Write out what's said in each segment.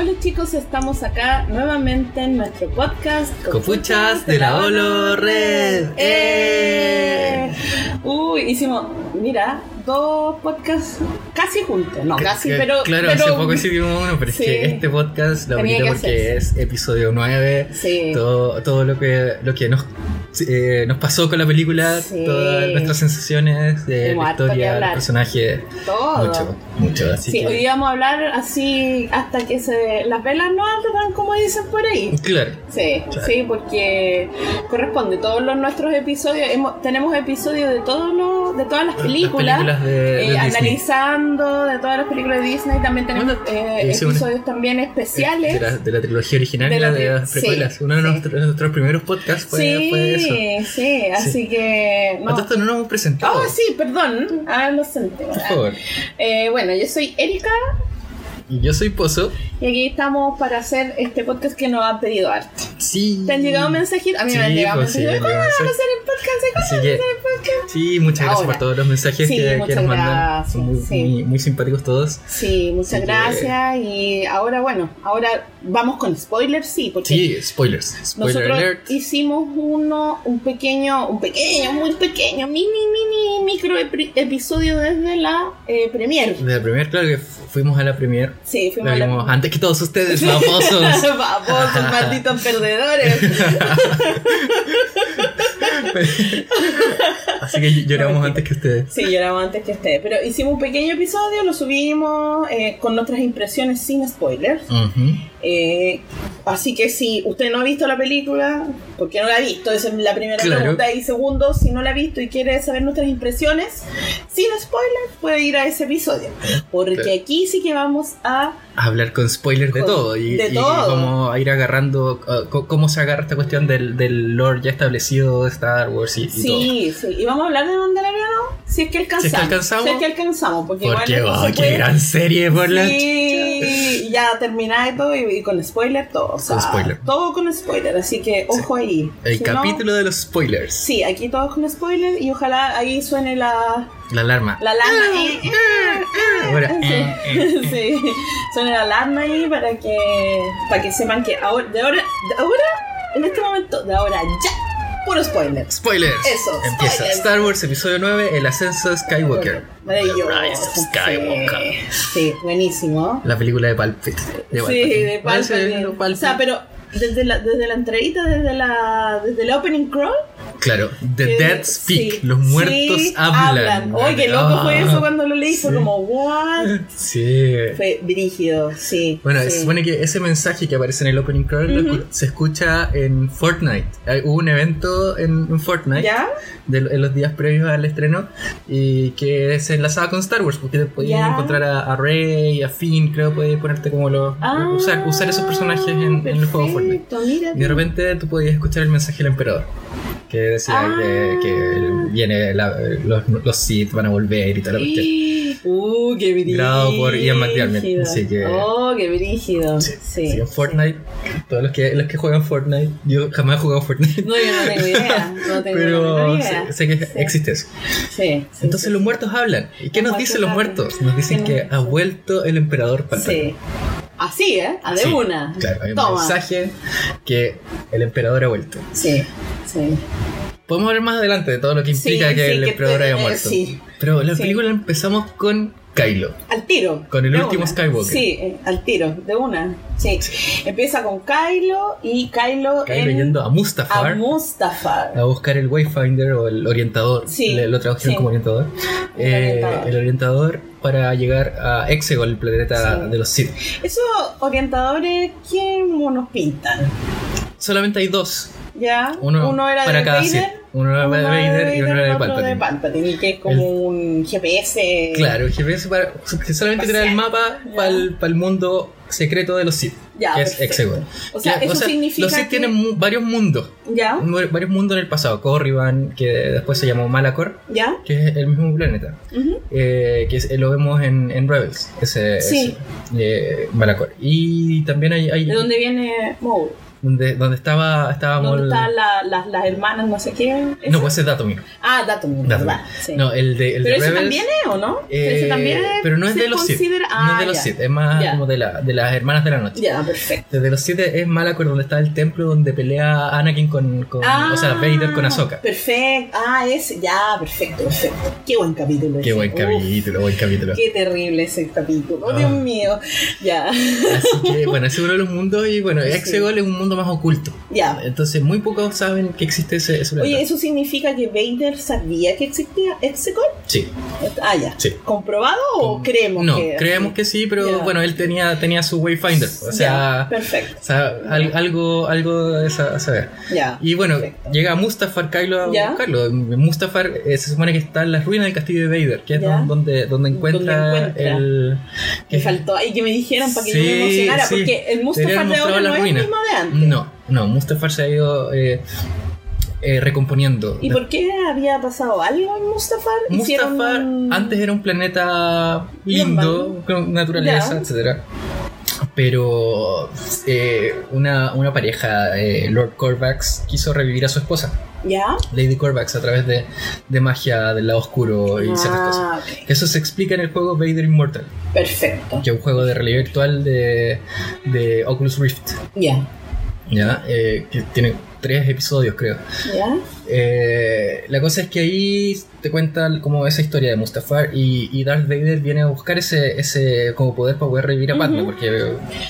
Hola chicos, estamos acá nuevamente en nuestro podcast Copuchas de la Olo Red. ¡Eh! Uy, hicimos, mira, dos podcasts casi juntos. No, casi, pero. Claro, pero- hace poco hicimos uno, pero Sí. es que este podcast lo que porque hacerse. es episodio 9. Sí. Todo, todo lo que, lo que nos, eh, nos pasó con la película, Sí. todas nuestras sensaciones de la historia, hablar. el personaje. Todo. Mucho, mucho. Así Sí, que, hoy día vamos a hablar así hasta que se las velas no ardan, como dicen por ahí. Claro. Sí, Claro. sí, porque corresponde todos los nuestros episodios. hemos- tenemos episodios de todos los, de todas las películas, películas de- eh, analizando de todas las películas de Disney. También tenemos eh, una- episodios también especiales. De la, de la trilogía original De y la de las precuelas. sí, Uno de nuestros, nuestros primeros podcasts fue de eso. sí, así que no. esto no nos hemos presentado. Oh, sí, perdón. Ah, lo senté. Por favor. Eh, bueno, yo soy Erika yo soy Pozo. y aquí estamos para hacer este podcast que nos han pedido arte. Sí. ¿Te han llegado mensajitos? A mí me han Sí, llegado pues, sí, mensajitos. me han ¿Cuándo van a hacer el podcast? ¿Cuándo van a hacer el podcast? Sí, muchas gracias Ahora. por todos los mensajes Sí, que, que nos mandan. gracias, Son muy, sí. muy, muy simpáticos todos. Sí, muchas Así que- gracias. Y ahora, bueno, ahora vamos con spoilers, sí, porque Sí, spoilers. Spoiler nosotros alert. hicimos uno, un pequeño, un pequeño, muy pequeño, mini, mini, micro epi- episodio desde la eh, premier. De la premier, claro que fu- fuimos a la premier. Sí, fuimos La la antes que todos ustedes, babosos. Babosos, malditos perdedores. Así que lloramos No, antes que ustedes. Sí, lloramos antes que esté. Pero hicimos un pequeño episodio, lo subimos eh, con nuestras impresiones sin spoilers. Eh, así que si usted no ha visto la película, porque no la ha visto? Esa es la primera Claro. pregunta. Y segundo, si no la ha visto y quiere saber nuestras impresiones, sin spoilers, puede ir a ese episodio. Porque Claro. aquí sí que vamos a... A hablar con spoilers de Con- todo. Y, de y todo. cómo ir agarrando. uh, cómo se agarra esta cuestión del, del lore ya establecido de Star Wars y, y todo. Sí, sí. Y vamos a hablar de Mandaloriano si es que alcanzamos. Si es que alcanzamos. Si es que alcanzamos. Porque, Porque, igual no oh, qué puede- gran serie por la. Sí, ya terminada y todo, y, y con spoiler todo. o sea, Con spoiler. Todo con spoiler, así que ojo ahí. El Si no- capítulo de los spoilers. sí, aquí todo con spoiler y ojalá ahí suene la, La alarma. la alarma. eh, eh, eh, Ahora, sí, sí, suene la alarma ahí para que, para que sepan que ahora, de ahora, de ahora, en este momento, de ahora ya, puro spoiler. Spoilers. Eso, Empieza spoilers. Star Wars episodio 9, El ascenso de Skywalker. Maravilloso. Skywalker. Sí, sí, buenísimo. La película de Palpit. De Sí, de lo O sea, pero desde la, desde la entradita, desde la desde el opening crawl. Claro, The que- Dead Speak. sí, Los muertos sí, hablan. Oye, qué loco fue Ah, eso cuando lo leí. Fue como, what? Sí. Fue brígido, sí. Bueno, se supone que ese mensaje que aparece en el opening crawl se escucha en Fortnite. Hubo un evento en, en Fortnite ¿Ya? de, en los días previos al estreno y que se enlazaba con Star Wars porque te podías Ya. encontrar a, a Rey, a Finn, creo, podías ponerte como los Ah, usar, usar esos personajes en, en el juego Fortnite. Y de repente tú podías escuchar el mensaje del emperador. Que decía Ah. que, que viene la- los, los Sith van a volver y toda la cuestión. Uh, qué brígido. Por Ian McDiarmid, así que- Oh, qué brígido. Sí, Sí. Fortnite, todos los que, los que juegan Fortnite, yo jamás he jugado Fortnite. No, yo no tengo idea. No tengo Pero idea. sé, sé que existe eso. Sí, Entonces los muertos hablan. ¿Y qué Los nos dicen los muertos? Nos dicen ¿Qué que ha vuelto el emperador Palpatine. Sí. Así, ¿eh? A de Sí, una. Claro, hay un Toma. mensaje que el emperador ha vuelto. Sí, sí. Podemos hablar más adelante de todo lo que implica Sí, que sí, el que emperador te- haya eh, muerto. sí. Pero la película empezamos con Kylo. Al tiro. Con el último una. Skywalker. Sí, eh, al tiro, de una. Sí. Empieza con Kylo y Kylo, Kylo en- yendo a Mustafar. a Mustafar. a buscar el Wayfinder o el orientador, Sí, le- lo tradujeron sí. como orientador. El Eh, orientador. el orientador para llegar a Exegol, el planeta Sí. de los Sith. Esos orientadores, ¿quién nos pintan? Solamente hay dos. ¿Ya? Uno, era para de cada Vader. Sith. Uno era de Vader y uno era de Palpatine. Palpatine, y que es como un GPS. Claro, el GPS para, que solamente crea el mapa para el, para el mundo secreto de los Sith, Ya, que es. Exegol. O sea, eso significa Los Sith que- tienen mu- varios mundos, ¿Ya? varios mundos en el pasado. Corriban, que después se llamó Malacor, ¿Ya? que es el mismo planeta. Eh, que es- lo vemos en, en Rebels, ese, Sí. ese, eh, Malacor. Y también hay, hay ¿De dónde viene Maul? Donde, donde estaba, estábamos... ¿Dónde el- están la- las- las hermanas, no sé? ¿Ese? No, pues ese es Datomir. Ah, Datomir. ¿verdad? Sí. No, el de, el ¿Pero de ese Rebels, también es o no? eh, ese también es, pero no es de los Sith. considera- no es Ah, de los ya. Sith, es más Ya. como de, la, de las hermanas de la noche. Ya, perfecto. Desde los siete es Malacor donde está el templo donde pelea Anakin con, con o sea, Vader con Ahsoka. Ah, Perfecto. Ah, ese. Ya, perfecto, perfecto. Qué buen capítulo. Qué ese. buen Uf, capítulo, buen capítulo. Qué terrible ese capítulo. Oh, Ah. Dios mío. Ya. Así que bueno, ese es uno de los mundos y bueno, Sí. Exegol es un mundo más oculto. Ya. Entonces muy pocos saben que existe ese, ese. Oye, ¿eso significa que Vader sabía que existía Exegol? Sí, Ah, ya. sí. ¿Comprobado o creemos no, que.? creemos que sí, pero Ya. bueno, él tenía, tenía su Wayfinder. O sea, Ya, perfecto. o sea, al- algo, algo de esa- saber. Ya. Y bueno, perfecto. llega Mustafar Kylo a Ya. buscarlo. Mustafar eh, se supone que está en las ruinas del castillo de Vader, que es donde, donde encuentra, encuentra. el. Me faltó ahí que me dijeran para que yo Sí, me emocionara, sí. porque el Mustafar de ahora no es el mismo de antes. No, no, Mustafar se ha ido eh, eh, recomponiendo. ¿Y por qué había pasado algo en Mustafar? Mustafar un- antes era un planeta lindo, con naturaleza, Ya. etcétera. Pero eh, una, una pareja, eh, Lord Corvax, quiso revivir a su esposa, ¿Ya? Lady Corvax, a través de, de magia del lado oscuro y ciertas cosas. Ah. Eso se explica en el juego Vader Immortal, Perfecto. que es un juego de realidad virtual de, de Oculus Rift, Ya. ¿Ya? Eh, que tiene tres episodios, creo. ¿Ya? Eh, la cosa es que ahí te cuentan como esa historia de Mustafar y, y Darth Vader viene a buscar ese, ese como poder para poder revivir a Padme, porque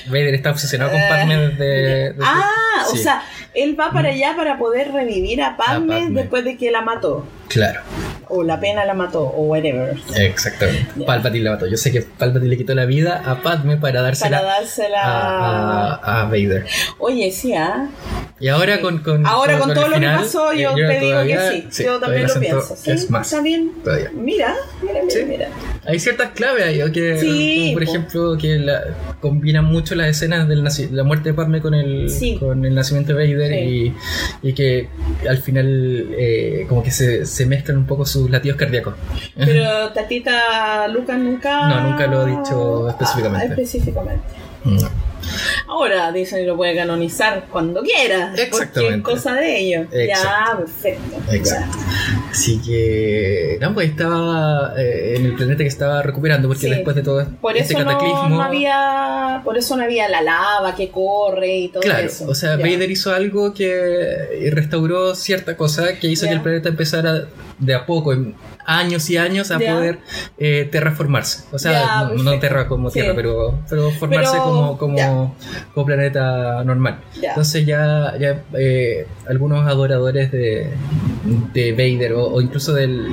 Vader está obsesionado con Eh, Padme desde... desde- Ah, o sea, él va para allá para poder revivir a Padme, Padme. después de que la mató. Claro, O la pena la mató, o whatever. exactamente. Ya. Palpatine la mató. Yo sé que Palpatine le quitó la vida a Padme para dársela Para dársela. a, a- a Vader. Oye, sí, ¿ah? Y ahora con, con, Ahora con, todo lo que pasó, eh, yo te digo que sí. yo también lo pienso. Sí, es más. está bien. Todavía. Mira, mira, mira, Sí. mira. Hay ciertas claves ahí, que, por po. ejemplo, que la, combinan mucho las escenas de la muerte de Padme con el, con el nacimiento de Vader y, y que al final eh, como que se, se mezclan un poco sus latidos cardíacos. Pero Tatita Lucas nunca. No, nunca lo ha dicho específicamente. Ah, específicamente. No. Ahora Disney lo puede canonizar cuando quiera. Porque Exactamente. es cosa de ellos. Ya, perfecto. Exacto. Así que, no, pues estaba eh, en el planeta que estaba recuperando, porque Sí. después de todo Por este eso cataclismo. no había. Por eso no había la lava que corre y todo Claro, eso. o sea, Ya. Vader hizo algo que restauró cierta cosa que hizo Ya. que el planeta empezara de a poco, en años y años, a Ya. poder eh, terraformarse. O sea, no, no terra como Sí. tierra, pero, pero formarse Pero, como, como. Como planeta normal. Entonces ya, ya eh, algunos adoradores de, de Vader o, o incluso del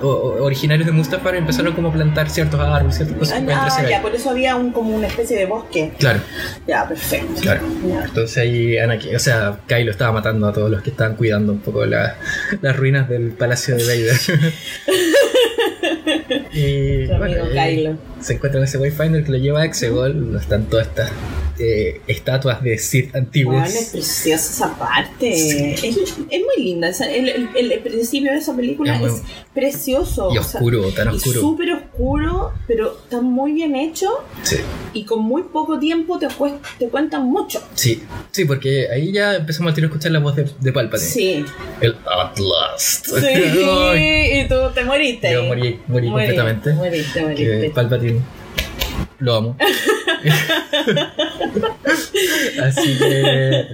o- o originarios de Mustafar empezaron como a plantar ciertos árboles, ciertas cosas Ah, ya, por eso había un, como una especie de bosque. Claro, Ya, perfecto. claro. Ya. Entonces ahí Anakin, o sea, Kylo estaba matando a todos los que estaban cuidando un poco la- las ruinas del palacio de Vader. y bueno, eh, Kylo. se encuentra en ese Wayfinder que lo lleva a Exegol, donde están todas estas eh, estatuas de Sith antiguos. Bueno, es preciosa esa parte. Sí. Es, es muy linda. el, el- el principio de esa película Es muy- es precioso. y o sea, oscuro, tan oscuro. súper oscuro, pero está muy bien hecho Sí, y con muy poco tiempo te, cuentan mucho. sí, sí, porque ahí ya empezamos al tiro a escuchar la voz de, de Palpatine. Sí. El At Last. Sí, y tú te moriste. yo morí, morí completamente. Moriste, Que moriste. Palpatine lo amo. Así que.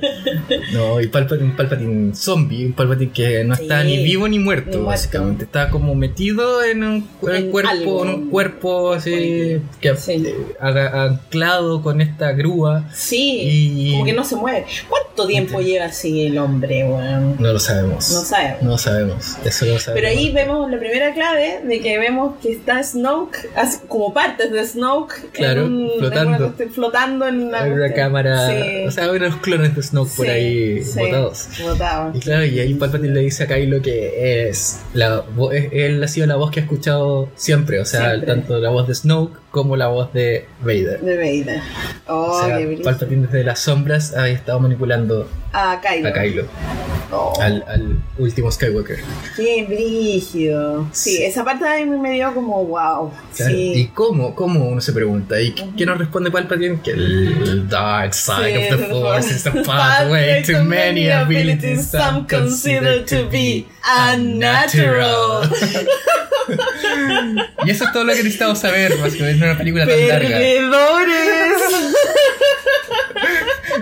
No, y Palpatine, un Palpatine zombie, un Palpatine que no está ni vivo ni muerto, ni muerto. básicamente. Está como metido en un, en cuerpo, algo. en un cuerpo así, que Sí. eh, anclado con esta grúa. Sí, Y- como que no se mueve. ¿Cuánto tiempo lleva así el hombre? No lo sabemos. No sabemos. No sabemos. Eso lo sabemos. Pero ahí vemos la primera clave de que vemos que está Snoke, como partes de Snoke, Claro, en un- en flotando. una flotando en una, cámara. Sí. O sea, hay unos clones de Snoke por ahí sí, botados. botados. Y claro, y ahí Palpatine le dice a Kylo que es la él ha sido la voz que ha escuchado siempre, o sea, Siempre. tanto la voz de Snoke como la voz de Vader. De Vader. Oh, o sea. Palpatine desde las sombras ha estado manipulando A Kylo. a Kylo. Al, al último Skywalker. Qué brígido. Sí, Sí. esa parte de mí me dio como wow. Claro. ¿Y Sí. cómo, cómo uno se pregunta? ¿Y qué- qué nos responde Palpatine? Que el dark side Sí, of the force is the pathway to many abilities some consider to be unnatural. y eso es todo lo que necesitamos saber, básicamente, en una película tan larga.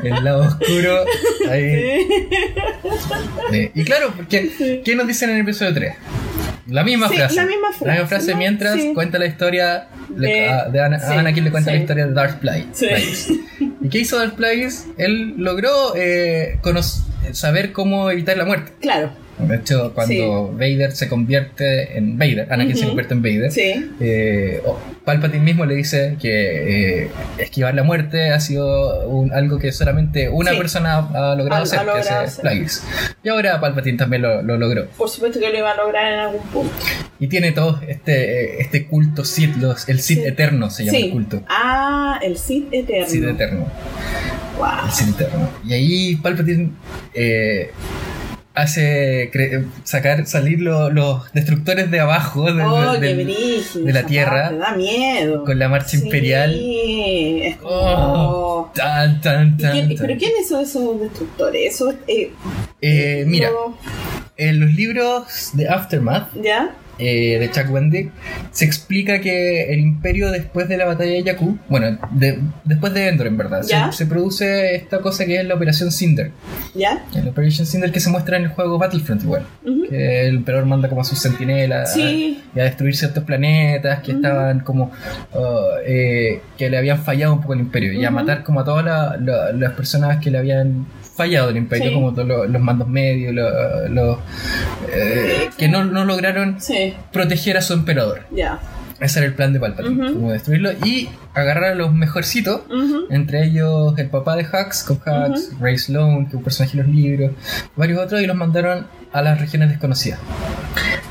El lado oscuro. Ahí. Y claro, porque ¿qué nos dicen en el episodio 3? La misma Sí, frase. la misma frase, ¿no? mientras cuenta la historia le- De- a, de Ana, a Anakin le cuenta la historia de Darth Plagueis. ¿Y qué hizo Darth Plagueis? Él logró eh, cono- saber cómo evitar la muerte. Claro. De hecho, cuando Vader se convierte en Vader, Anakin se Ujú. convierte en Vader, Sí. eh, Palpatine mismo le dice que eh, esquivar la muerte ha sido un- algo que solamente una Sí. persona ha, ha logrado Ha- hacer, ha que es. Plagueis. Y ahora Palpatine también lo, lo logró. Por supuesto que lo iba a lograr en algún punto. Y tiene todo este, eh, este culto Sith, los, el Sith eterno se llama el culto. Ah, el Sith eterno. Sith eterno. Wow. Y ahí Palpatine eh, hace cre- sacar, salir lo- los destructores de abajo de, Oh, de la Tierra, parte, da miedo. con la marcha Sí, imperial. es como- Oh, Tan, tan, ¿Y tan, quién- tan. ¿Pero quién hizo esos destructores? Eso, eh, Eh, mira, no- en los libros de Aftermath ¿Ya? Eh, de Chuck Wendig se explica que el imperio después de la batalla de Jakku, bueno, de- después de Endor en verdad, se, produce esta cosa que es la Operación Cinder. ¿Ya? La Operación Cinder que se muestra en el juego Battlefront igual. Que el emperador manda como a sus centinelas Sí. y a destruir ciertos planetas que estaban como uh, eh, que le habían fallado un poco al imperio y a matar como a todas la- la- las personas que le habían fallado el imperio Sí. como todos los, los mandos medios los, los, eh, que no, no lograron Sí, proteger a su emperador ya. ese era el plan de Palpatine como destruirlo y agarrar a los mejorcitos entre ellos el papá de Hux, con Hux, Ray Sloan, que es un personaje de los libros, varios otros, y los mandaron a las regiones desconocidas.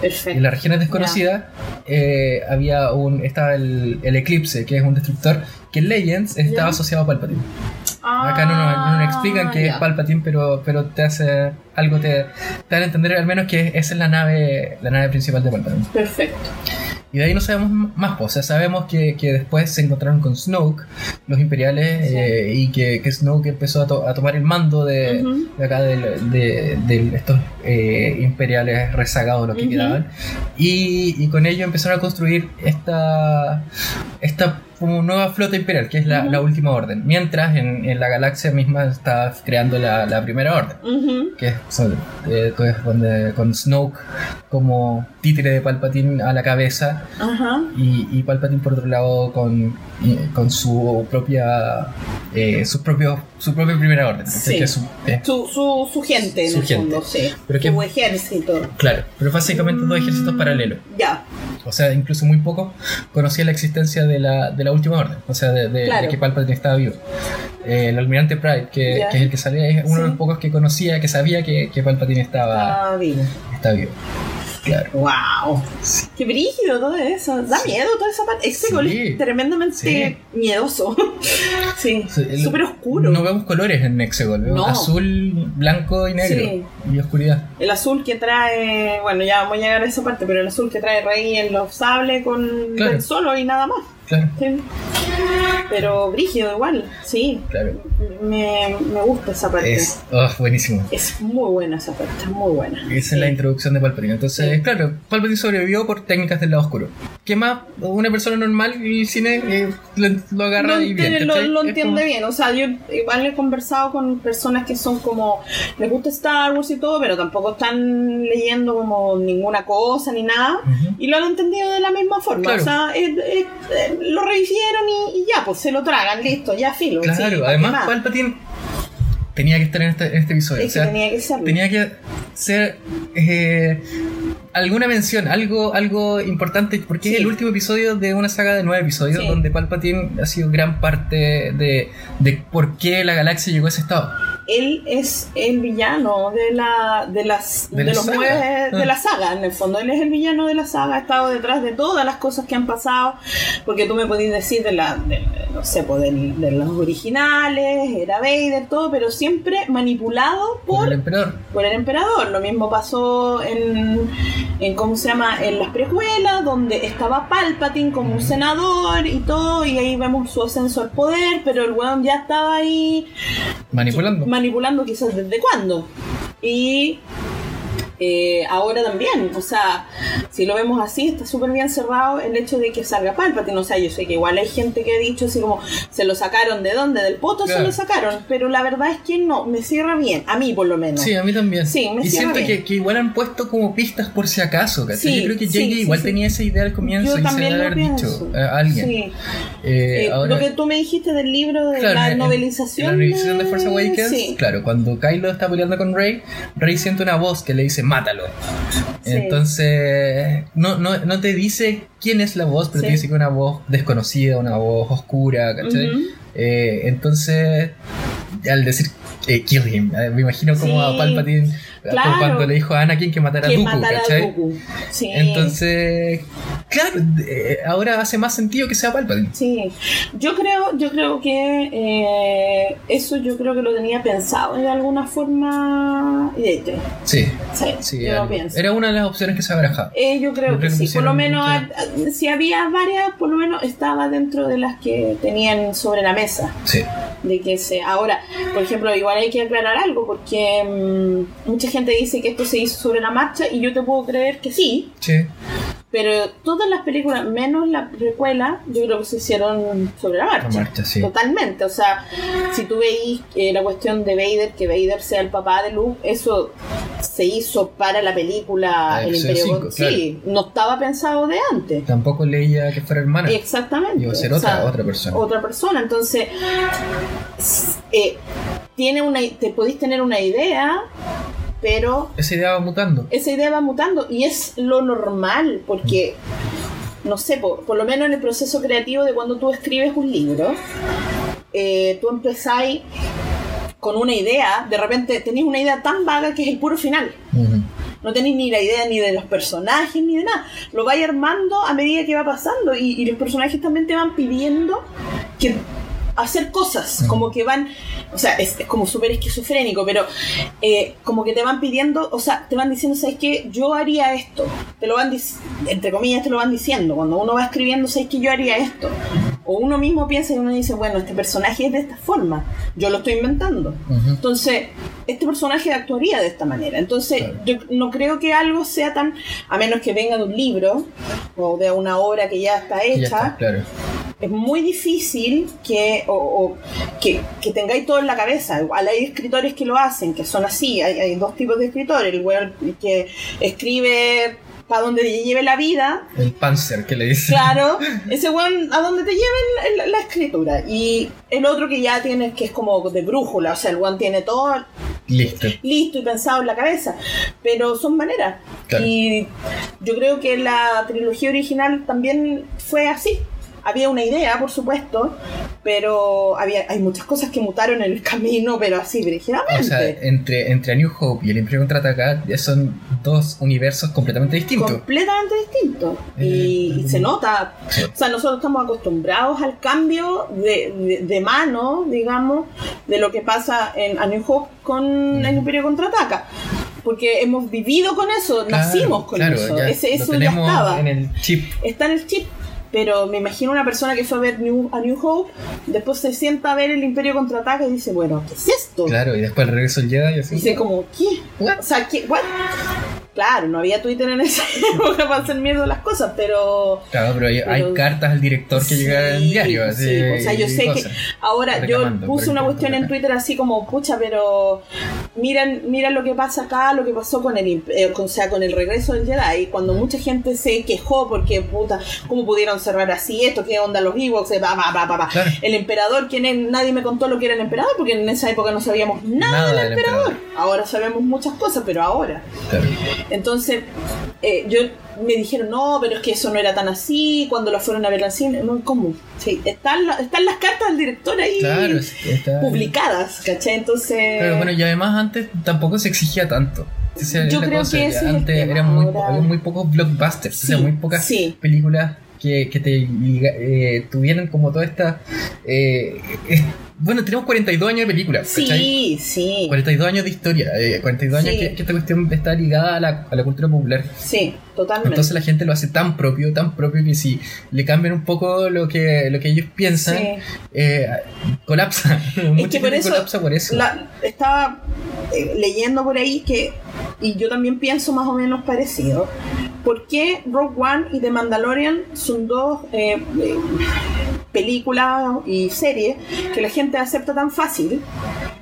Perfecto. En las regiones desconocidas eh, había un. estaba el, el Eclipse, que es un destructor, que en Legends estaba Ya. asociado a Palpatine. Ah, Acá no no explican que es. Palpatine, pero, pero te hace algo, te, te dan a entender al menos que esa es la nave, la nave principal de Palpatine. Perfecto. Y de ahí no sabemos más, pues, o sea, sabemos que, que después se encontraron con Snoke, los imperiales, Sí. eh, y que, que Snoke empezó a, to- a tomar el mando de, de acá del- de, de estos eh, imperiales rezagados, los que Ujú. quedaban, y, y con ello empezaron a construir esta, esta como nueva flota imperial, que es la, Ujú. la última orden, mientras en, en la galaxia misma está creando la, la primera orden Ujú. que es, son- eh, que es donde- con Snoke como títere de Palpatine a la cabeza Ajá. y, y Palpatine por otro lado con, y- con su propia eh, su propio su propia primera orden ¿cachai? Sí. Que es su- eh, Su, su, su gente, en Su el gente. fondo, sí. Pero que- ejército. claro pero básicamente dos ejércitos Mm, paralelos Ya. o sea incluso muy pocos conocían la existencia de la, de la última orden o sea de, de- que Palpatine estaba vivo Eh, el almirante Pride que, es el que salía es uno de los pocos que conocía que sabía que, que Palpatine estaba, Ah, vivo. estaba vivo claro Wow. Qué brígido todo eso. Da Sí. miedo toda esa parte. Ese Sí. es tremendamente miedoso. sí. El- Súper oscuro. No vemos colores en Nexegol, vemos No. azul, blanco y negro. Y oscuridad. El azul que trae, bueno, ya vamos a llegar a esa parte, pero el azul que trae Rey en los sables con Claro. Ben solo y nada más. Claro, Sí. Pero brígido igual, sí. claro. Me, me gusta esa parte. Es oh, buenísimo. Es muy buena esa parte, es muy buena. Esa es Sí. la introducción de Palpatine. Entonces, Sí. claro, Palpatine sobrevivió por técnicas del lado oscuro. ¿Qué más? Una persona normal y el cine eh, lo, lo agarra lo, y bien. lo- Es entiende como- bien. O sea, yo igual he conversado con personas que son como, les gusta Star Wars y todo, pero tampoco están leyendo como ninguna cosa ni nada. Y lo han entendido de la misma forma. Claro. O sea, eh, eh, eh, lo revivieron y, y ya, pues se lo tragan, listo, ya filo. sí, Claro, ¿para qué además más? Palpatine tenía que estar en este, en este episodio. Es o sea, que tenía que ser. tenía que ser eh, alguna mención, algo, algo importante, porque es Sí. el último episodio de una saga de nueve episodios Sí. donde Palpatine ha sido gran parte de, de por qué la galaxia llegó a ese estado. él es el villano de la de las De de, la los saga. nueve de Ah. la saga en el fondo él es el villano de la saga ha estado detrás de todas las cosas que han pasado porque tú me podías decir de la de, no sé pues del- de, los originales era Vader todo pero siempre manipulado Por por el emperador. por el emperador. Lo mismo pasó en, en ¿cómo se llama? En las precuelas, donde estaba Palpatine como un senador y todo, y ahí vemos su ascenso al poder, pero el weón ya estaba ahí Manipulando. manipulando quizás desde cuándo. Y eh, ahora también, o sea, si lo vemos así, está súper bien cerrado el hecho de que salga Palpatine. O sea, yo sé que igual hay gente que ha dicho así como, se lo sacaron de dónde, del poto se Claro. lo sacaron, pero la verdad es que no, me cierra bien, a mí por lo menos. Sí, a mí también. Sí, me y cierra siento bien. que, que igual han puesto como pistas por si acaso. Sí, Yo creo que JJ sí, igual tenía esa idea al comienzo Yo y se lo haber dicho a alguien. Sí. Eh, Eh, ahora- lo que tú me dijiste del libro de Claro, la en- novelización. En la novelización de Force Awakens, claro, cuando Kylo está peleando con Rey, Rey siente una voz que le dice mátalo. Sí. Entonces, no, no, no te dice quién es la voz, pero Sí. te dice que es una voz desconocida, una voz oscura, ¿cachai? Eh, entonces, al decir eh, kill him, eh, me imagino como Sí. a Palpatine Claro. cuando le dijo a Anakin que matara a que Dooku, matara a ¿cachai? Dooku. Sí. Entonces, claro, eh, ahora hace más sentido que sea Palpatine. Sí, yo creo, yo creo que eh, eso yo creo que lo tenía pensado de alguna forma y de hecho, Sí, sí, sí, yo lo pienso. era una de las opciones que se barajaba. Eh, yo creo Yo creo que que sí, por lo menos mucha- a- a- si había varias, por lo menos estaba dentro de las que tenían sobre la mesa. Sí. de que se ahora por ejemplo igual hay que aclarar algo porque mm, mucha gente dice que esto se hizo sobre la marcha y yo te puedo creer que sí Sí. pero todas las películas menos la precuela yo creo que se hicieron sobre la marcha, La marcha, sí. totalmente o sea si tú veis eh, la cuestión de Vader que Vader sea el papá de Luke eso se hizo para la película El Imperio cinco, sí no estaba pensado de antes Tampoco leía que fuera hermana. Exactamente. Iba a ser o otra- sea, otra persona. Otra persona. Entonces, eh, tiene una, te podéis tener una idea, pero Esa idea va mutando. esa idea va mutando y es lo normal, porque, no sé, por, por lo menos en el proceso creativo de cuando tú escribes un libro, eh, tú empezáis con una idea, de repente tenéis una idea tan vaga que es el puro final. No tenéis ni la idea ni de los personajes ni de nada. Lo vais armando a medida que va pasando y, y los personajes también te van pidiendo que hacer cosas, Mm. como que van, o sea, es, es como súper esquizofrénico, pero eh, como que te van pidiendo, o sea, te van diciendo, ¿sabes qué? Yo haría esto. Te lo van, entre comillas, te lo van diciendo. Cuando uno va escribiendo, ¿sabes qué? Yo haría esto. O uno mismo piensa y uno dice, bueno, este personaje es de esta forma. Yo lo estoy inventando. Entonces, este personaje actuaría de esta manera. Entonces, Claro. yo no creo que algo sea tan, a menos que venga de un libro o de una obra que ya está hecha, ya está, claro. Es muy difícil que, o, o que, que tengáis todo en la cabeza. Igual hay escritores que lo hacen, que son así. Hay, hay dos tipos de escritores. El weón que escribe para donde le lleve la vida El Panzer que le dice. Claro, ese weón a donde te lleven la, la escritura. Y el otro que ya tienes, que es como de brújula, o sea, el weón tiene todo Listo. listo y pensado en la cabeza. Pero son maneras. Claro. Y yo creo que la trilogía original también fue así. Había una idea, por supuesto, pero había, hay muchas cosas que mutaron en el camino, pero así, brígidamente. O sea, entre, entre A New Hope y el Imperio Contraataca ya son dos universos completamente distintos. completamente distinto y, Eh, y se nota Sí. o sea nosotros estamos acostumbrados al cambio de, de, de mano digamos de lo que pasa en A New Hope con Mm. el Imperio Contraataca porque hemos vivido con eso Claro, nacimos con claro, eso ya Ese, lo eso ya estaba en el chip. está en el chip pero me imagino una persona que fue a ver New, a New Hope después se sienta a ver el Imperio Contraataca y dice bueno ¿qué es esto? Clalo, y después el regreso Jedi y así. Dice como, ¿qué? What? O sea, ¿qué? What? Claro, no había Twitter en esa época para hacer mierda las cosas, pero Claro, pero hay, hay cartas al director que Sí, llegan en diario. Así, sí, o sea, yo sé que ahora yo puse una cuestión en. Twitter así como, pucha, pero miran, miran lo que pasa acá, lo que pasó con el, eh, con- o sea, con el regreso del Jedi, cuando mucha gente se quejó porque, puta, ¿cómo pudieron cerrar así esto? ¿Qué onda los Ewoks? Eh, pa, pa, pa. Claro. El emperador, ¿quién es? Nadie me contó lo que era el emperador, porque en esa época no sabíamos nada, Nada del del emperador. emperador. Ahora sabemos muchas cosas, pero ahora. Claro. Entonces, eh, yo me dijeron, no, pero es que eso no era tan así, cuando lo fueron a ver al cine, no, ¿cómo? Sí, están, la- están las cartas del director ahí Claro, está- publicadas, ¿cachai? Entonces... Pero bueno, y además antes tampoco se exigía tanto. Esa Yo la creo cosa, que ese antes eran muy, ahora. había muy pocos blockbusters, o sea, muy pocas sí. películas que, que te eh, tuvieran como toda esta... eh, bueno, tenemos 42 años de películas, ¿cachai? Sí, sí, 42 años de historia, eh, 42 años Sí. que, que esta cuestión está ligada a la, a la cultura popular. sí, totalmente. Entonces la gente lo hace tan propio, tan propio que si le cambian un poco lo que, lo que ellos piensan, Sí. eh, colapsa. Mucha que por gente eso colapsa por eso. La- estaba eh, leyendo por ahí que, y yo también pienso más o menos parecido, ¿por qué Rogue One y The Mandalorian son dos eh, películas y series que la gente acepta tan fácil?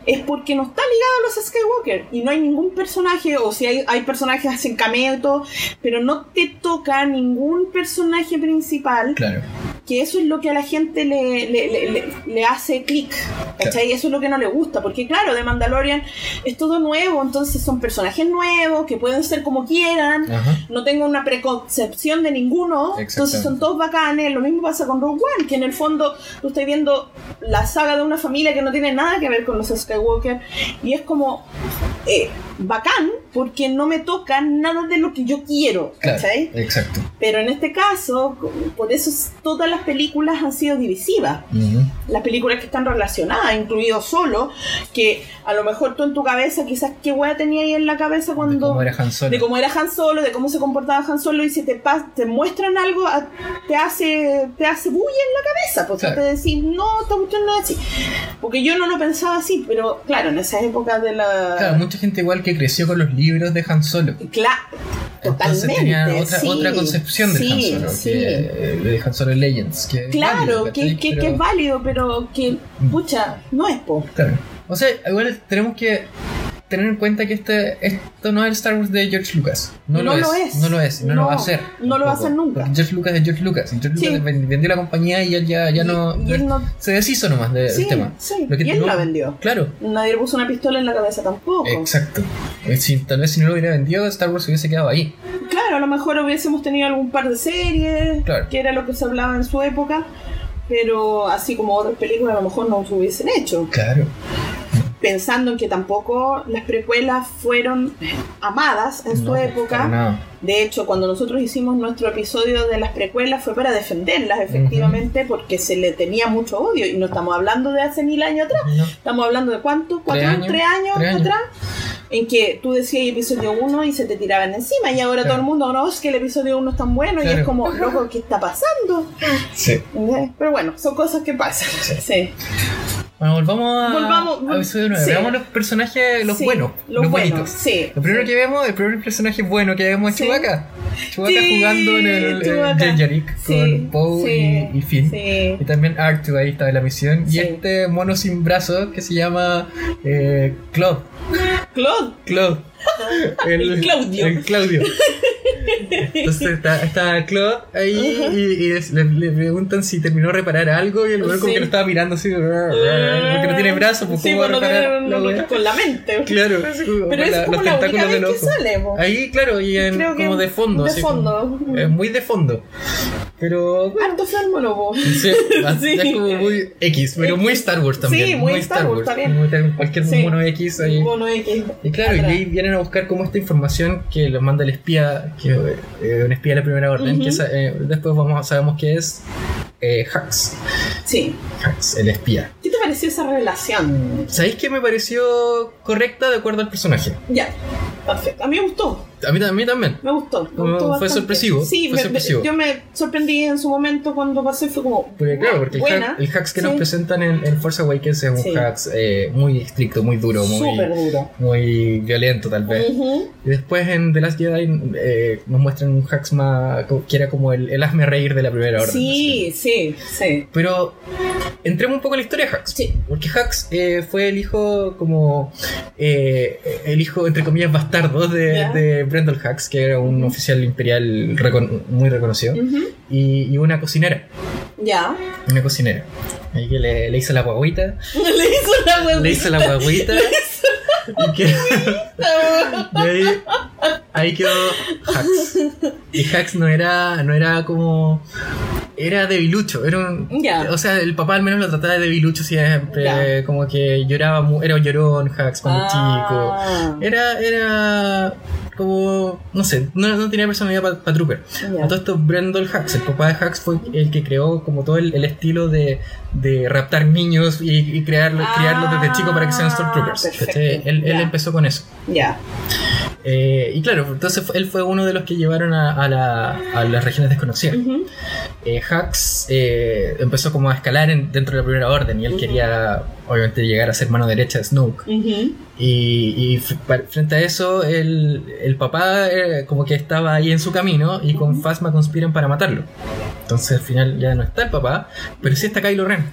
Es porque no está ligado a los Skywalker y no hay ningún personaje, o si hay, hay personajes hacen cameo y todo, pero no te toca ningún personaje principal Claro. Que eso es lo que a la gente le, le, le- hace clic, ¿cachai? Eso es lo que no le gusta, porque claro, de Mandalorian es todo nuevo, entonces son personajes nuevos que pueden ser como quieran, Ajá. no tengo una preconcepción de ninguno, entonces son todos bacanes, lo mismo pasa con Rogue One, que en el fondo tú estás viendo la saga de una familia que no tiene nada que ver con los Skywalker, y es como... eh, bacán porque no me toca nada de lo que yo quiero, Claro, ¿cachai? exacto. Pero en este caso, por eso es- todas las películas han sido divisivas. Ujú. Las películas que están relacionadas, incluido Solo, que a lo mejor tú en tu cabeza, quizás qué wea tenía ahí en la cabeza De cuando... cómo era Han Solo. de cómo era Han Solo, de cómo se comportaba Han Solo, y si te, te muestran algo, a- te hace te hace bulla en la cabeza, porque Claro. te decís, no, esta cuestión no es así. Porque yo no lo pensaba así, pero claro, en esa época de la... Claro, mucha gente igual que creció con los libros de Han Solo. Cla- Entonces totalmente. tenía otra, sí, otra concepción de sí, Han Solo, sí. que, eh, de Han Solo Legends. Que es Claro, válido, que, que, es válido, pero que, pucha, no es po. Claro. O sea, igual tenemos que tener en cuenta que este, esto no es el Star Wars de George Lucas. No, No lo, lo es. No lo es. No, lo va a hacer. no lo va a hacer nunca. George Lucas es George Lucas. Y George Sí. Lucas ven- vendió la compañía y él ya, ya Y- no, y él no- Se deshizo nomás de- Sí, del tema. sí, Lo que y él no- la vendió. Claro. Nadie le puso una pistola en la cabeza tampoco. Exacto. Eh, Si, tal vez si no lo hubiera vendido, Star Wars hubiese quedado ahí. Claro, a lo mejor hubiésemos tenido algún par de series, Claro. que era lo que se hablaba en su época, pero así como otras películas a lo mejor no se hubiesen hecho. Claro. Pensando en que tampoco las precuelas fueron amadas en su No, época. para nada. De hecho, cuando nosotros hicimos nuestro episodio de las precuelas fue para defenderlas, efectivamente, porque se le tenía mucho odio. Y no estamos hablando de hace mil años atrás, No. estamos hablando de cuánto, cuatro años. tres años, Tres años. atrás, en que tú decías episodio 1 y se te tiraban encima. Y ahora Claro. todo el mundo, no, es que el episodio 1 es tan bueno. Y es como, loco, ¿qué está pasando? Sí. Pero bueno, son cosas que pasan. Sí. Bueno, volvamos a, Volvamos, a episodio 9. sí. Veamos los personajes, los Sí, buenos, los los, buenos, bonitos. sí. Lo primero que vemos, el primer personaje bueno que vemos es. Chewbacca. Chewbacca jugando en el Jarik Sí, con Poe y, y Finn. sí. Y también R2 ahí está en la misión. Y este mono sin brazos que se llama eh, Claude. Claude. Claude. El Claudio. El Claudio. Entonces está, está Claude ahí y, y es- le, le preguntan si terminó de reparar algo y el como que lo estaba mirando así porque no tiene brazos, pues Sí, no reparar tiene- la con la mente. Claro, Pero es como los la única vez que sale. Ahí, claro, y en- como de fondo. de así como- fondo. es muy de fondo. Pero bueno, Harto fármolo, sí, Sí. es como muy X, pero muy Star Wars también. Sí, muy Star Wars. Muy tal- cualquier mono X ahí. Mono X. Y claro, y ahí vienen a buscar como esta información que les manda el espía, que eh, un espía de la primera orden, Ujú. que sa- eh, después vamos, sabemos que es eh, Hux. Sí. Hux, el espía. ¿Qué te pareció esa revelación? ¿Sabéis que me pareció correcta de acuerdo al personaje? Ya. A mí me gustó. A mí, a mí también. Me gustó. Me Fue bastante. sorpresivo, Sí, fue me- sorpresivo. yo me sorprendí en su momento cuando pasé. Fue como. Porque claro, porque el, buena. hack- el hacks que Sí. nos presentan en, en Force Awakens es un Sí. hacks eh, muy estricto, muy duro, muy, Súper duro. muy violento tal vez. Y después en The Last Jedi eh, nos muestran un hacks más que era como el, el hazme reír de la primera orden. Sí, sí, sí. Pero entremos un poco en la historia de Hux. Sí. Porque Hux eh, fue el hijo como eh, el hijo entre comillas bastardo de, Brendel Hux, que era un oficial imperial recon- muy reconocido, y, y una cocinera. Ya. Una cocinera. Ahí que le, le hizo la guaguita. Le hizo la huevita. Le hizo la guaguita. y, que- y ahí ahí quedó Hax. Y Hax no era, no era como. Era debilucho. Era un, Ya. O sea, el papá al menos lo trataba de debilucho siempre. Ya. Como que lloraba. Era llorón Hax cuando chico. Ah. Era, era como, no sé, no, no tenía personalidad para Trooper. Ya. A todo esto, Brendel Hux, el papá de Hux, fue el que creó como todo el, el estilo de, de raptar niños y, y crearlo, Ah, criarlos desde chico para que sean Stormtroopers. Él, él ya. empezó con eso. Ya. Eh, y claro, entonces él fue uno de los que llevaron a, a la- a las regiones desconocidas. Eh, Hux eh, empezó como a escalar en- dentro de la primera orden y él quería, obviamente, llegar a ser mano derecha de Snoke. Ujú. Y, y pa- frente a eso, el, el papá eh, como que estaba ahí en su camino y con. Phasma conspiran para matarlo. Entonces al final ya no está el papá, pero sí está Kylo Ren.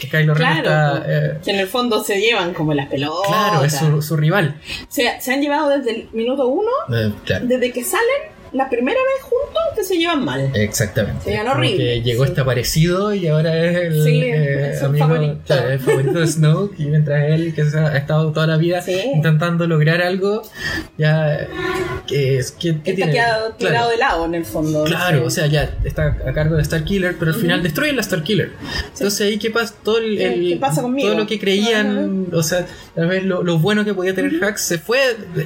Que Kylo Ren Claro, está... po. eh, Que en el fondo se llevan como las pelotas. claro, es su, su rival. se, se han llevado desde el minuto uno, Eh, claro. desde que salen la primera vez juntos, que se llevan mal. Exactamente. Se Como horrible, Que llegó sí. este aparecido y ahora es el, Sí, eh, es amigo, favorito. claro, el favorito de Snoke. Y mientras él, que se ha estado toda la vida Sí. intentando lograr algo, ya. que es que Está quedado tirado de lado en el fondo. Claro, o sea, ya está a cargo de Star Killer, pero al Ujú. final destruyen la Star Killer. Entonces ahí qué pasa, todo el, ¿Qué- el- qué pasa todo lo que creían, o sea, tal vez lo, lo bueno que podía tener Hux se fue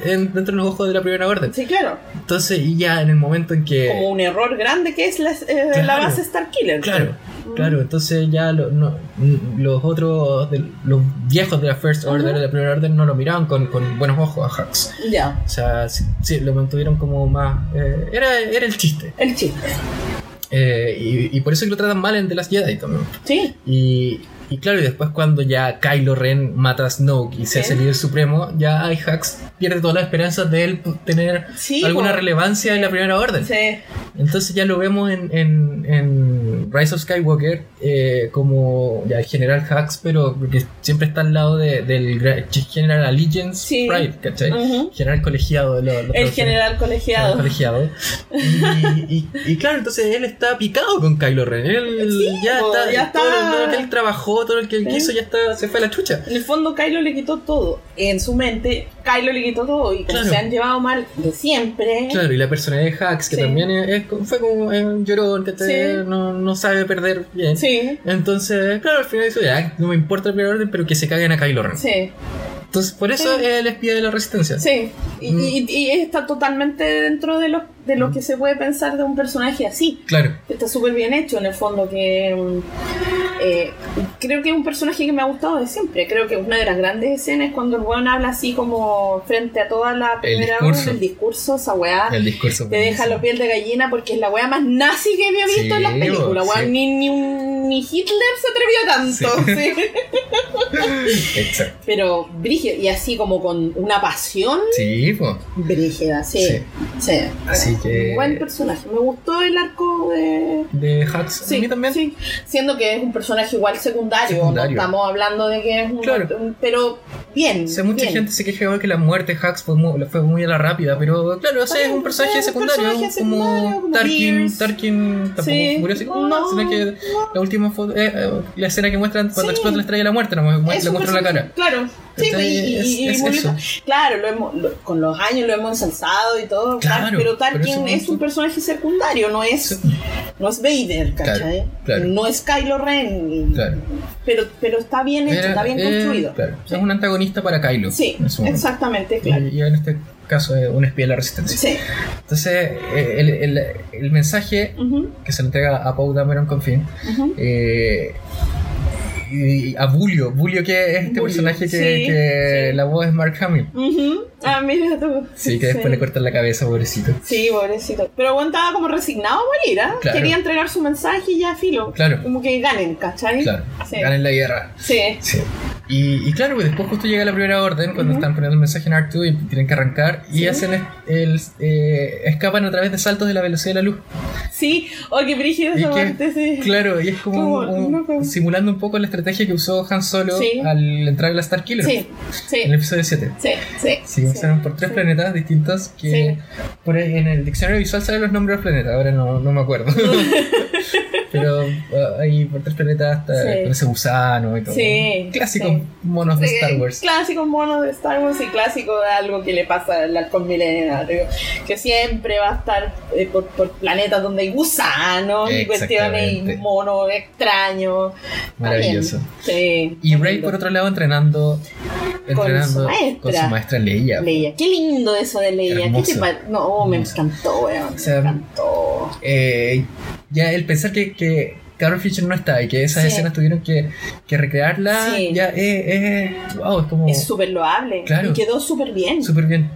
en- dentro de los ojos de la primera orden. Sí, claro. Entonces, y ya en el momento en que Como un error grande que es la, eh, la Claro. base Starkiller. Claro, claro, entonces ya lo- no- los otros, de- los viejos de la First Order, Ujú. de la Primera Orden, no lo miraban con, con buenos ojos a Hux. Ya. O sea, sí, sí, lo mantuvieron como más... eh, era, era el chiste. El chiste. Eh, y, y por eso que lo tratan mal en The Last Jedi también. Sí. Y, y claro, y después cuando ya Kylo Ren mata a Snoke y se hace el líder supremo, ya Hux pierde todas las esperanzas de él tener Sí, alguna relevancia en la Primera Orden. Sí. Entonces ya lo vemos en, en, en Rise of Skywalker eh, como ya el General Hux, pero que siempre está al lado de- del General Allegiance Sí. Pride, ¿cachai? General colegiado. Lo, lo El general colegiado. colegiado. Y, y- y claro, entonces él está picado con Kylo Ren. Él ya está, ya todo está. lo que él trabajó, todo lo que él quiso, ya está, se fue a la chucha. En el fondo, Kylo le quitó todo. En su mente, Kylo le quitó todo. Y Claro. se han llevado mal de siempre. Claro, y la personalidad de Hux, que Sí. también es, es- fue como un llorón, que Sí. no, no sabe perder bien. Sí. Entonces, claro, al final dice, ya, no me importa el primer orden, pero que se caguen a Kylo Ren. Sí. Entonces, por eso Sí. es el espía de la resistencia. Sí. Y, Mm. y- y está totalmente dentro de lo, de lo que se puede pensar de un personaje así. Claro, Está súper bien hecho en el fondo que mm, eh, creo que es un personaje que me ha gustado de siempre. Creo que una de las grandes escenas es cuando el weón habla así como frente a toda la primera discurso. orden, el discurso, esa weá. el discurso. Te deja la piel de gallina porque es la weá más nazi que había visto Sí, en las películas. sí. Ni, ni, un- ni Hitler se atrevió tanto. sí. Exacto. Pero brígido, y así como con una pasión Sí, pues. brígida, sí. Sí. sí. Así que- Buen personaje. Me gustó el arco de. De Sí, a mí también. sí. Siendo que es un personaje igual secundario, Secundario. no estamos hablando de que es un. Claro. un- pero bien. O sea, mucha bien. gente se queja igual que la muerte de Hux fue muy, fue muy a la rápida, pero claro, o sea, es un personaje Es un secundario, personaje secundario, como como Tarkin. Tarkin tampoco Sí. murió así como, No, sino que la última foto, eh, eh, la escena que muestran cuando Sí. explota la estrella de la muerte, no, Es le muestran la cara. Claro. Sí, y, y- es- y claro, lo hemos, lo- con los años lo hemos ensalzado y todo, Claro, pero pero Es un personaje secundario, no es, Sí. no es Vader, ¿cachai? claro. No es Kylo Ren, Claro. pero, pero está bien hecho, Era- está bien eh, construido. claro, es un antagonista para Kylo. Sí, exactamente, claro. Y, y en este caso es un espía de la resistencia. Sí. Entonces, eh, el, el- el mensaje que se le entrega a Paul Dameron con fin ujú. Eh, y a Bulio, Bulio que es este Bulio, personaje que, sí, que sí. la voz es Mark Hamill. Ujú. Ah, mira tú. Sí, que después le cortan la cabeza, pobrecito. Sí, pobrecito. Pero estaba como resignado a morir, ¿ah? Claro. Quería entregar su mensaje y ya filo. Claro. Como que ganen, ¿cachai? Claro, Sí. ganan la guerra. Sí. Sí. Y, y claro, pues después justo llega la primera orden cuando están poniendo el mensaje en R2 y tienen que arrancar y Sí. hacen el, el- eh, escapan a través de saltos de la velocidad de la luz. Sí, oh, qué brígido esa que- parte, sí. Claro, y es como un- no, simulando un poco la estrategia que usó Han Solo Sí. al entrar en la Star Killer Sí, sí, en el episodio 7. sí, sí. Sí, pasaron por tres planetas distintos que por en el diccionario visual salen los nombres de los planetas, ahora no, no me acuerdo. Pero uh, ahí por tres planetas hasta Sí. con ese gusano y todo. Sí, Clásicos sí. monos de Star Wars. Clásico mono de Star Wars y clásico de algo que le pasa al halcón milenario. Que siempre va a estar eh, por, por planetas donde hay gusanos y cuestiones y monos extraños. Está Maravilloso. Sí. Y Rey, por otro lado, entrenando, entrenando su con su maestra Leia. Leia. Qué lindo eso de Leia. ¿Qué te No, me encantó, weón. O sea, me encantó. Eh, ya el pensar que, que Carol Fisher no está y que esas Sí. escenas tuvieron que, que recrearla, Sí. ya es, es- wow, es como Es súper loable. Claro. Y quedó súper bien. súper bien.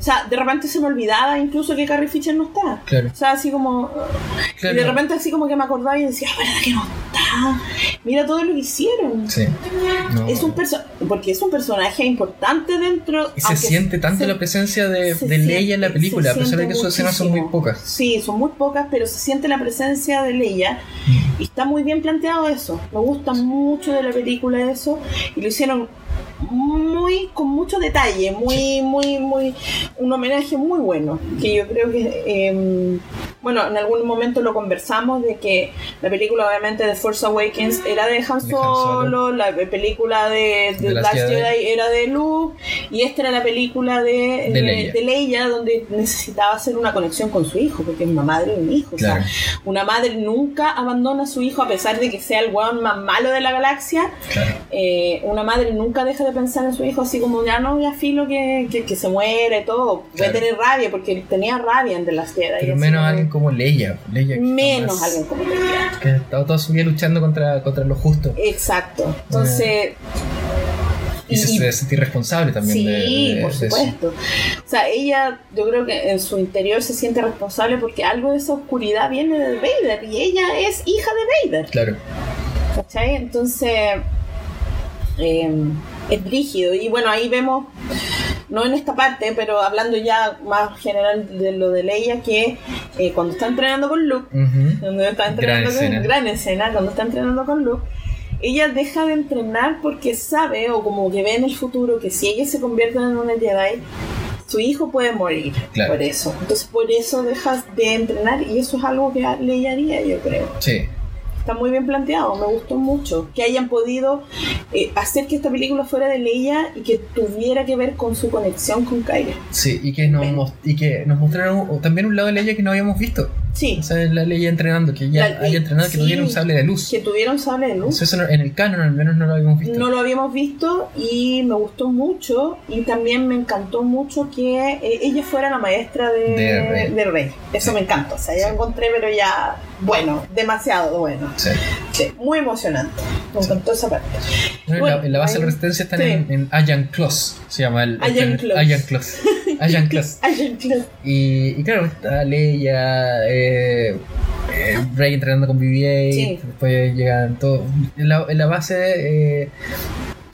O sea, de repente se me olvidaba incluso que Carrie Fisher no está. Claro. O sea, así como. Claro. Y de repente así como que me acordaba y decía, "Ah, ¿verdad que no está? Mira todo lo que hicieron. Sí. No. Es un porque es un personaje importante dentro. Y se siente tanto se- la presencia de, de Leia en la película, a pesar de que sus escenas son muy pocas. Sí, son muy pocas, pero se siente la presencia de Leia. Y está muy bien planteado eso. Me gusta mucho de la película eso. Y lo hicieron muy con mucho detalle, muy, muy, muy, un homenaje muy bueno. Que yo creo que, eh, bueno, en algún momento lo conversamos de que la película obviamente de Force Awakens era de Han Solo, la película de, de The Last Jedi. Jedi. era de Luke y esta era la película de, De Leia. de Leia, donde necesitaba hacer una conexión con su hijo, porque es una madre y un hijo. o sea, Claro. una madre nunca abandona a su hijo a pesar de que sea el weón más malo de la galaxia. Claro. Eh, una madre nunca deja de pensar en su hijo así como ya no, ya filo que, que, que se muere, todo. Voy Claro. a tener rabia porque tenía rabia en The Last Jedi. Pero menos alguien como Leia. Leia menos alguien como Leia. Que ha estado toda su vida luchando contra, contra lo justo. Exacto. Entonces. Y, se, y- se sentir responsable también Sí, de, de- por de eso. supuesto. O sea, ella, yo creo que en su interior se siente responsable porque algo de esa oscuridad viene de Vader y ella es hija de Vader. Claro. ¿Cachai? Entonces, eh, es rígido. Y bueno, ahí vemos, no en esta parte, pero hablando ya más general de lo de Leia, que eh, cuando está entrenando con Luke, cuando está entrenando Gran con, escena. gran escena, cuando está entrenando con Luke, ella deja de entrenar porque sabe, o como que ve en el futuro, que si ella se convierte en una Jedi, su hijo puede morir Claro. por eso. Entonces por eso dejas de entrenar y eso es algo que Leia haría, yo creo. Sí. Está muy bien planteado, me gustó mucho. Que hayan podido eh, hacer que esta película fuera de Leia y que tuviera que ver con su conexión con Kylo. Sí, y que nos, y que nos mostraron también un lado de Leia que no habíamos visto. Sí, O sea, la Leia entrenando, que ya haya entrenado, que sí. tuviera un sable de luz. que tuviera un sable de luz. Eso, en el canon al menos no lo habíamos visto. No lo habíamos visto y me gustó mucho y también me encantó mucho que eh, ella fuera la maestra de, De Rey. de Rey. Eso Sí. me encanta. O sea, ya Sí. encontré, pero ya, bueno, demasiado bueno. Sí. Sí, muy emocionante. Me Sí. encantó esa parte. No, en, Bueno, la, base de la resistencia están sí. en, en Ayan Kloss, se llama el. Ayan Kloss. Ayan Kloss. Ayan Kloss. Ay, claro. Y, y claro, está Leia, eh, eh, Rey entrenando con BB-8, Sí. después llegan todos. En la, en la base eh,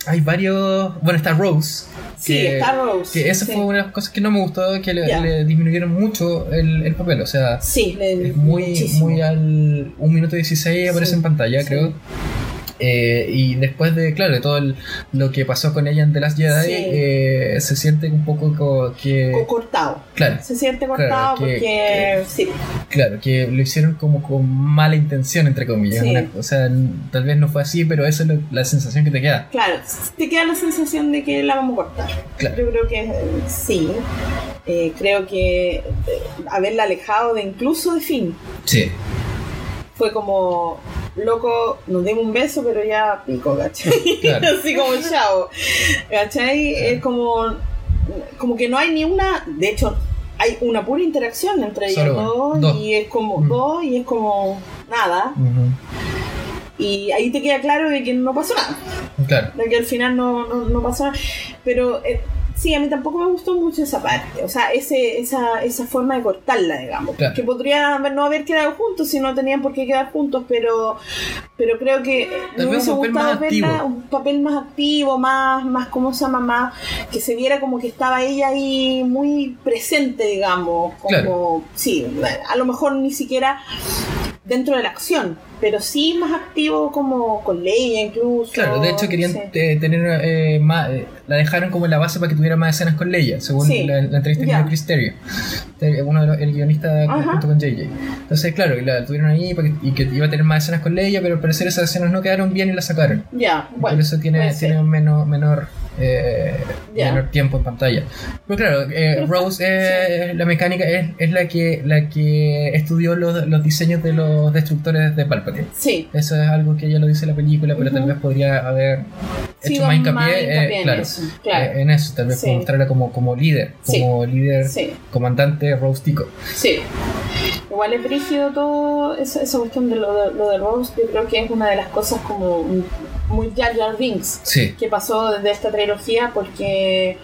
hay varios. Bueno, está Rose. Sí, que- está Rose. Que esa sí. fue una de las cosas que no me gustó, que le, disminuyeron mucho el, el papel. O sea, Sí, le- muy, muchísimo. muy al 1 minuto 16 aparece Sí, en pantalla, creo. Eh, y después de, claro, de todo el- lo que pasó con ella en The Last Jedi, Sí. eh, se siente un poco co- que... Co- cortado. Claro, Se siente cortado Claro, que- porque sí, claro, que lo hicieron como con mala intención, entre comillas. Sí. Una- o sea, tal vez no fue así, pero esa es lo- la sensación que te queda. claro, te queda la sensación de que la vamos a cortar. Claro. Yo creo que eh, sí. Eh, creo que haberla alejado de incluso de fin Sí, fue como loco, nos dimos un beso, pero ya pico, ¿cachai? Claro. Así como chao, ¿cachai? Es como, como que no hay ni una, de hecho, hay una pura interacción entre ellos dos, dos. y es como Mm. dos y es como nada. Y ahí te queda claro de que no pasó nada, claro. de que al final no, no, no pasó nada. Pero eh, sí, a mí tampoco me gustó mucho esa parte, o sea, ese, esa, esa forma de cortarla, digamos. Claro. Que podría no haber quedado juntos si no tenían por qué quedar juntos, pero, pero creo que me hubiese gustado verla activo. un papel más activo, más, más, ¿cómo se llama? Más, que se viera como que estaba ella ahí muy presente, digamos. Como, Claro. sí, a lo mejor ni siquiera dentro de la acción, pero sí más activo como con Leia incluso. Claro, de hecho querían Sí. eh, tener eh, más, eh, la dejaron como la base para que tuviera más escenas con Leia, según Sí, la, la entrevista que ya. dio Chris eh, uno de los, el guionista Ajá. junto con JJ. Entonces, claro, y la tuvieron ahí para que- y que iba a tener más escenas con Leia, pero al parecer esas escenas no quedaron bien y las sacaron. Ya, bueno. Por eso tiene, tiene un menor, menor, eh, Ya. menor tiempo en pantalla. Pero claro, eh, Rose, eh, la mecánica, es, es la que la que estudió los, los diseños de los destructores de Palpatine. Sí, Eso es algo que ella lo dice en la película, pero tal Ujú. vez podría haber hecho Sido más hincapié, más eh, hincapié en claro, eso, claro. eh, en eso, tal vez Sí. mostrarla como, como líder, Sí. como líder, sí, comandante Rose Tico. sí. Igual es brígido todo esa, esa cuestión de lo, de lo de Rose, yo creo que es una de las cosas como muy Jar Jar Binks Sí, que pasó desde esta trilogía porque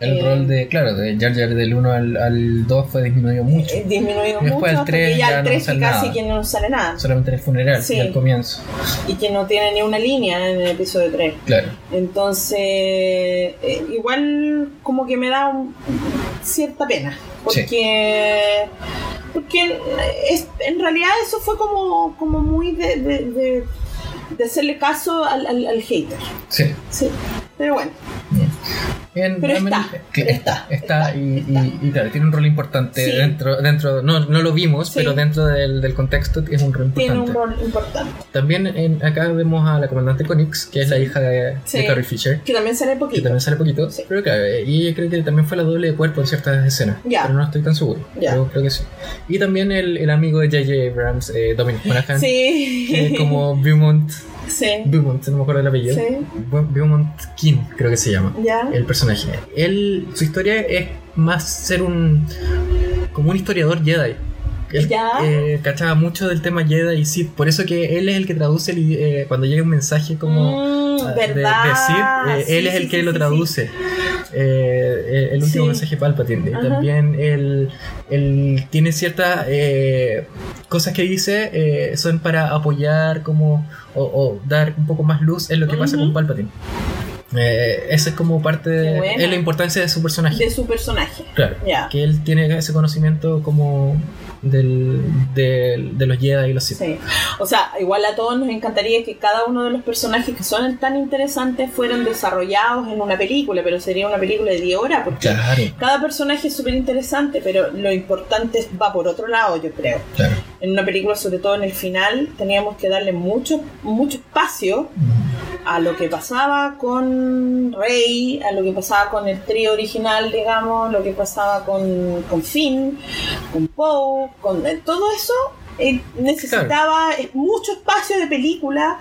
el Eh, rol de, claro, de Jar Jar del 1 al, al 2 fue disminuido mucho, eh, disminuyó Y después mucho tres que ya ya no el 3 sale casi nada. que no sale nada solamente en el funeral Sí. al comienzo, y que no tiene ni una línea en el episodio 3 claro. Entonces, eh, igual como que me da un- cierta pena, porque porque es, en realidad eso fue como, como muy de, de, de- de hacerle caso al, al, al hater. Sí. Sí. Pero bueno, Bien, Pero está, que pero está, está, está, y, y- y claro, tiene un rol importante Sí. dentro, dentro no, no lo vimos, Sí. pero dentro del, del contexto es un rol importante. tiene un rol importante. También en- acá vemos a la comandante Conix, que es la hija de, Sí. de Carrie Fisher, Que también sale que poquito. también sale poquito, Sí. pero claro, y creo que también fue la doble de cuerpo en ciertas escenas, Ya. pero no estoy tan seguro, Ya. pero creo que sí. Y también el, el amigo de J.J. Abrams, eh, Dominic Monaghan, Sí. que es como Beaumont, sí. Beaumont, no me acuerdo el apellido, Sí. Beaumont King, creo que se llama Ya. el personaje. Él, su historia es más ser un. como un historiador Jedi. Él eh, cachaba mucho del tema Jedi y Sith, por eso que él es el que traduce el- eh, cuando llega un mensaje como. Mm, ah, de, de. Sith, eh, Sí, él es el sí, que sí, lo traduce. Eh, el último mensaje Palpatine. Y también él, él tiene ciertas cosas que dice son para apoyar como o, o dar un poco más luz en lo que pasa con Palpatine. Eh, esa es como parte de es la importancia de su personaje. De su personaje. Claro. Que él tiene ese conocimiento como del, del- de los Jedi y los Sith. Sí. O sea, igual a todos nos encantaría que cada uno de los personajes que son tan interesantes fueran desarrollados en una película, pero sería una película de 10 horas porque Claro, cada personaje es súper interesante, pero lo importante va por otro lado, yo creo. claro. En una película, sobre todo en el final, teníamos que darle mucho, mucho espacio a lo que pasaba con Rey, a lo que pasaba con el trío original, digamos, lo que pasaba con, con Finn, con Poe, con eh, todo eso eh, necesitaba mucho espacio de película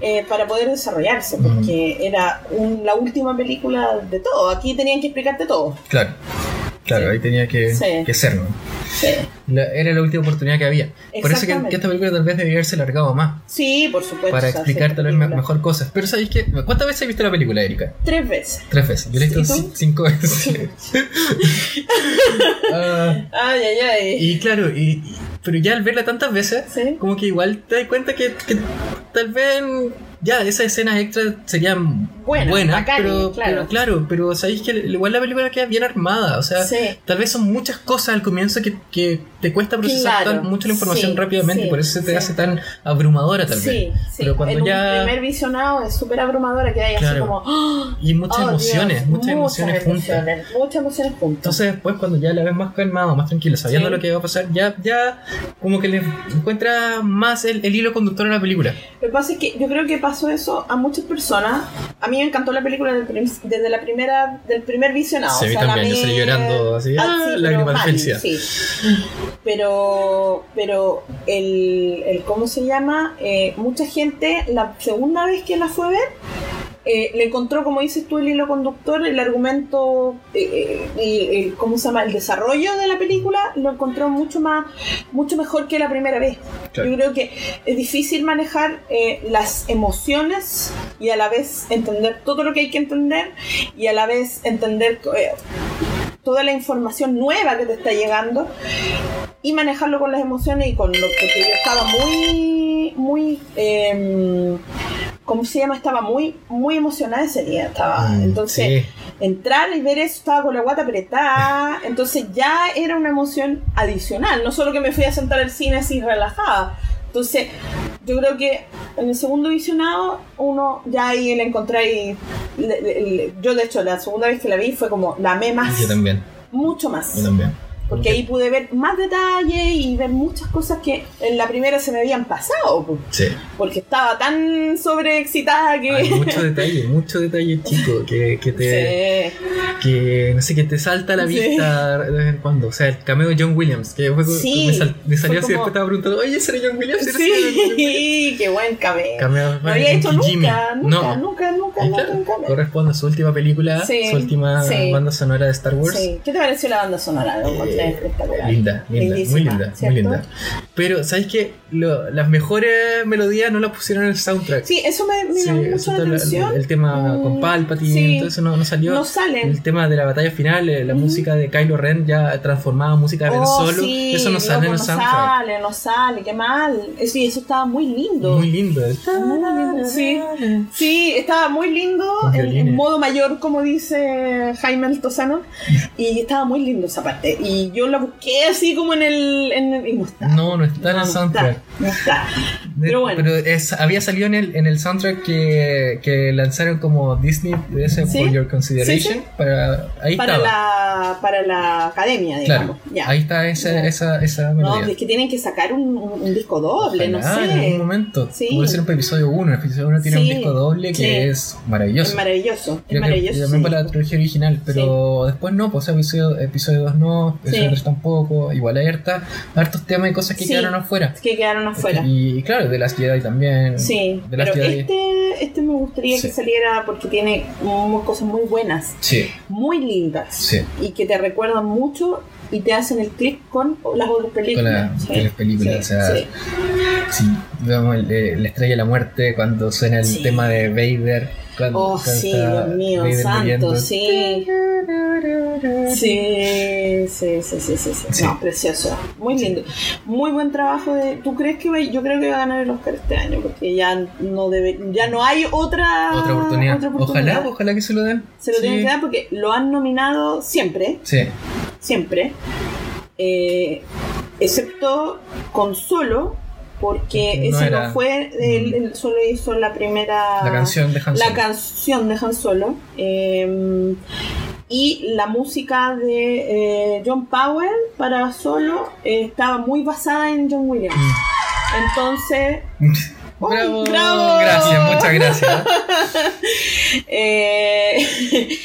eh, para poder desarrollarse, porque era un- la última película de todo. Aquí tenían que explicarte todo. Claro. Claro, Sí. ahí tenía que, Sí. que ser, ¿no? Sí, La- era la última oportunidad que había. Por eso que, que esta película tal vez debería haberse alargado más. sí por supuesto. para explicar tal vez me- mejor cosas. Pero ¿sabéis qué? ¿Cuántas veces has visto la película, Erika? Tres veces. Tres veces. Yo la he visto cinco veces. Ah, Ay, ay, ay. y claro, y, y- pero ya al verla tantas veces, como que igual te das cuenta que, que tal vez ya esas escenas extras serían Bueno, buenas, bacanes, pero, claro. pero claro, pero sabéis que igual la película queda bien armada, o sea, Sí. tal vez son muchas cosas al comienzo que, que te cuesta procesar Claro, tan- mucho la información sí, rápidamente sí, por eso se te hace tan abrumadora tal vez. Sí, sí. Pero cuando en ya un primer visionado es súper abrumadora que hay así Claro. como ¡Ah! y muchas Oh, emociones, Dios, muchas emociones juntas. muchas emociones juntas. Entonces después cuando ya la ves más calmado, más tranquilo, sabiendo lo que va a pasar, ya, ya como que le encuentra más el, el hilo conductor a la película. Lo que pasa es que yo creo que pasó eso a muchas personas. A mí me encantó la película desde la primera, del primer visionado. Sí, a mí también, yo salí llorando así, ah, pero lágrimas de mal, felicidad. sí. Pero, pero el, el ¿cómo se llama? Eh, mucha gente, la segunda vez que la fue a ver, eh, le encontró, como dices tú, el hilo conductor, el argumento, eh, eh, el- el- ¿cómo se llama? El desarrollo de la película lo encontró mucho más, mucho mejor que la primera vez. Claro. Yo creo que es difícil manejar eh, las emociones y a la vez entender todo lo que hay que entender y a la vez entender toda la información nueva que te está llegando y manejarlo con las emociones y con lo que yo estaba muy, muy, eh, ¿cómo se llama? Estaba muy, muy emocionada ese día. Estaba, Mm, entonces, sí. entrar y ver eso, estaba con la guata apretada, entonces ya era una emoción adicional, no solo que me fui a sentar al cine así relajada, Entonces, yo creo que en el segundo visionado, uno ya ahí le encontré. le- le- le- yo, de hecho, la segunda vez que la vi fue como la amé más. Yo también, Mucho más. yo también. Porque ahí pude ver más detalle y ver muchas cosas que en la primera se me habían pasado. Sí. Porque estaba tan sobreexcitada que. Hay mucho detalle, mucho detalle chico que, que te. Sí. que no sé, que te salta a la Sí. vista de vez en cuando. O sea, el cameo de John Williams, que fue, Sí, me, sal- me salió así como- después estaba preguntando, oye, ¿ese era John Williams? ¿Ese era John Williams?" Sí, qué buen cameo. Cameo No había hecho nunca, nunca, No. nunca, nunca, nunca, claro, corresponde a su última película, Sí, su última sí. banda sonora de Star Wars. Sí. ¿Qué te pareció la banda sonora? Lo Eh, espectacular. Linda, linda, Lindísima, muy linda, muy ¿cierto? linda. Pero, ¿sabes qué? Lo- las mejores melodías no las pusieron en el soundtrack. Sí, eso me, me Sí, llamó mucho la atención. el tema Mm, con Palpatine, sí. todo eso no, no salió. No salen. El tema de la batalla final, eh, la Ujú. música de Kylo Ren ya transformada en música de Oh, Solo, sí, eso no sale en el no soundtrack. sale, no sale, qué mal. Eh, Sí, eso estaba muy lindo. Muy lindo. Muy lindo, sí. Sí, estaba muy lindo, en, en modo mayor, como dice Jaime Altozano, y estaba muy lindo esa parte. Y yo la busqué así como en el... En el y no está. No, no está en No, el no soundtrack. está, no está. Pero bueno. es- había salido en el, en el soundtrack que, que lanzaron como Disney, ese Sí. For Your Consideration. Sí, sí. Para, ahí Para estaba. la, para la academia, digamos. Claro, Ya. ahí está esa, Ya. esa, esa No, melodía. es que tienen que sacar un, un- un disco doble, no Ojalá, En sé. algún momento. Sí. Como hicieron para episodio 1. El episodio 1 tiene un disco doble que es maravilloso. Es maravilloso, es Creo que maravilloso. también para la trilogía original, pero después no, pues episodio, episodio 2 no, episodio Sí. 3 tampoco. Igual hay harta- hartos temas y cosas que Sí. quedaron afuera. que quedaron afuera. Y claro, de las Jedi también. Sí, de pero Jedi. este, este me gustaría Sí. que saliera porque tiene cosas muy buenas, Sí, muy lindas sí. y que te recuerdan mucho y te hacen el clic con las otras Con películas. las Sí, con las películas, sí, o sea, sí. sí, vemos la estrella de la muerte cuando suena el Sí. tema de Vader. Cuando, Oh, sí, Dios mío, santo, sí. Sí, sí, sí, sí, sí, sí. No, precioso. Muy lindo. Muy buen trabajo de. ¿Tú crees que va, yo creo que va a ganar el Oscar este año? Porque ya no debe, ya no hay otra, Otra oportunidad. otra oportunidad. Ojalá, ojalá que se lo den. Se lo Sí. tienen que dar porque lo han nominado siempre, Sí, siempre. Eh, excepto con solo, porque No ese era- no fue, solo hizo la primera la canción de Han la Solo. canción de Han Solo eh, y la música de eh, John Powell para Solo eh, estaba muy basada en John Williams. Entonces, Bravo, bravo! gracias, muchas gracias. eh,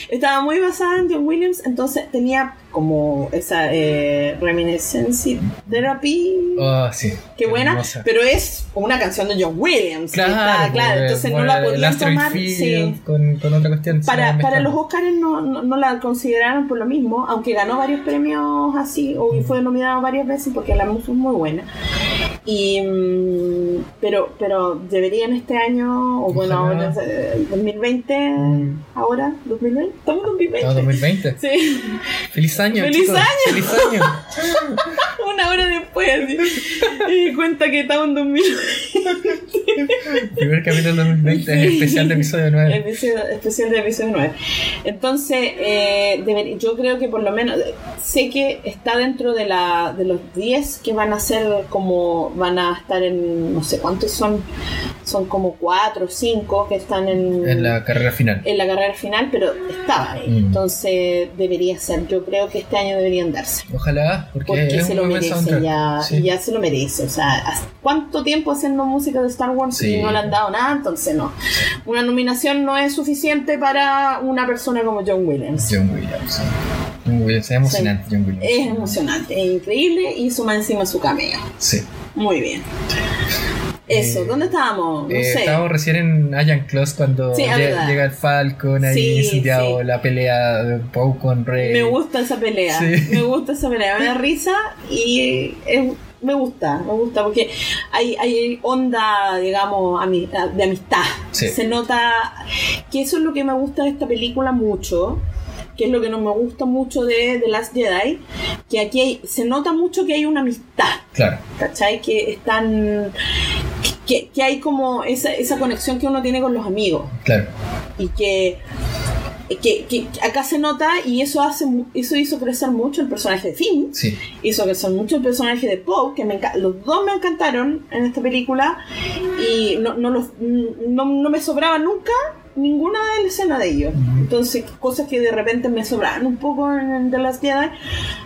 estaba muy basada en John Williams, entonces tenía como esa eh, reminiscency therapy. Oh, sí. Qué buena, hermosa. pero es una canción de John Williams. Claro, está, claro, entonces no la podían tomar. Sí. con, con otra cuestión. Para, para los. Oscars no, no, no la consideraron por lo mismo, aunque ganó varios premios así, o fue nominada varias veces porque la música es muy buena. Y, mm, pero, pero deberían este año, o bueno, Ojalá. ahora, eh, 2020, Mm. ahora, 2020, estamos en 2020. No, 2020. Sí, Feliz año. ¡Feliz chicos. año! Feliz año. una hora después, y cuenta que estamos en 2020. Primer capítulo del 2020 es Sí. especial de episodio 9. Episodio- especial de episodio 9. Entonces, eh, deber- yo creo que por lo menos, sé que está dentro de, la, de los 10 que van a ser como, van a estar en, no sé cuántos son, son como 4 o 5 que están en, En la carrera final. en la carrera final, pero estaba ahí. Mm. Entonces, debería ser, yo creo que este año deberían darse. Ojalá, porque, Porque se lo merece ya, Sí. ya se lo merece. O sea, ¿hace ¿cuánto tiempo haciendo música de Star Wars Sí. y no le han dado nada? Entonces no. Una nominación no es suficiente para una persona como John Williams. John Williams. John Williams, es emocionante, John Williams. Es emocionante, es increíble y suma encima su cameo. Sí. Muy bien. Eso, Eh, ¿dónde estábamos? No Eh, sé. Estábamos recién en Iron Claws cuando Sí, es lle- verdad. llega el Falcon ahí Sí, incendiado, sí. la pelea de Poe con Rey. Me gusta esa pelea. Me gusta esa pelea. Me da risa y es- me gusta, me gusta porque hay, hay onda, digamos, ami- de amistad. Se nota que eso es lo que me gusta de esta película mucho. Que es lo que no me gusta mucho de The Last Jedi. Que aquí hay- se nota mucho que hay una amistad. Claro, ¿Cachai? Que están. Que, que hay como esa, esa conexión que uno tiene con los amigos claro. y que que, que acá se nota y eso hace eso hizo crecer mucho el personaje de Finn Sí. hizo crecer mucho el personaje de Poe que me los dos me encantaron en esta película y no, no, los, no, no me sobraba nunca ninguna escena de ellos entonces cosas que de repente me sobraban un poco en The Last Jedi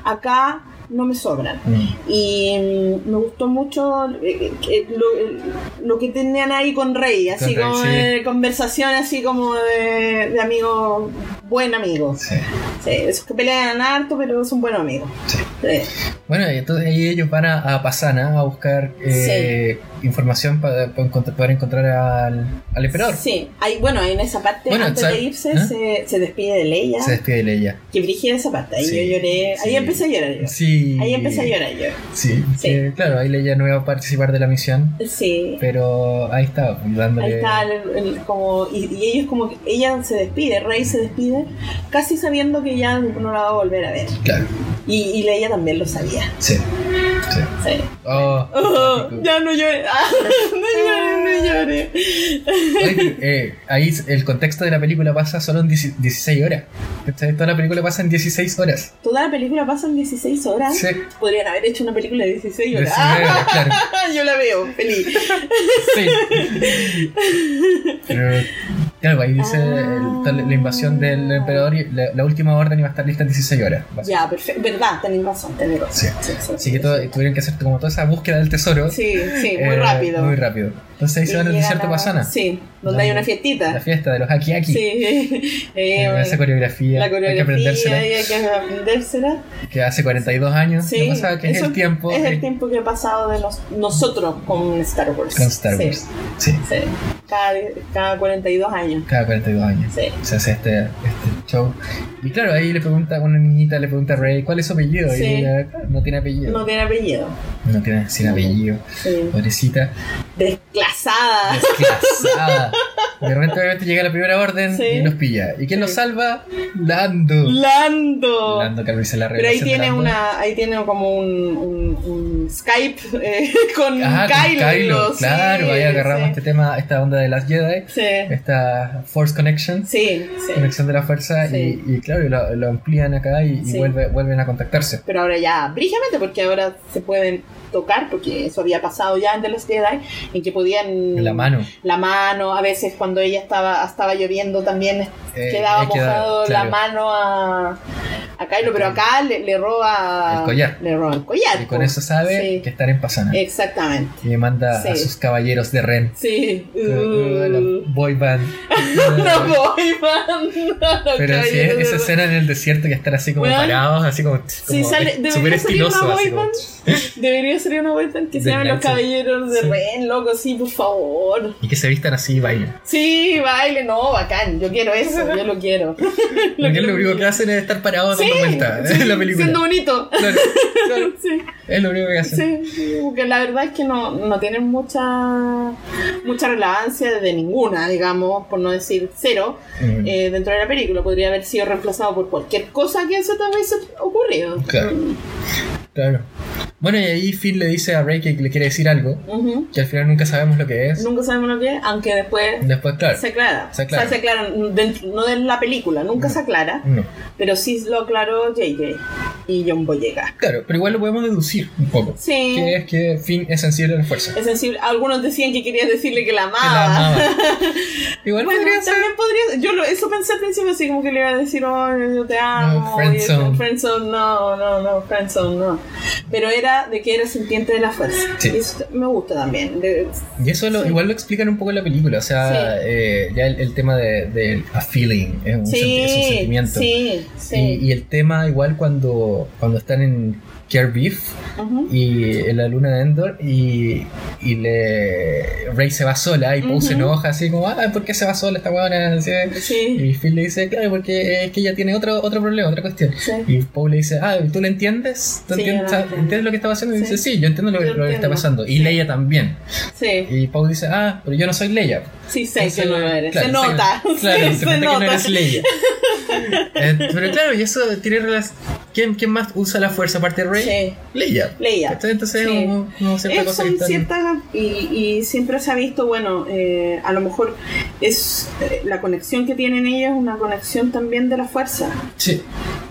acá no me sobran Mm. y mm, me gustó mucho eh, eh, lo, eh, lo que tenían ahí con Rey, así Rey, como sí. de conversación, así como de, de amigo, buen amigo. Sí. Sí, esos que pelean harto, pero son buenos amigos. Bueno, y entonces ahí ellos van a, a Pasana a buscar eh, información para, poder encontrar al, al emperador. Sí, ahí, bueno, en esa parte, Bueno, antes de irse, ¿Ah? se, se despide de Leia. Se despide de Leia. Que brigida esa parte, ahí Sí, yo lloré, ahí empecé a llorar yo. Sí. Ahí empecé a llorar yo. Sí, Sí. que, claro, ahí Leia no iba a participar de la misión, Sí. pero ahí está, dándole... Ahí está, el- el- como, y, y ellos como que ella se despide, Rey se despide, casi sabiendo que ya no la va a volver a ver. Claro, Y, y ella también lo sabía. sí. Sí. Sí. Oh, Oh, ya no lloré, Ah, no lloré, no lloré. Oye, eh, ahí el contexto de la película pasa solo en 10 16 horas. Toda la película pasa en 16 horas. Toda la película pasa en 16 horas. Sí. Podrían haber hecho una película de 16 horas. 16 horas, claro. Yo la veo, feliz. Sí. Pero, claro, ahí dice Ah. el- la invasión del emperador y la, la última orden iba a estar lista en 16 horas. Ya, perfecto. Verdad, tenés razón, tenés razón. Sí. Sí, sí, Así que todo- tuvieron que hacer como toda esa búsqueda del tesoro. Sí, sí, muy eh, rápido. Muy rápido. Entonces ahí se van al desierto a- Pasana. Sí, donde hay una fiestita. La fiesta de los Aki Aki. Sí, eh, Eh, esa coreografía. la Hay que coreografía, aprendérsela. hay que aprendérsela. Que hace 42 años. Sí, ¿no pasaba? Que es el tiempo. Es el tiempo que ha pasado de nos- nosotros con Star Wars. Con Star Sí, Wars. Sí. sí. Cada, cada 42 años. Cada 42 años. Sí. Se hace este, este show. Y claro, ahí le pregunta, una niñita le pregunta a Rey, ¿cuál es su apellido? Sí. Y ella, claro, no tiene apellido. No tiene apellido. No tiene sin apellido. Sí. Pobrecita. Desclasada. Desclasada. De repente, obviamente, llega la primera orden Sí. y los pilla. ¿Y quién Sí. salva? Lando. Lando. Lando, que dice la Pero ahí tiene una, ahí tiene como un, un, un Skype eh, con Ah, con Kylo. Sí, claro, ahí agarramos sí. este tema, esta onda de las Jedi, Sí, esta Force Connection, sí, sí. conexión de la fuerza, y, y claro, lo, lo amplían acá y, y Sí. vuelve- vuelven a contactarse. Pero ahora ya, brígidamente, porque ahora se pueden tocar, porque eso había pasado ya en The Last Jedi, en que podían... La mano. La mano, a veces cuando ella estaba, estaba lloviendo también Eh, quedaba eh, mojado claro. la mano a, a Kylo, pero acá le, le roba... El collar. Le roba el collar. Y con eso sabe Sí. que están en Pasana. Exactamente. Y manda a Sí. sus caballeros de Ren. Sí. Uh, la Uh. boy band. No. No, Pero si caballeros es esa escena en el desierto y estar así como Bueno, parados, así como, Sí, como sale, estiloso. así como-. Salir una boy band que se llamen los caballeros de Sí. Ren, loco, sí, por favor. Y que se vistan así y bailen. Sí, baile, no, bacán. Yo quiero eso, yo lo quiero. Porque lo único que hacen es estar parados Sí, dando vueltas sí, en la película. Siendo bonito. Claro, claro, Sí, es lo único que hacen. sí, porque la verdad es que no, no tienen mucha mucha relevancia de ninguna, digamos, por no decir cero, Mm. eh, dentro de la película. Podría haber sido reemplazado por cualquier cosa que se te hubiese ocurrido. Claro. Claro. Bueno, y ahí Finn le dice a Rey que le quiere decir algo, Ujú. que al final nunca sabemos lo que es. Nunca sabemos lo que es, aunque después Después, claro. se aclara. Se aclara. O sea, se aclara dentro- no de la película, nunca se aclara, No. pero sí lo aclaró JJ y John Boyega. Claro, pero igual lo podemos deducir un poco. Sí. Que es que Finn es sensible a la fuerza. Es sensible. Algunos decían que querías decirle que la Que la amaba. amaba. Igual Bueno, podría ser. también podría. Yo lo, eso pensé al principio, así como que le iba a decir, oh, yo te amo. No, friendzone. Friendzone, no, no, no, friendzone, no. Pero era de que era sintiente de la fuerza. Sí. Y eso me gusta también. De- Y eso lo, Sí. igual lo explican un poco en la película. O sea, Sí. eh, ya el, el tema de, de a feeling es un, senti- es un sentimiento. Y, y el tema, igual cuando, cuando están en Care Beef y en la luna de Endor y, y le Rey se va sola y Poe se enoja así como, ah, ¿por qué se va sola esta huevona? Sí, Y Phil le dice, claro, porque es que ella tiene otro, otro problema, otra cuestión. sí. Y Poe le dice, ah, ¿tú lo entiendes? ¿Tú Sí, entiendes, lo entiendo. ¿entiendes lo que está pasando? Y dice, sí, yo entiendo lo, Yo lo que está pasando. Y. Leia también. Y Poe dice, ah, pero yo no soy Leia. sí sé Entonces, que no eres. claro, se nota. Claro, se, se nota que no eres Leia. Eh, pero claro, y eso tiene relación. ¿quién, quién más usa la fuerza aparte de Rey? Sí. Leia. Leia. Entonces, Sí. como, como cierta cosa que son están- ciertas y, y siempre se ha visto bueno eh, a lo mejor es eh, la conexión que tienen ellos es una conexión también de la fuerza Sí,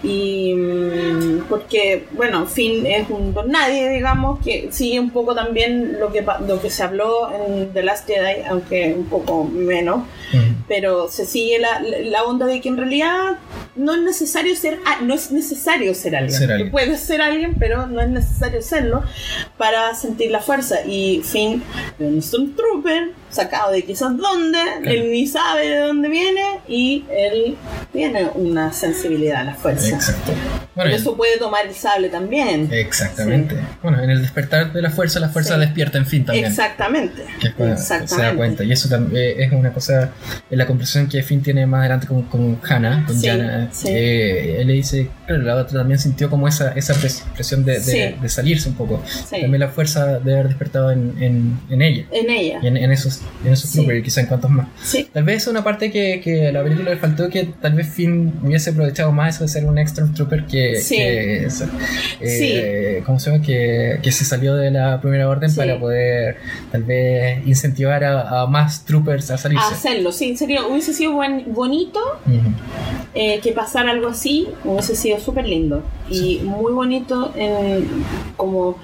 y mm, porque bueno Finn es un don nadie digamos que sigue un poco también lo que lo que se habló en The Last Jedi aunque un poco menos. Pero se sigue la, la onda de que en realidad no es necesario ser no es necesario ser alguien. Ser alguien. Puedes ser alguien pero no es necesario serlo para sentir la fuerza y Finn un Stormtrooper sacado de quizás dónde él ni sabe de dónde viene y él tiene una sensibilidad a la fuerza exacto. Bueno, eso puede tomar el sable también exactamente. Bueno, en el despertar de la fuerza, la fuerza Sí. despierta en fin también. exactamente que es cuando se da exactamente cuenta. Y eso también es una cosa, en la conversación que Finn tiene más adelante con, con Hannah, con Sí, Jana, sí. eh, él le dice, claro, la otra también sintió como esa, esa pres- presión de, de- Sí. de salirse un poco. Sí. También la fuerza de haber despertado en, en, en ella. en ella Y en, en esos, en esos Sí. y quizá en cuantos más. sí Tal vez es una parte que, que a la película le faltó que tal vez Finn hubiese aprovechado más eso de ser un extra trooper que, Sí. que eh, ¿cómo se llama? Que, que se salió de la primera orden para poder tal vez incentivar a, a más troopers a salirse. a hacerlo sí sería hubiese sido buen- bonito eh, que pasara algo así hubiese sido súper lindo y muy bonito en, como,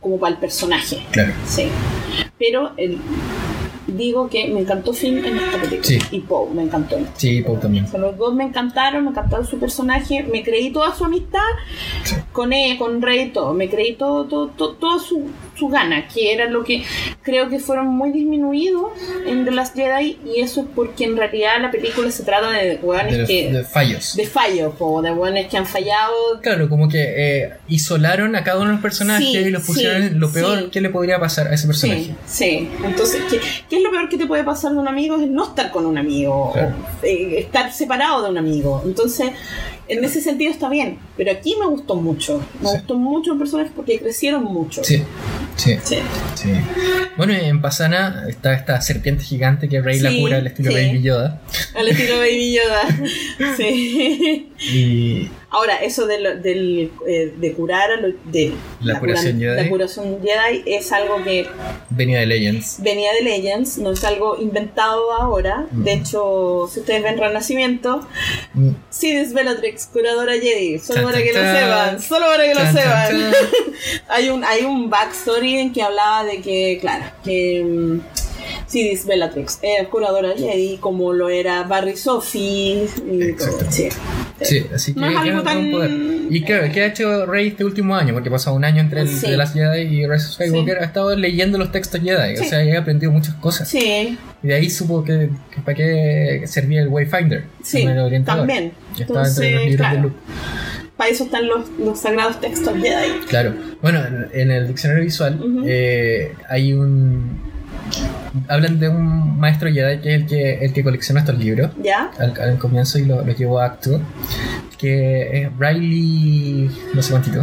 como para el personaje. Claro. Sí. Pero el- digo que me encantó Finn en esta película Sí. y Poe me encantó. Sí, Poe también. o sea, los dos me encantaron, me encantaron su personaje, me creí toda su amistad Sí. con él, con Rey, todo, me creí todo, todo, todo, toda su, su gana, que era lo que creo que fueron muy disminuidos en The Last Jedi, y eso es porque en realidad la película se trata de hueones De, que. de fallos. de fallos, po, de hueones que han fallado. Claro, como que eh, isolaron a cada uno de los personajes Sí, y los pusieron sí, lo peor sí. que le podría pasar a ese personaje. Sí, sí. Entonces, ¿qué, qué es lo peor que te puede pasar de un amigo? Es no estar con un amigo, Claro. o, eh, estar separado de un amigo. Entonces, en ese sentido está bien. Pero aquí me gustó mucho. Me Sí. gustó mucho el personaje porque crecieron mucho. Sí, sí. Sí. Sí. Bueno, en Pasana está esta serpiente gigante que Rey la cura al estilo. Baby Yoda. Al estilo Baby Yoda. sí. Y Ahora, eso de, lo- del, eh, de curar a lo- de La curación cura- Jedi. La curación Jedi es algo que venía de Legends. venía de Legends, no es algo inventado ahora. Mm. De hecho, si ustedes ven Renacimiento, Mm. Sidis Bellatrix, curadora Jedi, solo Chan, para chan, que lo chan. sepan, solo para que lo Chan, chan, sepan. hay un hay un backstory en que hablaba de que, claro, que mm, Sidis Bellatrix era curadora Jedi, como lo era Barry Sophie y todo. Exacto. Sí. Sí, así que No es algo tan- poder. Y claro, ¿qué ha hecho Rey este último año? Porque pasó un año entre el Sí. de las Jedi y Rise of Skywalker. Ha estado leyendo los textos Jedi. O sea, ha aprendido muchas cosas. Sí, Y de ahí supo que, que para qué servía el Wayfinder. sí, el también. Que estaba entre los Entonces, libros de claro, Luke. para eso están los, los sagrados textos Jedi. Claro. Bueno, en- el diccionario visual Ujú. eh, hay un. Hablan de un maestro Jedi que es el que, el que colecciona estos libros ¿Ya? al, al comienzo y lo, lo llevó a acto. Que es Riley. No sé cuántito.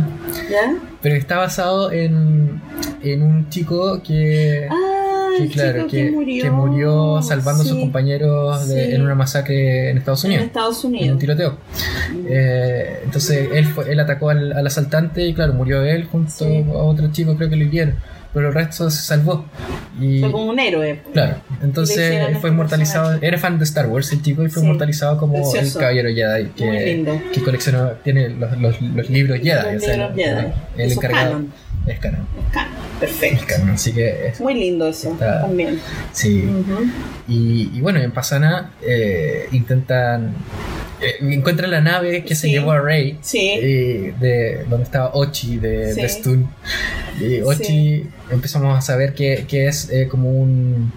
¿Ya? Pero está basado en, en un chico que. Ah, que claro, que, que murió, que murió salvando a sus Sí, compañeros de- sí. en una masacre en Estados en Unidos. Estados En un Unidos. tiroteo. Eh, entonces él fue, él atacó al, al asaltante y claro, murió él junto Sí. a otro chico, creo que lo hirieron. Pero el resto se salvó. Y Fue como un héroe. claro, entonces fue inmortalizado. Era fan de Star Wars el chico y fue Sí. inmortalizado como Precioso. el caballero Jedi que, que coleccionó, tiene los, los, los libros Jedi. Los o sea, libros el- Jedi. encargado. canon. Es canon. Es canon. Es Perfecto. canon, así que es- Muy lindo eso Está- también. sí. Y, y bueno, en Pasana eh, intentan. eh, encuentran la nave que se llevó a Rey. Sí. eh, de donde estaba Ochi de, Sí. de Stun. Y Ochi empezamos a saber que, que es eh, como un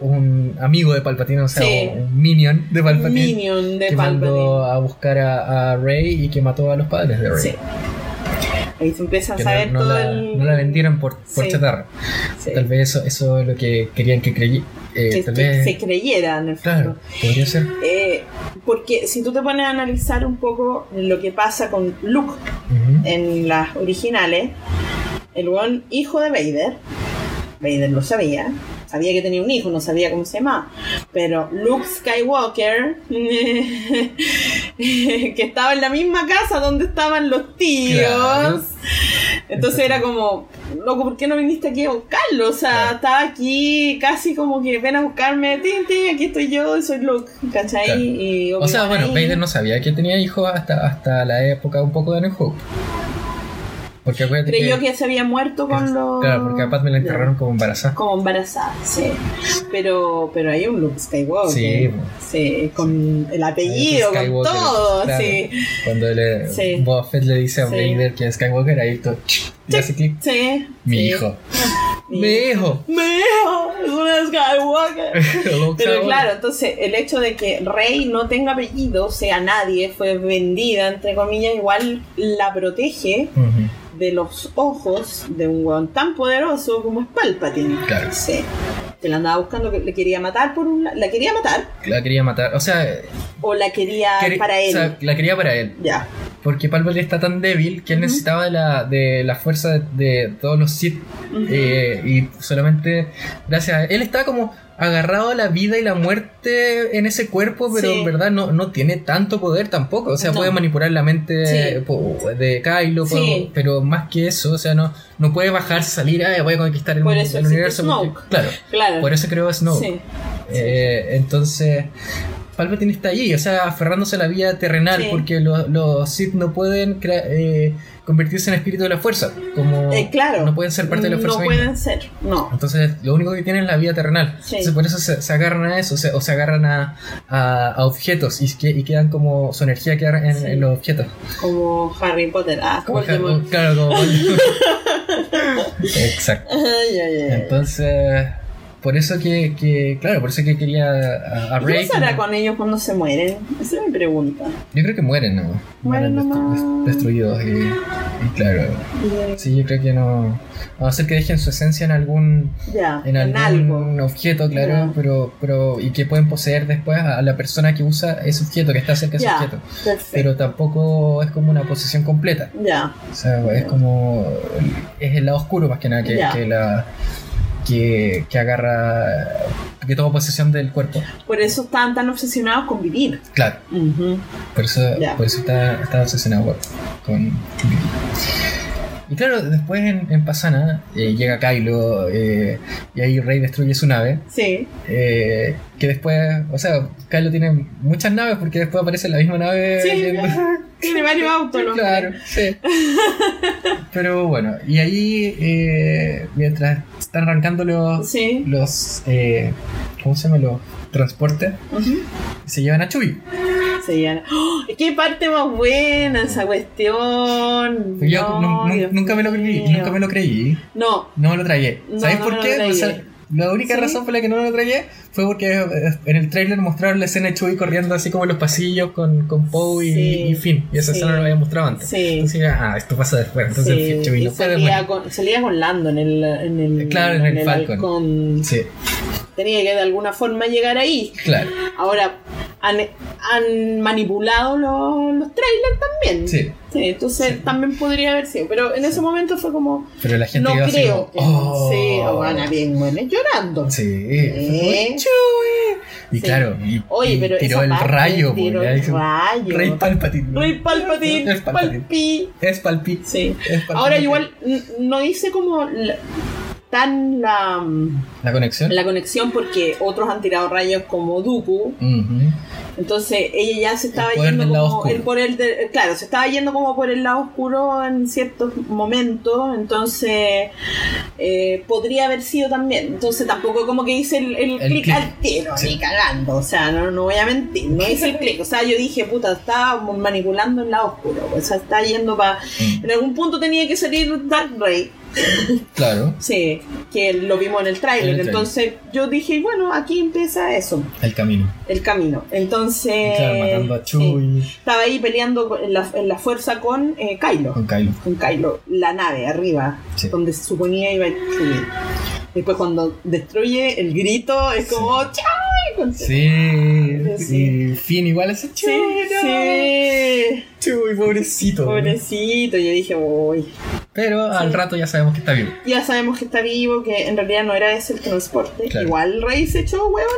un amigo de Palpatine, o sea, Sí. un minion de Palpatine Minion de que mandó Palpatine. a buscar a, a Rey y que mató a los padres de Rey. Sí. Ahí se empieza a saber no, no todo la, el. no la vendieron por, por Sí. chatarra. Sí. Tal vez eso, eso es lo que querían que creyera. que, tal que vez. se creyera en el fondo. Claro, podría ser. Eh, porque si tú te pones a analizar un poco lo que pasa con Luke en las originales, el buen hijo de Vader, Vader lo sabía, sabía que tenía un hijo, no sabía cómo se llamaba, pero Luke Skywalker que estaba en la misma casa donde estaban los tíos. Claro. Entonces era como, loco, ¿por qué no viniste aquí a buscarlo? O sea, Claro. estaba aquí casi como que ven a buscarme, tin, tin, aquí estoy yo, soy Luke, ¿cachai? Claro. Y O sea, bueno. Vader no sabía que tenía hijos hasta, hasta la época un poco de New Hope. Porque acuérdate Creyó que se había muerto con los... Claro, porque a Pat me la enterraron como embarazada. Como embarazada, sí. Pero, pero hay un Luke Skywalker. Sí. Sí, con el apellido, con todo, claro. sí. Cuando le, Sí. Boba Fett le dice a. Vader que es Skywalker, ahí todo, le hace clic. Sí. Mi hijo. Mi- hijo. Mi hijo es una Skywalker. Pero claro, entonces el hecho de que Rey no tenga apellido, sea nadie, fue vendida, entre comillas, igual la protege Ujú. De los ojos de un weón tan poderoso como es Palpatine. Claro. Sí. Que la andaba buscando, que le quería matar por un la, la quería matar La quería matar. O sea, o la quería quería- para él. o sea, la quería para él. ya. Porque Palpatine está tan débil que él necesitaba de la, de la fuerza de, de todos los Sith. Eh, y solamente gracias a él está como agarrado a la vida y la muerte en ese cuerpo, pero Sí. en verdad no, no tiene tanto poder tampoco. O sea, No. puede manipular la mente Sí. de Kylo, Sí. pero más que eso, o sea, no, no puede bajarse, salir, "Ay, voy a conquistar el, universo. porque- claro, Claro. por eso creo Snow. Sí. Eh, entonces, Palpatine está allí, o sea, aferrándose a la vida terrenal, Sí. porque los, los Sith no pueden eh, convertirse en espíritu de la fuerza, como Eh, claro. no pueden ser parte de la fuerza No misma. pueden ser, no. Entonces, lo único que tienen es la vida terrenal. Sí. Entonces, por eso se, se agarran a eso, se- o se agarran a, a- a objetos y, que- y quedan como su energía queda en, Sí. en los objetos. Como Harry Potter. Ah, Como Voldemort. ja- claro, como. Exacto. Ay, ay, ay. Entonces, por eso que, que- claro, por eso que quería a, a ¿Y ¿Qué pasará como- con ellos cuando se mueren? Esa es mi pregunta. Yo creo que mueren, ¿no? Mueren nomás. dest- destruidos y, y claro. Y, Sí, yo creo que no. A ser que dejen su esencia en algún ya, en algún objeto, claro, pero, pero y que pueden poseer después a la persona que usa ese objeto, que está cerca de ese objeto. Pero tampoco es como una posesión completa. ya, O sea, es como es el lado oscuro más que nada que la que, que agarra que toma posesión del cuerpo. por eso estaban tan obsesionados con vivir. Claro, Ujú. por eso, Ya. por eso está, está obsesionado con, con y claro, después en, en Pasana eh, llega Kylo eh, y ahí Rey destruye su nave. Sí, Eh, que después, o sea, Kylo tiene muchas naves porque después aparece la misma nave. sí, yendo- tiene varios autos. ¿no? Claro, sí. Pero bueno, y ahí eh, mientras están arrancando los, Sí. los eh, ¿cómo se llama? Los transportes, Ujú. se llevan a Chewie. Se llama. ¡Oh! ¡Qué parte más buena esa cuestión! Yo No, nunca me lo creí, mío. nunca me lo creí, No, no me lo tragué. No, ¿Sabes por qué? tragué. O sea, la única ¿Sí? razón por la que no me lo tragué fue porque eh, en el trailer mostraron la escena de Chewie corriendo así como en los pasillos con, con Poe y, Sí, y Finn. Y esa sí. escena no la había mostrado antes. Sí. Entonces, ah, esto pasa después. Entonces, sí, Chewie y no puede salía con, salía con Lando en el, en el, Claro, en el Falcon. Sí, Tenía que de alguna forma llegar ahí. claro. Ahora, han, han manipulado los, los trailers también. Sí. Sí, entonces Sí. también podría haber sido. Pero en ese momento fue como. Pero la gente No creo que. "Oh". Sí, o van a bien, bueno, llorando. Sí. Chewie. Y Sí. claro, y, Oye, y pero tiró el rayo, tiró el rayo. Rey Palpatine. Rey Palpatine, Es. Palpi. Es Palpi. Sí. Es Palpatine. Ahora igual no hice como la- tan la, La conexión. la conexión porque otros han tirado rayos como Dooku. Entonces ella ya se estaba yendo como el por el de- claro, se estaba yendo como por el lado oscuro en ciertos momentos, entonces eh, podría haber sido también. Entonces tampoco como que hice el, el El clic clic. al tiro, Sí. ni cagando, o sea, no, no voy a mentir, no hice el clic, o sea, yo dije, puta, estaba manipulando el lado oscuro, o sea, está yendo para... Mm. En algún punto tenía que salir Dark Ray, Claro, sí, que lo vimos en el tráiler, entonces yo dije, bueno, aquí empieza eso, el camino. el camino. Entonces... Y claro, matando a sí. Chewie Estaba ahí peleando en la, en la fuerza con eh, Kylo. con Kylo. Con Kylo, la nave arriba, Sí. donde se suponía iba a subir. Después cuando destruye el grito es como ¡Chao! Con- Sí, Sí. y Finn igual Sí, Chewie. no. sí. Chewie, pobrecito. Pobrecito, yo dije, uy. Pero al Sí. rato ya sabemos que está vivo. Ya sabemos que está vivo, que en realidad no era ese el transporte. Claro. Igual Rey se echó hueones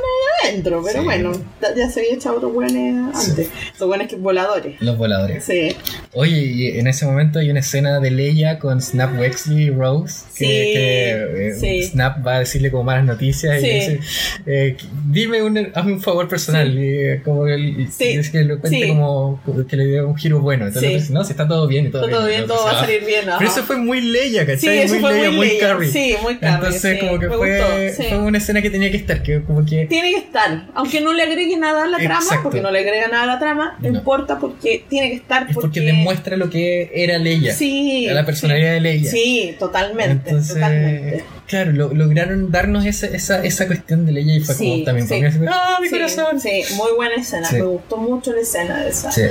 adentro, pero Sí. bueno, ya- se había echado otros hueones antes. Esos hueones que voladores. Los voladores. Sí. Oye, y en ese momento hay una escena de Leia con Snap Wexley y Rose. Que, Sí, que, eh, sí. Snap va a decirle como malas noticias y Sí. dice: eh, Dime un, hazme un favor personal. Y, eh, como Sí. dice que lo cuente Sí. como que le dé un giro bueno. Entonces Sí. No, si está todo bien y todo bien, todo va a salir bien. Pero ajá. eso fue muy Leia, ¿cachai? Sí, eso muy fue Leia, muy Leia. Carrie. Sí, muy Carrie. Entonces, sí, como que fue, gustó, sí. fue una escena que tenía que estar. Que como que. Tiene que estar, aunque no le agregue nada a la trama, porque no le agrega nada a la trama, no importa porque tiene que estar. Es porque demuestra lo que era Leia. sí, la personalidad de Leia. Sí, totalmente, Entonces, totalmente. Claro, lo- lograron darnos esa, esa, esa cuestión de Leia y fue como también sí. ¡Ah, mi Sí, corazón! Sí, muy buena escena. Sí. Me gustó mucho la escena de esa. Sí,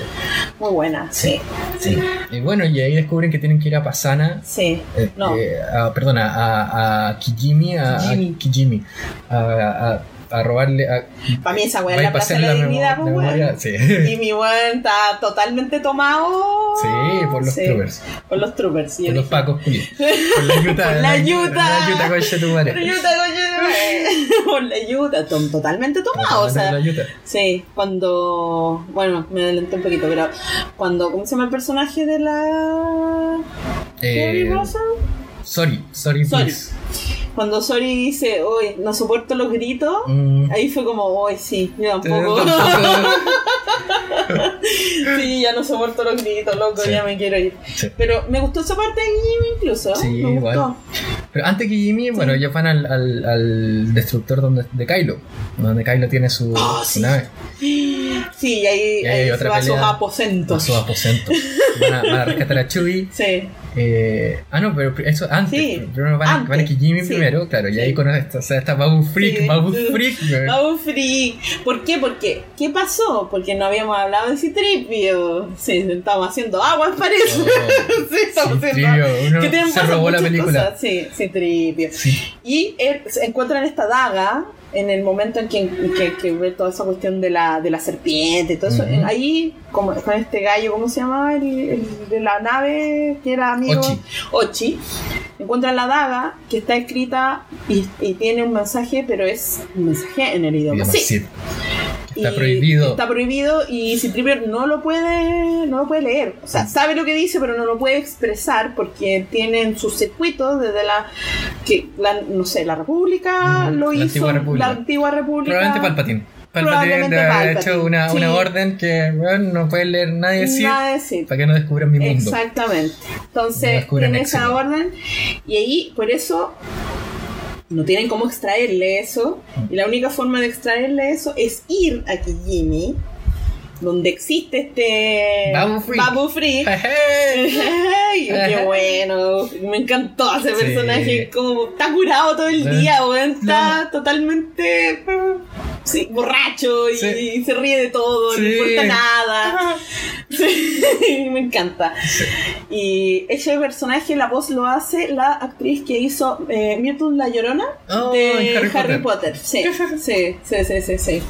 Muy buena, sí. sí. Y bueno, y ahí descubren que tienen que ir a Pasana. Sí. eh, No. eh, a- perdona, a, a Kijimi, a, a Kijimi. Kijimi, a, a- robarle. A, Para mí esa weá es la plaza de la la, dignidad, pues, la memoria. Sí. Y mi weón está totalmente tomado. Sí, por los Sí, troopers, Por los troopers. yo por los pacos. Por la yuta. Por la. La yuta, concha tu madre. Por la coño, por la tom- totalmente tomado, o sea, La sí, cuando, bueno, me adelanté un poquito, pero cuando, ¿cómo se llama el personaje de la Eh, Russell? Sorry, sorry, Sorry. please. Cuando Sori dice, uy, no soporto los gritos, Mm. ahí fue como, uy, sí, yo Eh, tampoco. sí, ya no soporto los gritos, loco, Sí. ya me quiero ir. Sí. Pero me gustó esa parte de Jimmy incluso, Sí, me. Pero antes que Jimmy, bueno, ellos van al, al, al destructor donde, de Kylo, donde Kylo tiene su, Oh, su sí. nave, Sí, y ahí, Y ahí hay otra va a sus aposentos. a su aposento. Van a, van a rescatar a Chewie. Sí, Eh, ah, no, pero eso antes. Sí, primero van, antes, van a Kijimi sí. primero, claro, y Sí. ahí con esta, o sea, esta Babu Freak. Babu Freak. Babu Freak. ¿Por qué? Porque, ¿qué pasó? Porque no habíamos hablado de Citripio. Sí, estamos haciendo aguas, parece. Oh, sí, estamos haciendo tienen se robó la película. cosas. Sí, Citripio. Y él, se encuentran esta daga en el momento en que, que, que ve toda esa cuestión de la, de la serpiente todo eso. Ahí, como, con este gallo, ¿cómo se llamaba? El, el de la nave que era amigo. Ochi. Ochi. Encuentran la daga que está escrita y, y tiene un mensaje, pero es un mensaje en el idioma Sí. Está prohibido. Está prohibido y Citripio no lo puede no lo puede leer. O sea, sabe lo que dice, pero no lo puede expresar porque tienen sus circuitos desde la que la, no sé, la República Ujú, lo la hizo, antigua República. la antigua República. Probablemente Palpatine. Palpatine debe haber hecho una, sí. una orden que no puede leer nadie decir Nada de Sith. para que no descubran mi mundo. Exactamente. No Entonces, descubren tiene esa orden y ahí, por eso, no tienen cómo extraerle eso. Y la única forma de extraerle eso es ir a Kijimi, donde existe este Babu Freak. Babu. Ay, qué bueno, me encantó ese Sí. personaje, como está curado todo el día, weón, está totalmente sí, borracho y, Sí. y se ríe de todo, no importa nada. Me encanta. Y ese personaje, la voz lo hace la actriz que hizo eh, Myrtle La Llorona Oh, de Harry, Harry Potter. Sí, sí, sí, sí, sí, sí.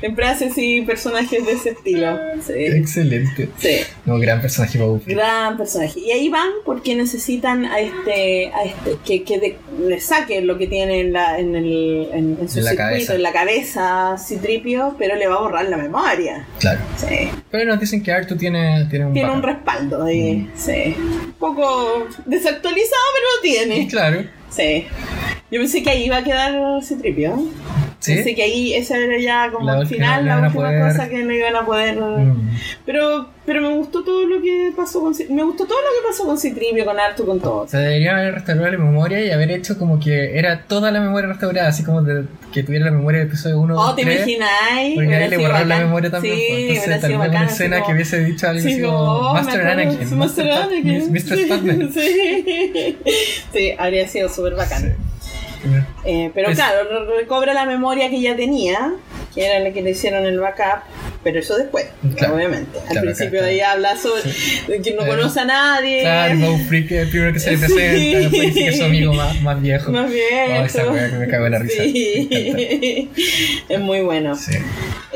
Siempre hace sí personajes de ese estilo. Sí, Excelente. sí. No, gran personaje Freak. Gran personaje. Y ahí van porque necesitan a este, a este que, que de- le saquen lo que tiene en, la, en, el, en, en su En la circuito, cabeza. en la cabeza Citripio, pero le va a borrar la memoria. Claro. Sí. Pero nos dicen que Artu tiene, tiene un Tiene un respaldo ahí. Mm. Sí. Un poco desactualizado, pero lo tiene. Claro. Sí. Yo pensé que ahí iba a quedar Citripio. ¿Sí? Pensé que ahí esa era ya como La última, final, la última poder- cosa que no iban a poder. Mm. Pero, pero me gustó todo lo que pasó con me gustó todo lo que pasó con Citripio, con Artu, con todo. O sea, deberían haber restaurado la memoria y haber hecho como que era toda la memoria restaurada, así como de- que tuviera la memoria del episodio 1, Oh, 2, ¿te 3. imagináis? Porque a Hubiera él le borraron la memoria también. Sí, pues. Entonces, tal vez una bacán, así escena como- que hubiese dicho algo Sí, así como, Master Anakin. Master Anakin. Mr. Sí, Spatman. Sí. Sí, habría sido súper bacán. Sí. Eh, pero claro, re- recobra la memoria que ya tenía, que era la que le hicieron el backup, pero eso después, Claro. obviamente. Al Claro, principio está. ahí habla sobre de que no Eh, conoce a nadie. Claro, Bow Freak es el primero que se le Sí. presenta, después dice que es su amigo más, más viejo. Más bien. Oh, esa que me cago en la risa. Sí. es muy bueno. Sí.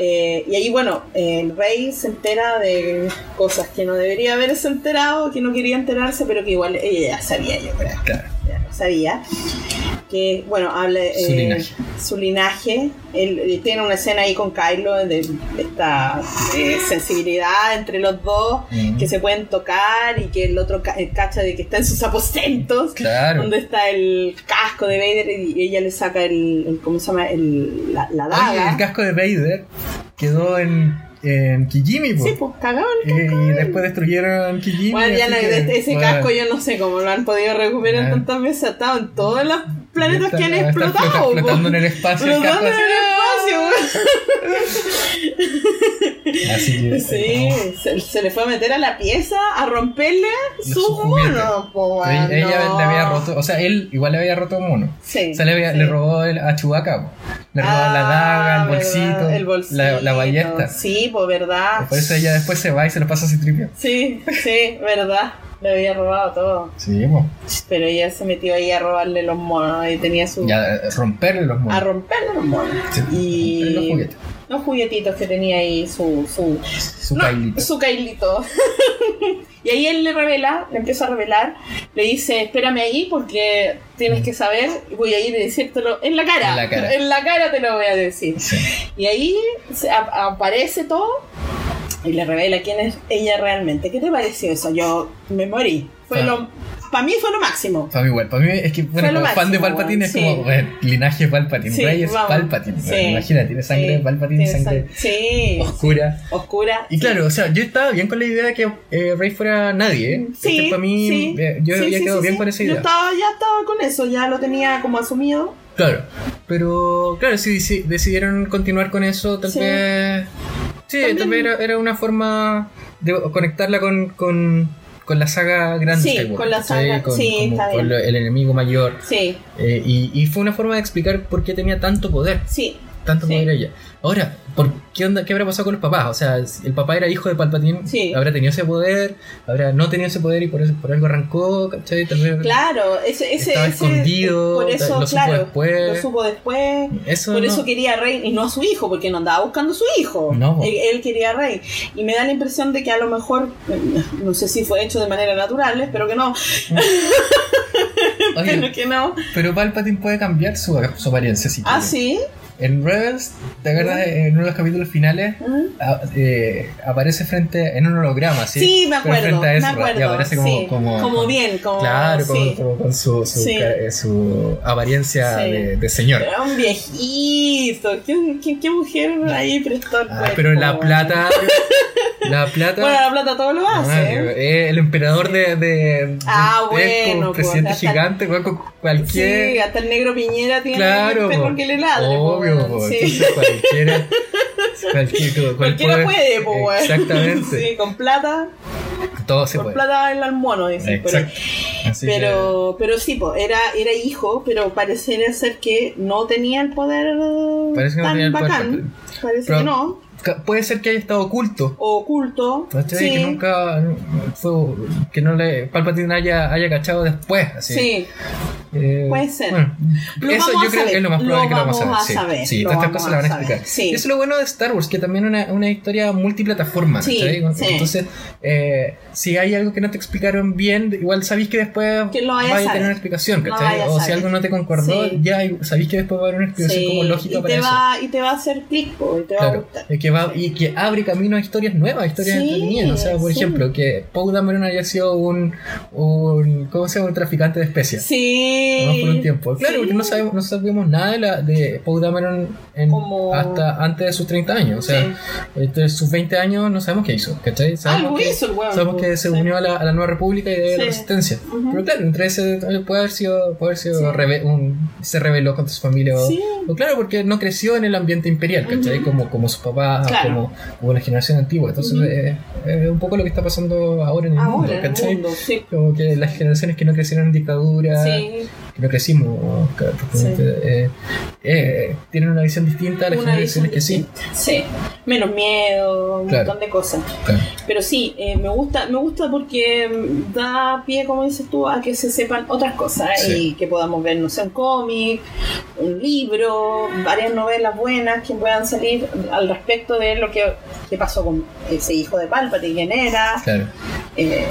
Eh, y ahí, bueno, el rey se entera de cosas que no debería haberse enterado, que no quería enterarse, pero que igual ella ya sabía, yo creo. Claro. Ya lo sabía. Que, bueno, habla Su eh, linaje. su linaje. Él, él tiene una escena ahí con Kylo de, de esta eh, sensibilidad entre los dos, que se pueden tocar y que el otro ca- eh, cacha de que está en sus aposentos Claro. donde está el casco de Vader y ella le saca el, el- ¿cómo se llama? El, la, la Oye, daga. el casco de Vader quedó en, en Kijimi, po. sí, pues cagado el Eh, y después destruyeron Kijimi. Bueno, ya así no, que, ese bueno, casco yo no sé cómo lo han podido recuperar Ah. tantas veces. Ha estado en todos los planetas está- que han está explotado. po. flotando en el espacio. el casco así. Así que, se, se le fue a meter a la pieza a romperle Su sus monos, po, Ella, ella le había roto, o sea, él igual le había roto a mono. Sí, O sea, le, había- sí. le robó el, a Chewbacca. po. Le robó Ah, la daga, el verdad, bolsito, el bolsito. La, la ballesta. Sí, pues verdad. Por eso ella después se va y se lo pasa a Citripio. Sí, sí, verdad. Le había robado todo. Sí, po. Pero ella se metió ahí a robarle los monos y tenía su. Ya, eh, romperle los monos. a romperle los monos. Sí, Y los juguetes. los juguetitos que tenía ahí su. su Su no, cailito. Su cailito. y ahí él le revela, le empieza a revelar, le dice, espérame ahí porque tienes que saber, y voy a ir a decírtelo en la cara. En la cara. En la cara te lo voy a decir. Sí. Y ahí se ap- aparece todo y le revela quién es ella realmente. ¿Qué te pareció eso? Yo me morí. Fue Ah. lo, para mí fue lo máximo. Para mí igual, para mí es que bueno, como fan de máximo, Palpatine es sí. como bueno, linaje Palpatine, Sí, Rey es vamos. Palpatine, Sí. bueno, imagínate, tiene sangre Sí, Palpatine, tiene sangre sang- sí, oscura. sí, oscura. Y sí. claro, o sea, yo estaba bien con la idea de que eh, Rey fuera nadie, ¿eh? Sí, Este, para mí, sí, eh, yo sí, había sí, quedado sí, bien sí. con esa Yo idea. estaba, ya estaba con eso, ya lo tenía como asumido. Claro, pero claro, si deci- decidieron continuar con eso, tal Sí. vez... Sí, También- era, era una forma de conectarla con, con, con la saga grande. Sí, Skywalker, con la saga- Con, sí, como está con bien. lo- el enemigo mayor. Sí, Eh, y, y fue una forma de explicar por qué tenía tanto poder. sí. Tanto Sí. poder ella. Ahora, ¿por qué, onda, ¿qué habrá pasado con los papás? O sea, el papá era hijo de Palpatine, Sí. habrá tenido ese poder, habrá no tenido ese poder y por, eso, por algo arrancó, ¿cachai? Claro, ese, ese, Estaba ese- escondido, por eso, lo supo claro, después. lo supo después. Eso Por no- eso quería a Rey y no a su hijo, porque no andaba buscando a su hijo. No. Él, él quería a Rey. Y me da la impresión de que a lo mejor, eh, no sé si fue hecho de manera natural, espero que no, Oye, espero que no. pero Palpatine puede cambiar su, su apariencia si Ah, quiere. sí. En Rebels, ¿te acuerdas? En uno de los capítulos finales Mm. a- eh, aparece frente en un holograma, ¿sí? Sí, me Pero acuerdo, frente a me Ezra, acuerdo. Y aparece como, sí. como, bien, como. Claro, como- sí. como con su, su, Sí. eh, su apariencia de, de señor. Era un viejito. ¿Qué, qué, qué mujer ahí prestó el Ah, pero la bueno? plata. la plata. Bueno, la plata todo lo ah, hace. eh, el emperador de, de, Ah, de- es como bueno, pues, presidente gigante, con cualquier. Sí, hasta el negro Piñera tiene claro, el perro po. que le ladre. po, obvio, weón. po. Sí. entonces cualquiera. cualquier- cual Cualquiera puede, po. Exactamente. Sí, con plata, Todo se con puede. plata el dicen. Pero, Exacto. Que- pero, pero sí, po, era, era hijo, pero parecería ser que no tenía el poder Parece que no tan tenía el poder, bacán. Parece que no. Puede ser que haya estado oculto. Oculto. ¿cachai? Sí. Que nunca fue, que no le Palpatine haya, haya cachado después. Así. Sí, Eh, Puede ser. bueno, eso yo creo saber. que es lo más probable Lo que lo vamos a vamos a sí, saber. sí, Lo todas estas cosas la van a saber. explicar. Sí. Eso es lo bueno de Star Wars, que también es una, una historia multiplataforma. Sí, sí. Entonces, eh, si hay algo que no te explicaron bien, igual sabéis que después Que lo vaya a vaya a saber. tener una explicación. ¿cachai? o si saber. algo no te concordó, Sí. ya sabéis que después va a haber una explicación Sí, como lógica y para te eso. y te va a hacer clic y te va a gustar. que, va, y que abre camino a historias nuevas, historias Sí, entretenidas. O sea, por sí. ejemplo, que Poe Dameron haya sido un, un ¿cómo se llama? un traficante de especias. Sí. Vamos por un tiempo. Claro, Sí. porque no sabemos, no sabíamos nada de, la, de Poe Dameron en- Como- hasta antes de sus 30 años. O sea, entre sus 20 años no sabemos qué hizo. ¿Cachai? Sabemos Algo que, hizo el sabemos que pues, se unió a la, a la nueva república y de la resistencia. Ujú. Pero claro, entre ese puede haber sido, puede haber sido rebe- un, se rebeló contra su familia. o- Sí. o claro, porque no creció en el ambiente imperial, ¿cachai? Ujú. como, como su papá, Claro. como, como la generación antigua. Entonces, Ujú. eh, es un poco lo que está pasando ahora en el mundo. Como que las generaciones que no crecieron en dictadura, Sí. que no crecimos, eh, eh, tienen una visión distinta a las Una generaciones que sí. Menos miedo, un Claro. montón de cosas. Claro. Pero sí, eh, me gusta me gusta porque mm, da pie, como dices tú, a que se sepan otras cosas y que podamos ver, no sé, un cómic, un libro, varias novelas buenas que puedan salir al respecto de lo que, pasó con ese hijo de Palpatine, quién era, Claro. eh,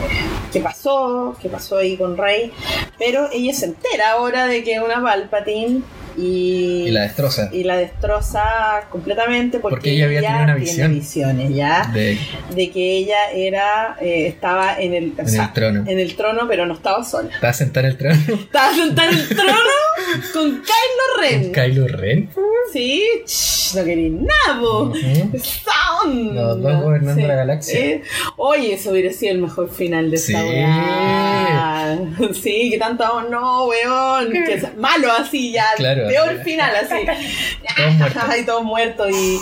qué pasó, qué pasó ahí con Rey. Pero ella se entera ahora de que una Palpatine y, Y la destroza. y la destroza completamente porque, Porque ella había tenido una visión. visiones ya De, de que ella era eh, estaba en el, o en sea, el trono. en el trono pero no estaba sola Estaba sentada en el trono. estaba sentada en el trono con Kylo Ren Kylo Ren. sí ch, no quería nada. Ujú. Esa onda. Los dos gobernando la galaxia. Eh, Oye, eso hubiera sido el mejor final de esta Sí. weá. Sí, que tanto no, weón. Que es malo así ya. Claro. Peor final así. Todos muertos. Ay, todos muertos y,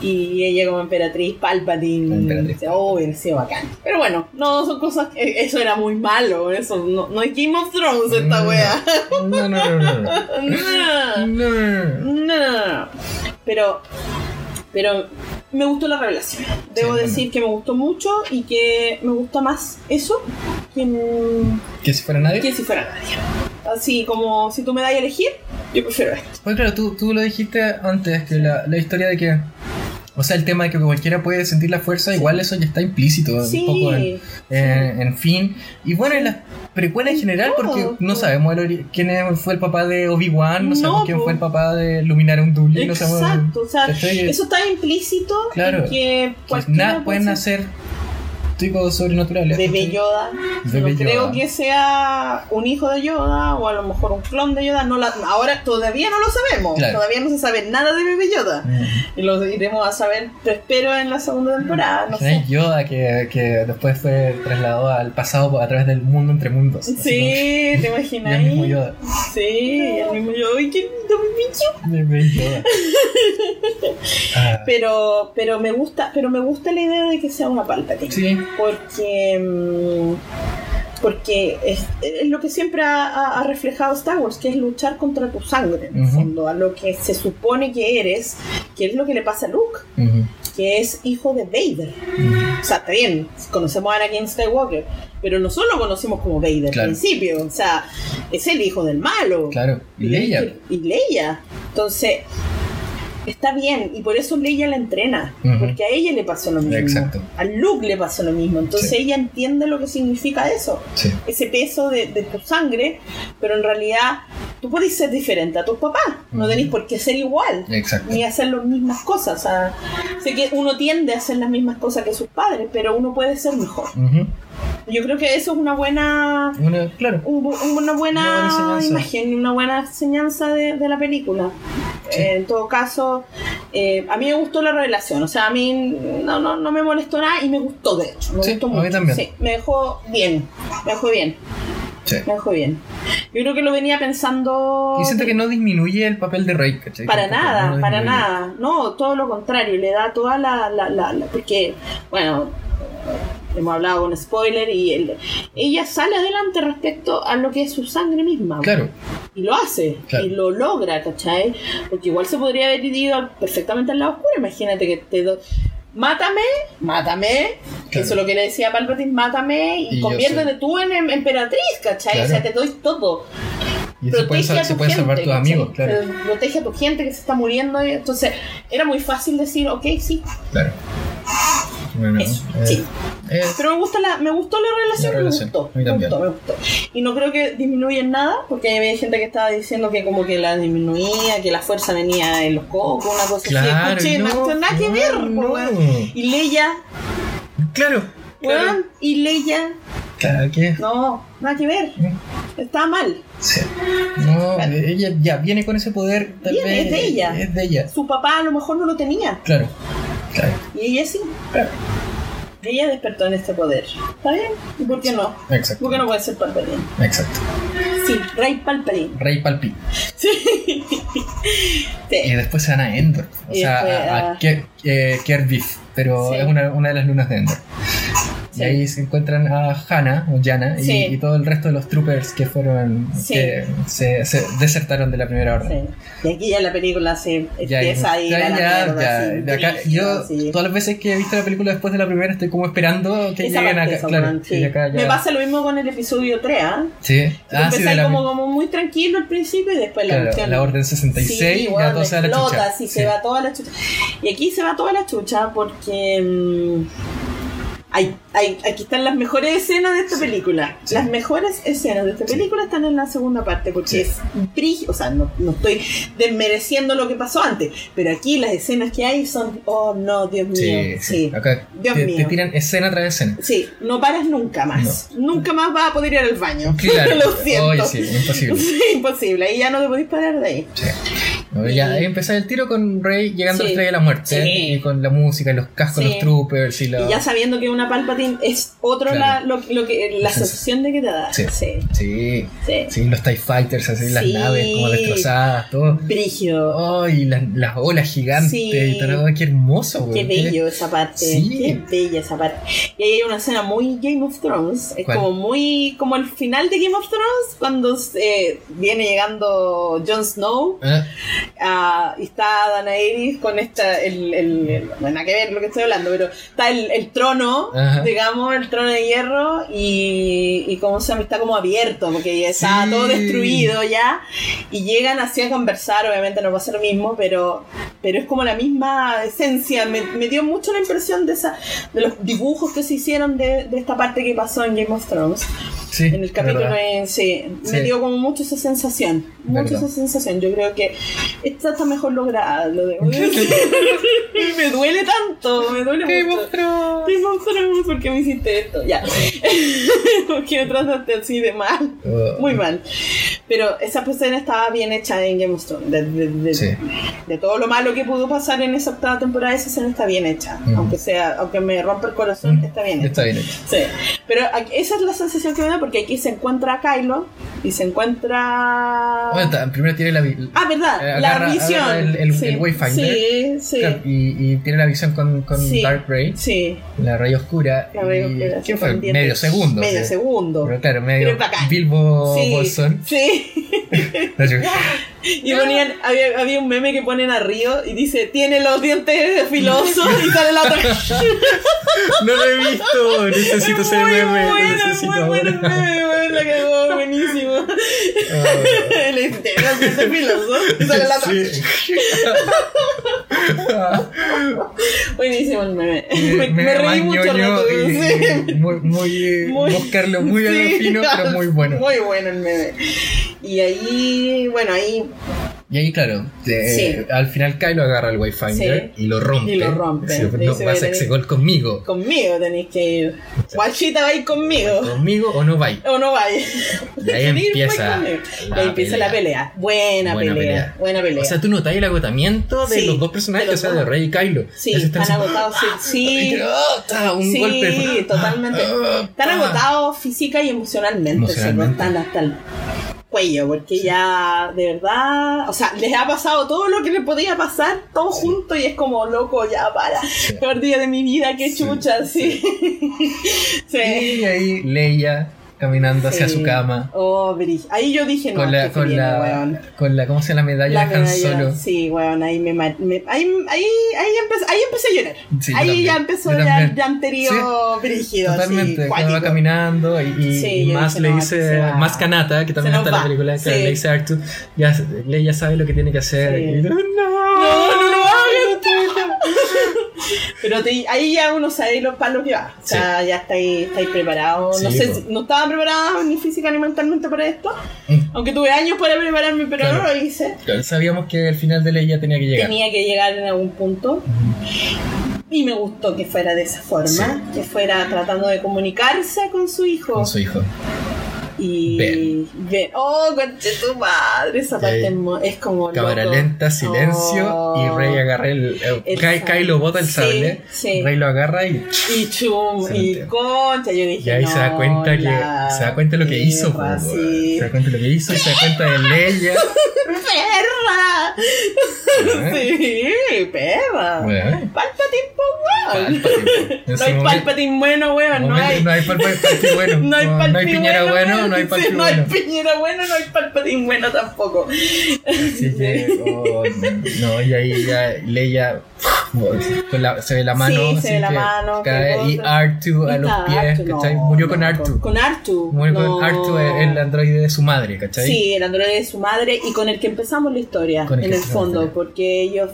y ella como emperatriz Palpatine. Emperatriz. Oh, hubiera sido bacán. Pero bueno, no, son cosas. que- Eso era muy malo. Eso no, no es Game of Thrones esta No. weá. No, no, no, no. no. No. No, no, no. No, no, no, no. Pero, pero me gustó la revelación. Debo Sí, decir que me gustó mucho y que me gusta más eso que, Que si fuera nadie. que si fuera nadie. Así como si tú me das a elegir, yo prefiero esto. Pues claro, tú, tú lo dijiste antes, que la, la historia de que. O sea, el tema de que cualquiera puede sentir la fuerza, igual eso ya está implícito Sí. un poco en, en, en fin. Y bueno, en las precuelas en general, todo, porque no sabemos el quién fue el papá de Obi-Wan, no, No, sabemos quién po. fue el papá de Luminarium Dudley, no sabemos. Exacto, o sea, eso está implícito Claro. en que Que nada, puede pueden hacer sobrenaturales. ¿cachai? Yoda. No creo que sea un hijo de Yoda o a lo mejor un clon de Yoda. No la, ahora todavía no lo sabemos. Claro. Todavía no se sabe nada de Bebé Yoda. Mm. Y lo iremos a saber, pero espero en la segunda temporada. No ¿Quién sé. es Yoda que, que después fue trasladado al pasado a través del mundo entre mundos. Sí, te imaginas. y el mismo Yoda. Sí, el mismo Yoda. Ay, qué. Bebé Yoda. Ah, Pero, pero me gusta, pero me gusta la idea de que sea una sí, porque mm, porque es, es lo que siempre ha, reflejado Star Wars, que es luchar contra tu sangre, en el fondo, a lo que se supone que eres, que es lo que le pasa a Luke, que es hijo de Vader. O sea, está bien, conocemos a Anakin Skywalker, pero nosotros lo conocimos como Vader Claro. al principio, o sea, es el hijo del malo. Claro, y Leia. Y Leia. Entonces, está bien, y por eso Leia la entrena, porque a ella le pasó lo mismo. Exacto. A Luke le pasó lo mismo. Entonces Sí. ella entiende lo que significa eso, Sí, ese peso de, de tu sangre, pero en realidad tú puedes ser diferente a tus papás, no tenés por qué ser igual. exacto. Ni hacer las mismas cosas. O sea, sé que uno tiende a hacer las mismas cosas que sus padres, pero uno puede ser mejor. Yo creo que eso es una buena Una- claro. un una buena Una buena imagen, una buena enseñanza de, de la película. Sí. Eh, en todo caso, eh, a mí me gustó la revelación, o sea, a mí no, no, no me molestó nada y me gustó, de hecho. Me Sí, gustó a mí mucho. también. Sí, me dejó bien, me dejó bien, Sí. me dejó bien. Yo creo que lo venía pensando... Y siento que no disminuye el papel de Rey, ¿cachai? Para Tampoco, nada, no para nada. No, todo lo contrario, le da toda la... la, la, la- porque, bueno, hemos hablado con spoiler y el- ella sale adelante respecto a lo que es su sangre misma. Claro, Y lo hace, Claro. y lo logra, ¿cachai? Porque igual se podría haber ido perfectamente al lado oscuro. Imagínate que te do... Mátame, mátame, que eso es lo que le decía Palpatine, mátame y, Y conviértete tú en em- emperatriz, ¿cachai? Claro. O sea, te doy todo. y puede, Protege sal- a tu puede gente, salvar tus amigos, claro. Protege a tu gente que se está muriendo. Entonces, era muy fácil decir, ok, sí. Claro. Bueno, Eso, eh, sí. eh, Pero me, gusta la, me gustó la relación, La relación, me gustó. Me gustó, me gustó. Y no creo que disminuya en nada, porque había gente que estaba diciendo que como que la disminuía, que la fuerza venía en los cocos, una cosa claro, así. Escuché, no, nada que ver, no, no. Y Leia, Claro, y Leia, Claro que. no, nada que ver. Estaba mal. Sí. No, ella ya viene con ese poder, tal Viene, vez. es de ella. Es de ella. Su papá a lo mejor no lo tenía. Claro, claro. Y ella sí. claro. Ella despertó en este poder. ¿Está bien? ¿Y por qué no? Exacto. ¿Por qué no puede ser Palpatine? Exacto. Sí, Rey Palpatine. Rey Palpi. Sí. Y después se van a Endor. O Y sea, a, a a- Ker- eh. Pero Sí. es una, una de las lunas de Endor. Y ahí se encuentran a Hannah, o Jana, y, Sí. y todo el resto de los troopers que fueron. Sí. que se, se desertaron de la primera orden. Sí. Y aquí ya la película se Ya, empieza a ir ya, a la ya, mierda, ya. así, De acá, yo, todas las veces que he visto la película después de la primera, estoy como esperando que Esa lleguen acá. esa Claro, y sí. acá ya. Me pasa lo mismo con el episodio 3, ¿ah? Sí, Tú ah, sí, de la, como, como muy tranquilo al principio y después la claro, la Orden 66, Sí, ya bueno, todo se va la chucha. sí, Sí. se va toda la chucha. Y aquí se va toda la chucha porque mm, hay, hay, aquí están las mejores escenas de esta película. Sí. Las mejores escenas de esta película están en la segunda parte porque Sí. es brillo, o sea, no, no estoy desmereciendo lo que pasó antes, pero aquí las escenas que hay son, oh no, Dios mío, Sí. Acá Dios te, mío. te tiran escena tras escena. Sí, no paras nunca más. Nunca más vas a poder ir al baño. Claro. Lo siento. Sí, imposible. Imposible. Ahí ya no te podéis parar de ahí. Ya, ahí empezaba el tiro con Rey llegando a Sí. estrella de la muerte. Sí. Y con la música, los cascos, Sí. los troopers y la. Y ya sabiendo que una Palpatine es otro Claro. la, lo, lo que, la sensación de que te da. Sí. Sí. Sí, los TIE Fighters, así, las naves como destrozadas, todo. Brígido. Ay, las, las olas gigantes y todo, qué hermoso, Qué güey. bello esa parte. Sí. Qué bella esa parte. Y ahí hay una escena muy Game of Thrones. Es ¿Cuál? como muy. como el final de Game of Thrones. Cuando eh, viene llegando Jon Snow. Ah, Ah, y está Daenerys con esta, el, el, el- bueno, nada que ver lo que estoy hablando, pero está el, el trono, Ajá. digamos, el trono de hierro, y, y como se llama, está como abierto, porque ya está Sí. todo destruido ya, y llegan así a conversar, obviamente no va a ser lo mismo, pero, pero es como la misma esencia, me, me dio mucho la impresión de esa, de los dibujos que se hicieron de, de esta parte que pasó en Game of Thrones. Sí, En el capítulo, en- sí, me Sí. dio como mucho esa sensación. Mucho Verdad. esa sensación. Yo creo que esta está mejor lograda, lo debo decir. Y me duele tanto, me duele Game mucho. of Thrones, ¿por qué me hiciste esto? Ya. ¿Por qué me trataste así de mal? Oh. Muy mal. Pero esa escena estaba bien hecha en Game of Thrones. De, de- de- Sí. de todo lo malo que pudo pasar en esa octava temporada, esa escena está bien hecha. Mm. Aunque sea, aunque me rompa el corazón, Mm, está bien hecha. Está bien hecho. Sí, pero esa es la sensación que me da porque aquí se encuentra Kylo y se encuentra... Bueno, primero tiene la, vi- ah, ¿verdad? Eh, la agarra- visión. agarra el- el- sí. el Wayfinder. Sí, sí. y, y tiene la visión con, con Sí. Dark Ray, Sí, la Rey Oscura. la y- que ¿Qué fue? Medio segundo. Medio sí. segundo. Pero claro, Pero medio bacán. Bilbo sí, Bolsón. sí. Y ponían, había, había un meme que ponen a Río y dice, tiene los dientes filosos y sale la otra. no lo he visto, necesito ese muy meme. bueno, necesito muy bueno el meme, weón, la cagó, buenísimo. Ah, Le dice, tiene los dientes filosos y sale la otra. sí. Buenísimo el meme. me, Me- me reí mucho rato. y- sí. y Muy, muy, eh, Muy- buscarlo muy a lo sí, fino, pero muy bueno. Muy bueno el meme. Y ahí, bueno, ahí Y ahí, claro, eh, Sí. al final Kylo agarra el Wayfinder Sí. y lo rompe. Y lo rompe. Le no, vas a "Ven, ese ven". gol conmigo. conmigo tenéis que ir. Guachita va a ir conmigo. ¿Conmigo o no va? O no vaya. Y ahí empieza Y la ahí empieza la pelea. Buena, Buena pelea, pelea. Buena pelea. O sea, tú notas el agotamiento de Sí, los dos personajes, los o sea, de. Rey y Kylo. sí, están así, agotados. Sí, sí. ¡Ah! ¡Ah! un sí, golpe. totalmente. ¡Ah! Están agotados física y emocionalmente. Emocionalmente. sí, están hasta el cuello, porque ya, de verdad, o sea, les ha pasado todo lo que les podía pasar, todo junto, y es como, loco, ya para. Peor día de mi vida, qué Sí, chucha, sí. sí. Y ahí Leia caminando hacia Sí. su cama. Oh, ahí yo dije, no, Con la, con, viene, la, weón. con la, ¿cómo se llama? La medalla La de Han medalla, Solo. Sí, weón, ahí me, ma- me- ahí, ahí, ahí, empecé, ahí empecé a llorar. Sí, ahí ya empezó ya llanterío brígido. Totalmente, cuando va caminando y, Sí, más dije, le no, dice, más Kanata, que también está en la película, que sí. le dice Arthur, ya, Leia sabe lo que tiene que hacer. Sí. Y, no, No, no hagas. Pero te- ahí ya uno sabe los palos que va. O sea, ya estáis, estáis preparados. no Sí, sé, si- no estaba preparada ni física ni mentalmente para esto. Mm. Aunque tuve años para prepararme, pero Claro. no lo hice. Sabíamos que el final de Leia tenía que llegar. Tenía que llegar en algún punto. Y me gustó que fuera de esa forma, Sí. que fuera tratando de comunicarse con su hijo. Con su hijo. Y. Ben. Oh, conche tu madre, esa parte es mo- es como Cámara loco. lenta, silencio Oh. y Rey agarra el. eh, El Ky- sable. Kylo bota el Sí, sable. sí. Rey lo agarra y. y chum y concha yo dije Y ahí se da no, cuenta que. Se da cuenta de lo que hizo. po, weón. sí. Se da cuenta de lo que hizo y se da cuenta de Leia. perra sí perra Weón. Palpatine po weón Palpatine. En no hay Palpatine bueno weón no hay no hay Palpatine bueno. no hay no, Palpatine no hay Piñera bueno, weón. No hay Sí, Palpatine no hay. Piñera bueno no hay Palpatine bueno tampoco Así que, oh, no, y ahí ya Leia con la, se ve la mano, Sí, se ve la que mano, cae, y cosa. R2 a los pies, Artu, ¿cachai? no, Murió con no, R2. Con Artu. Murió no. con R2, el androide de su madre, ¿cachai? Sí, el androide de su madre y con el que empezamos la historia, Con el en el fondo, porque ellos.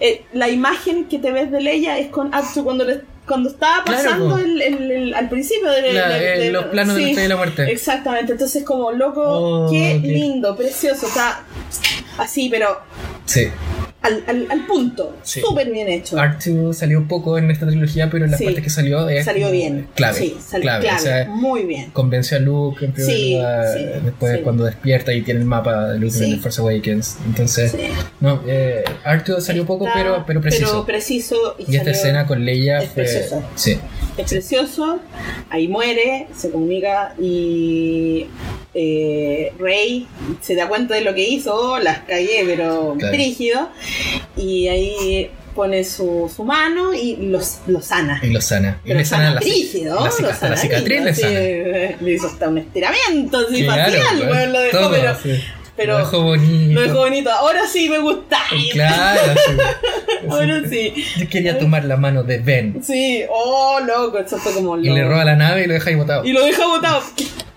eh, la imagen que te ves de Leia es con Artu cuando le- cuando estaba pasando el, el- el- al principio de, La- de- eh, de- los planos de la sí, estrella de la muerte. Exactamente, entonces como loco, Oh, qué qué- lindo, precioso, está así, pero Sí. Al, al, al punto, Sí. súper bien hecho. R2 salió poco en esta trilogía, pero en las Sí. partes que salió es Salió bien. Clave. Sí, salió clave. clave, O sea, muy bien. convenció a Luke en primer lugar, después cuando despierta y tiene el mapa de Luke en The Force Awakens. Entonces, no, eh, R2 salió poco, Está- pero, pero preciso. Pero preciso y, y esta escena con Leia es fue. preciosa. Sí. es precioso, ahí muere, se comunica y eh, Rey se da cuenta de lo que hizo, oh, las cagué, pero Claro. rígido, y ahí pone su, su mano y los, lo sana. Y lo sana. Y Pero le sana la, rígido, la, cica- sana la cicatriz le sí, sana. le hizo hasta un estiramiento así Claro, facial, pues, weón, lo dejó, todo, pero, sí. pero lo dejó bonito. lo dejó bonito. Ahora sí me gusta. Claro, sí. Ahora sí. Yo quería tomar la mano de Ben. Sí, oh, loco, eso fue como Y loco. le roba la nave y lo deja ahí botado. Y lo deja botado.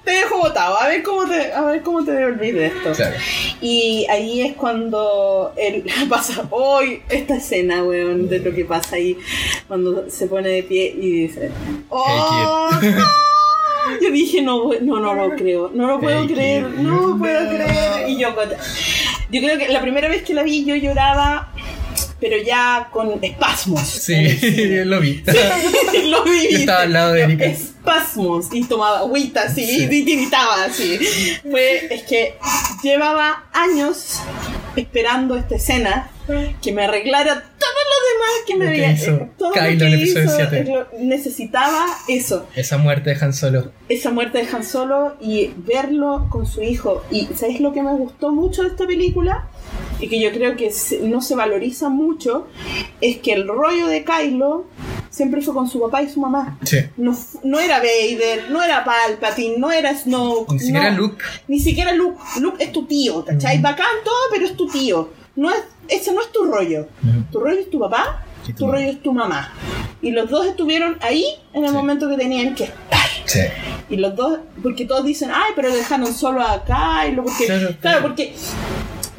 Te dejo botado. A ver cómo te, a ver cómo te devolvís de esto. Claro. Y ahí es cuando él pasa hoy esta escena, weón, de lo que pasa ahí cuando se pone de pie y dice, "Oh, Hey, kid." no". Yo dije, no, no, no lo creo, no lo puedo Hey, creer, kid. no lo puedo creer. Y yo, yo creo que la primera vez que la vi yo lloraba, pero ya con espasmos. Sí, lo vi. lo. Yo estaba al lado de Erika. Espasmos y tomaba agüita así Sí. y tiritaba así. Fue, es que llevaba años esperando esta escena que me arreglara todo lo demás que me Lo que había hizo eh, todo lo Kylo que en el episodio hizo, siete. eh, lo- necesitaba eso Esa muerte de Han Solo. esa muerte de Han Solo y verlo con su hijo. Y ¿sabes lo que me gustó mucho de esta película? Y que yo creo que no se valoriza mucho, es que el rollo de Kylo siempre fue con su papá y su mamá. Sí. No, no era Vader, no era Palpatine, no era Snoke. Ni siquiera no. Luke. Ni siquiera Luke. Luke es tu tío, ¿cachai? Bacán todo, pero es tu tío. No es, ese no es tu rollo. Tu rollo es tu papá, Y tu rollo es tu mamá. Y los dos estuvieron ahí en el Sí. momento que tenían que estar. Sí. Y los dos, porque todos dicen, ay, pero dejaron solo a Kylo, porque, Claro, claro, claro. porque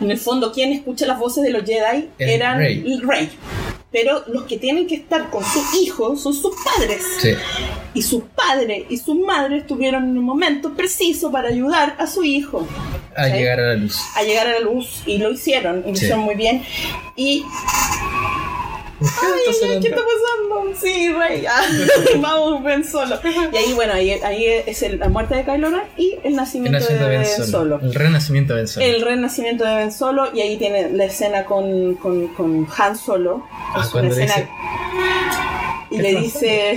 en el fondo quien escucha las voces de los Jedi El eran Rey. el Rey. Pero los que tienen que estar con sus hijos son sus padres. Sí. Y sus padres y sus madres estuvieron en un momento preciso para ayudar a su hijo A Sí. llegar a la luz. a llegar a la luz. Y lo hicieron, y lo Sí. hicieron muy bien. Y Ay, ¿qué está pasando? Sí, Rey. Ah, vamos, Ben Solo. Y ahí, bueno, ahí, ahí es el- la muerte de Kylo Ren y el El nacimiento, nacimiento de de Ben Solo. Solo. El renacimiento de Ben Solo. El renacimiento de Ben Solo y ahí tiene la escena con, con, con Han Solo. Ah, Es una escena- dice- y ¿Qué le dice,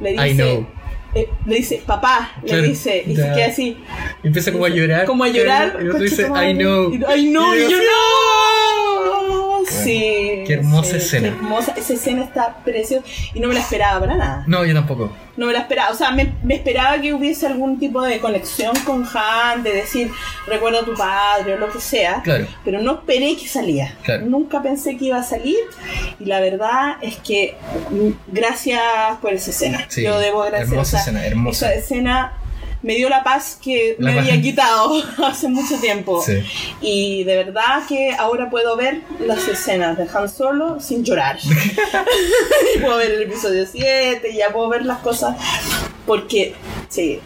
le dice, I know. eh, le dice, papá, Claro, le dice, y ya. se queda así, Empieza como a llorar. como a llorar. Y el otro dice. I know. Y- I know, Y y yo, yo no. Sí. Qué hermosa sí, escena. Qué hermosa. Esa escena está preciosa y no me la esperaba para nada. No, yo tampoco. No me la esperaba. O sea, me, me esperaba que hubiese algún tipo de conexión con Han, de decir, recuerda a tu padre o lo que sea. Claro. Pero no esperé que salía. Claro. Nunca pensé que iba a salir. Y la verdad es que mm, gracias por esa escena. Sí, Yo debo agradecer. hermosa o sea, escena, hermosa. Esa escena me dio la paz que La me paz. había quitado hace mucho tiempo. Sí. Y de verdad que ahora puedo ver las escenas de Han Solo sin llorar. y puedo ver el episodio 7 y ya puedo ver las cosas porque, sí,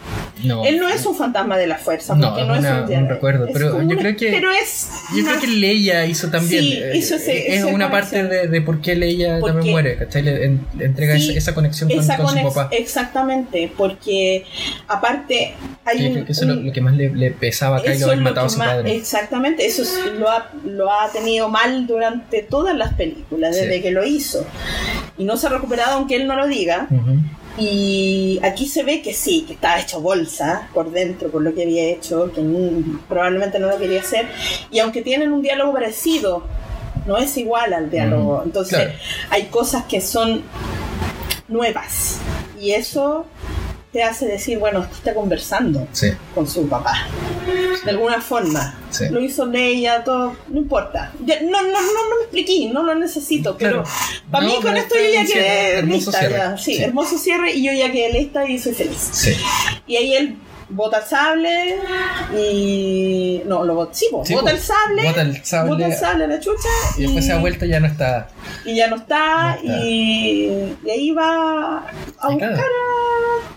No. Él no es un fantasma de la fuerza, porque no, es una- es un, Jedi. un recuerdo, Es pero yo una- creo que- Pero es. Yo una- creo que Leia hizo también. Sí, eh, hizo ese- es esa una parte de, de por qué Leia Porque- también muere, ¿cachai? Le, en- le entrega Sí, esa, esa conexión con, esa con su conex- papá. Exactamente, porque aparte hay un, creo que eso es lo, lo que más le, le pesaba a Kylo eso haber lo matado a su más- padre. Exactamente, eso es- lo, ha, lo ha tenido mal durante todas las películas, desde que lo hizo. Y no se ha recuperado aunque él no lo diga. Ujú. Y aquí se ve que sí, que estaba hecho bolsa por dentro por lo que había hecho, que probablemente no lo quería hacer. Y aunque tienen un diálogo parecido, no es igual al diálogo. Entonces claro. hay cosas que son nuevas. Y eso te hace decir, bueno, está conversando Sí, con su papá. De alguna forma. Sí. Lo hizo Leia, todo. No importa. Ya, no, no, no, no me expliqué, no lo necesito. Claro. Pero para No, mí con esto yo ya quedé lista. ya. Sí, Sí. hermoso cierre y yo ya quedé lista y soy feliz. sí. Y ahí él bota el sable y. No, lo bota. Sí, po, Sí, bota po. el sable. Bota el sable. Bota el sable a la chucha. Y después se da vuelta y ya no está. Y ya no está. No está. Y, y ahí va a Y buscar claro.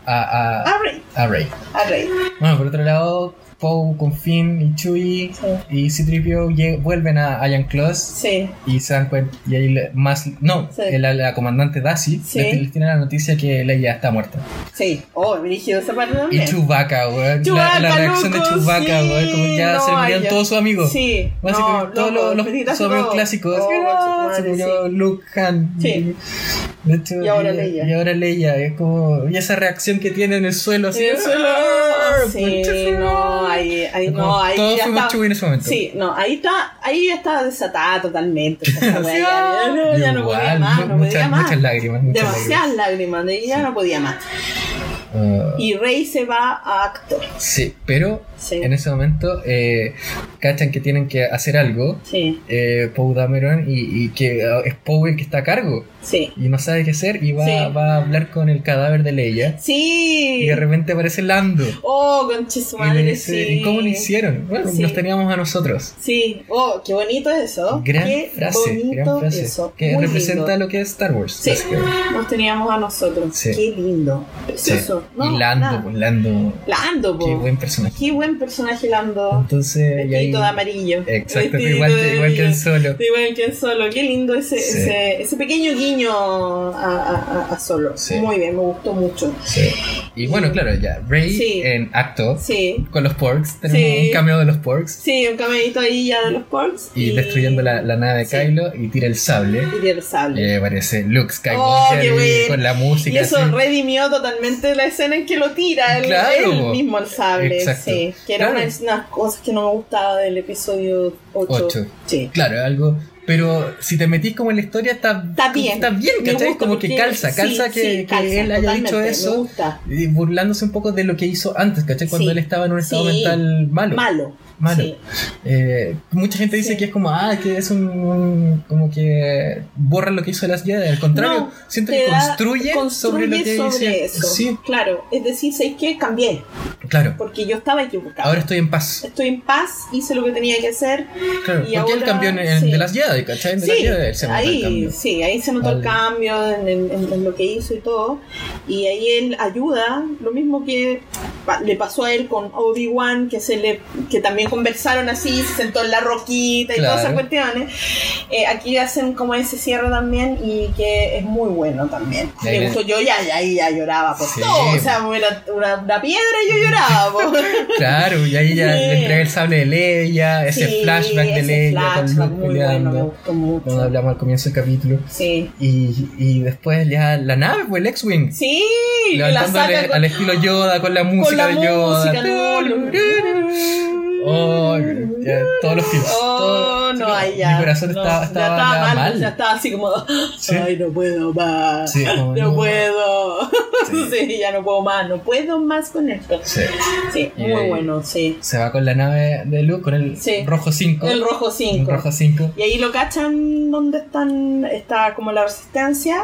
A, a, a, a Rey. a Rey. A Rey. Bueno, por otro lado, Poe con Finn y Chewie y C-3PO lle- vuelven a Iron Claws Sí. y se dan cuenta. Y ahí le- más. No, Sí. la, la comandante Sí. les, les tiene la noticia que Leia está muerta. Sí. Oh, dirigido esa parte Y. Chewbacca, weón. La, la reacción loco, de Chewbacca, sí, weón. Como ya no, se murieron todos sus amigos. Sí, Básicamente no, todos los, los todos. clásicos. Oh, ah, madre, se murió sí. Luke Han. Sí. De hecho, Y ahora Leia. Y ahora Leia. Es como. Y esa reacción que tiene en el suelo. Así. En el suelo, ¡ah! sí, no, ahí, ahí no, ahí todos ya fuimos está. En ese momento. Sí, no, ahí está, ahí ya estaba desatada totalmente. esa wea, ya, ya no, ya no podía más, no muchas, podía más. muchas lágrimas. Muchas Demasiadas lágrimas, de ahí ya no podía más. lágrimas. Ah, Y Rey se va a actor. sí, pero Sí. en ese momento eh, cachan que tienen que hacer algo. Sí, Eh, Poe Dameron y, y que ah, es Poe el que está a cargo sí. y no sabe qué hacer y va, Sí. va a hablar con el cadáver de Leia Sí. y de repente aparece Lando Oh, y le madre, dice sí. ¿y cómo lo hicieron? Bueno, Sí. nos teníamos a nosotros Sí, oh, qué bonito eso. gran qué frase, bonito gran frase eso. que Muy representa lindo. lo que es Star Wars Sí, nos teníamos a nosotros. Sí. Qué lindo. Precioso. No, y Lando, pues, Lando Lando, po. qué buen personaje Qué buen personaje Lando. entonces y ahí de amarillo. exacto igual, de que- igual que el solo igual que el solo. Qué lindo ese, ese pequeño guiño a, a- a- a solo. Sí. Muy bien, me gustó mucho. Sí. y bueno claro ya Rey Sí. en acto con los porks tenemos un cameo de los porks Sí, un camellito ahí ya de los porks. y, destruyendo la, la nave de. Kylo y tira el sable Y el sable. y aparece Luke Oh, Skywalker y bueno. con la música Y eso así. redimió totalmente la escena en que lo tira él, Claro, él mismo el sable. Exacto. Sí, que era Claro. una de las cosas que no me gustaba del episodio 8. Ocho. Sí. Claro, algo. Pero si te metís como en la historia, está, Está bien. Está bien, ¿cachai? gusta Como que calza, sí, calza que, sí, que calza, él haya dicho eso, burlándose un poco de lo que hizo antes, ¿cachai? Cuando Sí. él estaba en un estado mental malo. Malo. Malo. Sí. Eh, mucha gente dice Sí. que es como, ah, que es un, un- como que borra lo que hizo las Jedi. Al contrario, No, siento que da- construye, sobre lo que sobre dice. eso. Sí, Claro, es decir, ¿sabes qué? Cambié, claro. porque yo estaba equivocado. Ahora estoy en paz. Estoy en paz, hice lo que tenía que hacer. Claro, Y porque él ahora- cambió en, en de las Jedi, ¿cachai? En de Sí, las Jedi ahí, sí, ahí se notó el cambio en, en- en- lo que hizo y todo. Y ahí él ayuda, lo mismo que le pasó a él con Obi-Wan, que se le que también conversaron así, se sentó en la roquita y Claro. todas esas cuestiones. Eh, aquí hacen como ese cierre también y que es muy bueno también. Me gustó, yo ya, ya, ya lloraba por Sí. todo. O sea, era una, una piedra y yo lloraba. po. Claro, y ahí ya Sí. le entrega el sable de Leia, ese Sí, flashback de ese Leia flashback con Luke muy bueno, me gustó mucho. Hablamos al comienzo del capítulo. Sí. Y, y después ya la nave, pues el X-Wing. Sí, la saca con- al estilo Yoda con la música con la de Yoda. música, no, lo- Oh, ya, todos los feels. Oh, todo- no, ya. Mi corazón no, estaba, ya estaba, estaba ya mal, mal. Ya estaba así como, Sí. ay, no puedo más. Sí, no, no. puedo. Sí. Sí. ya no puedo más, no puedo más con esto. Sí. Sí, Y muy bueno, sí. Se va con la nave de Luke, con el rojo 5. El rojo Un 5. rojo 5. Y ahí lo cachan donde están, está como la resistencia.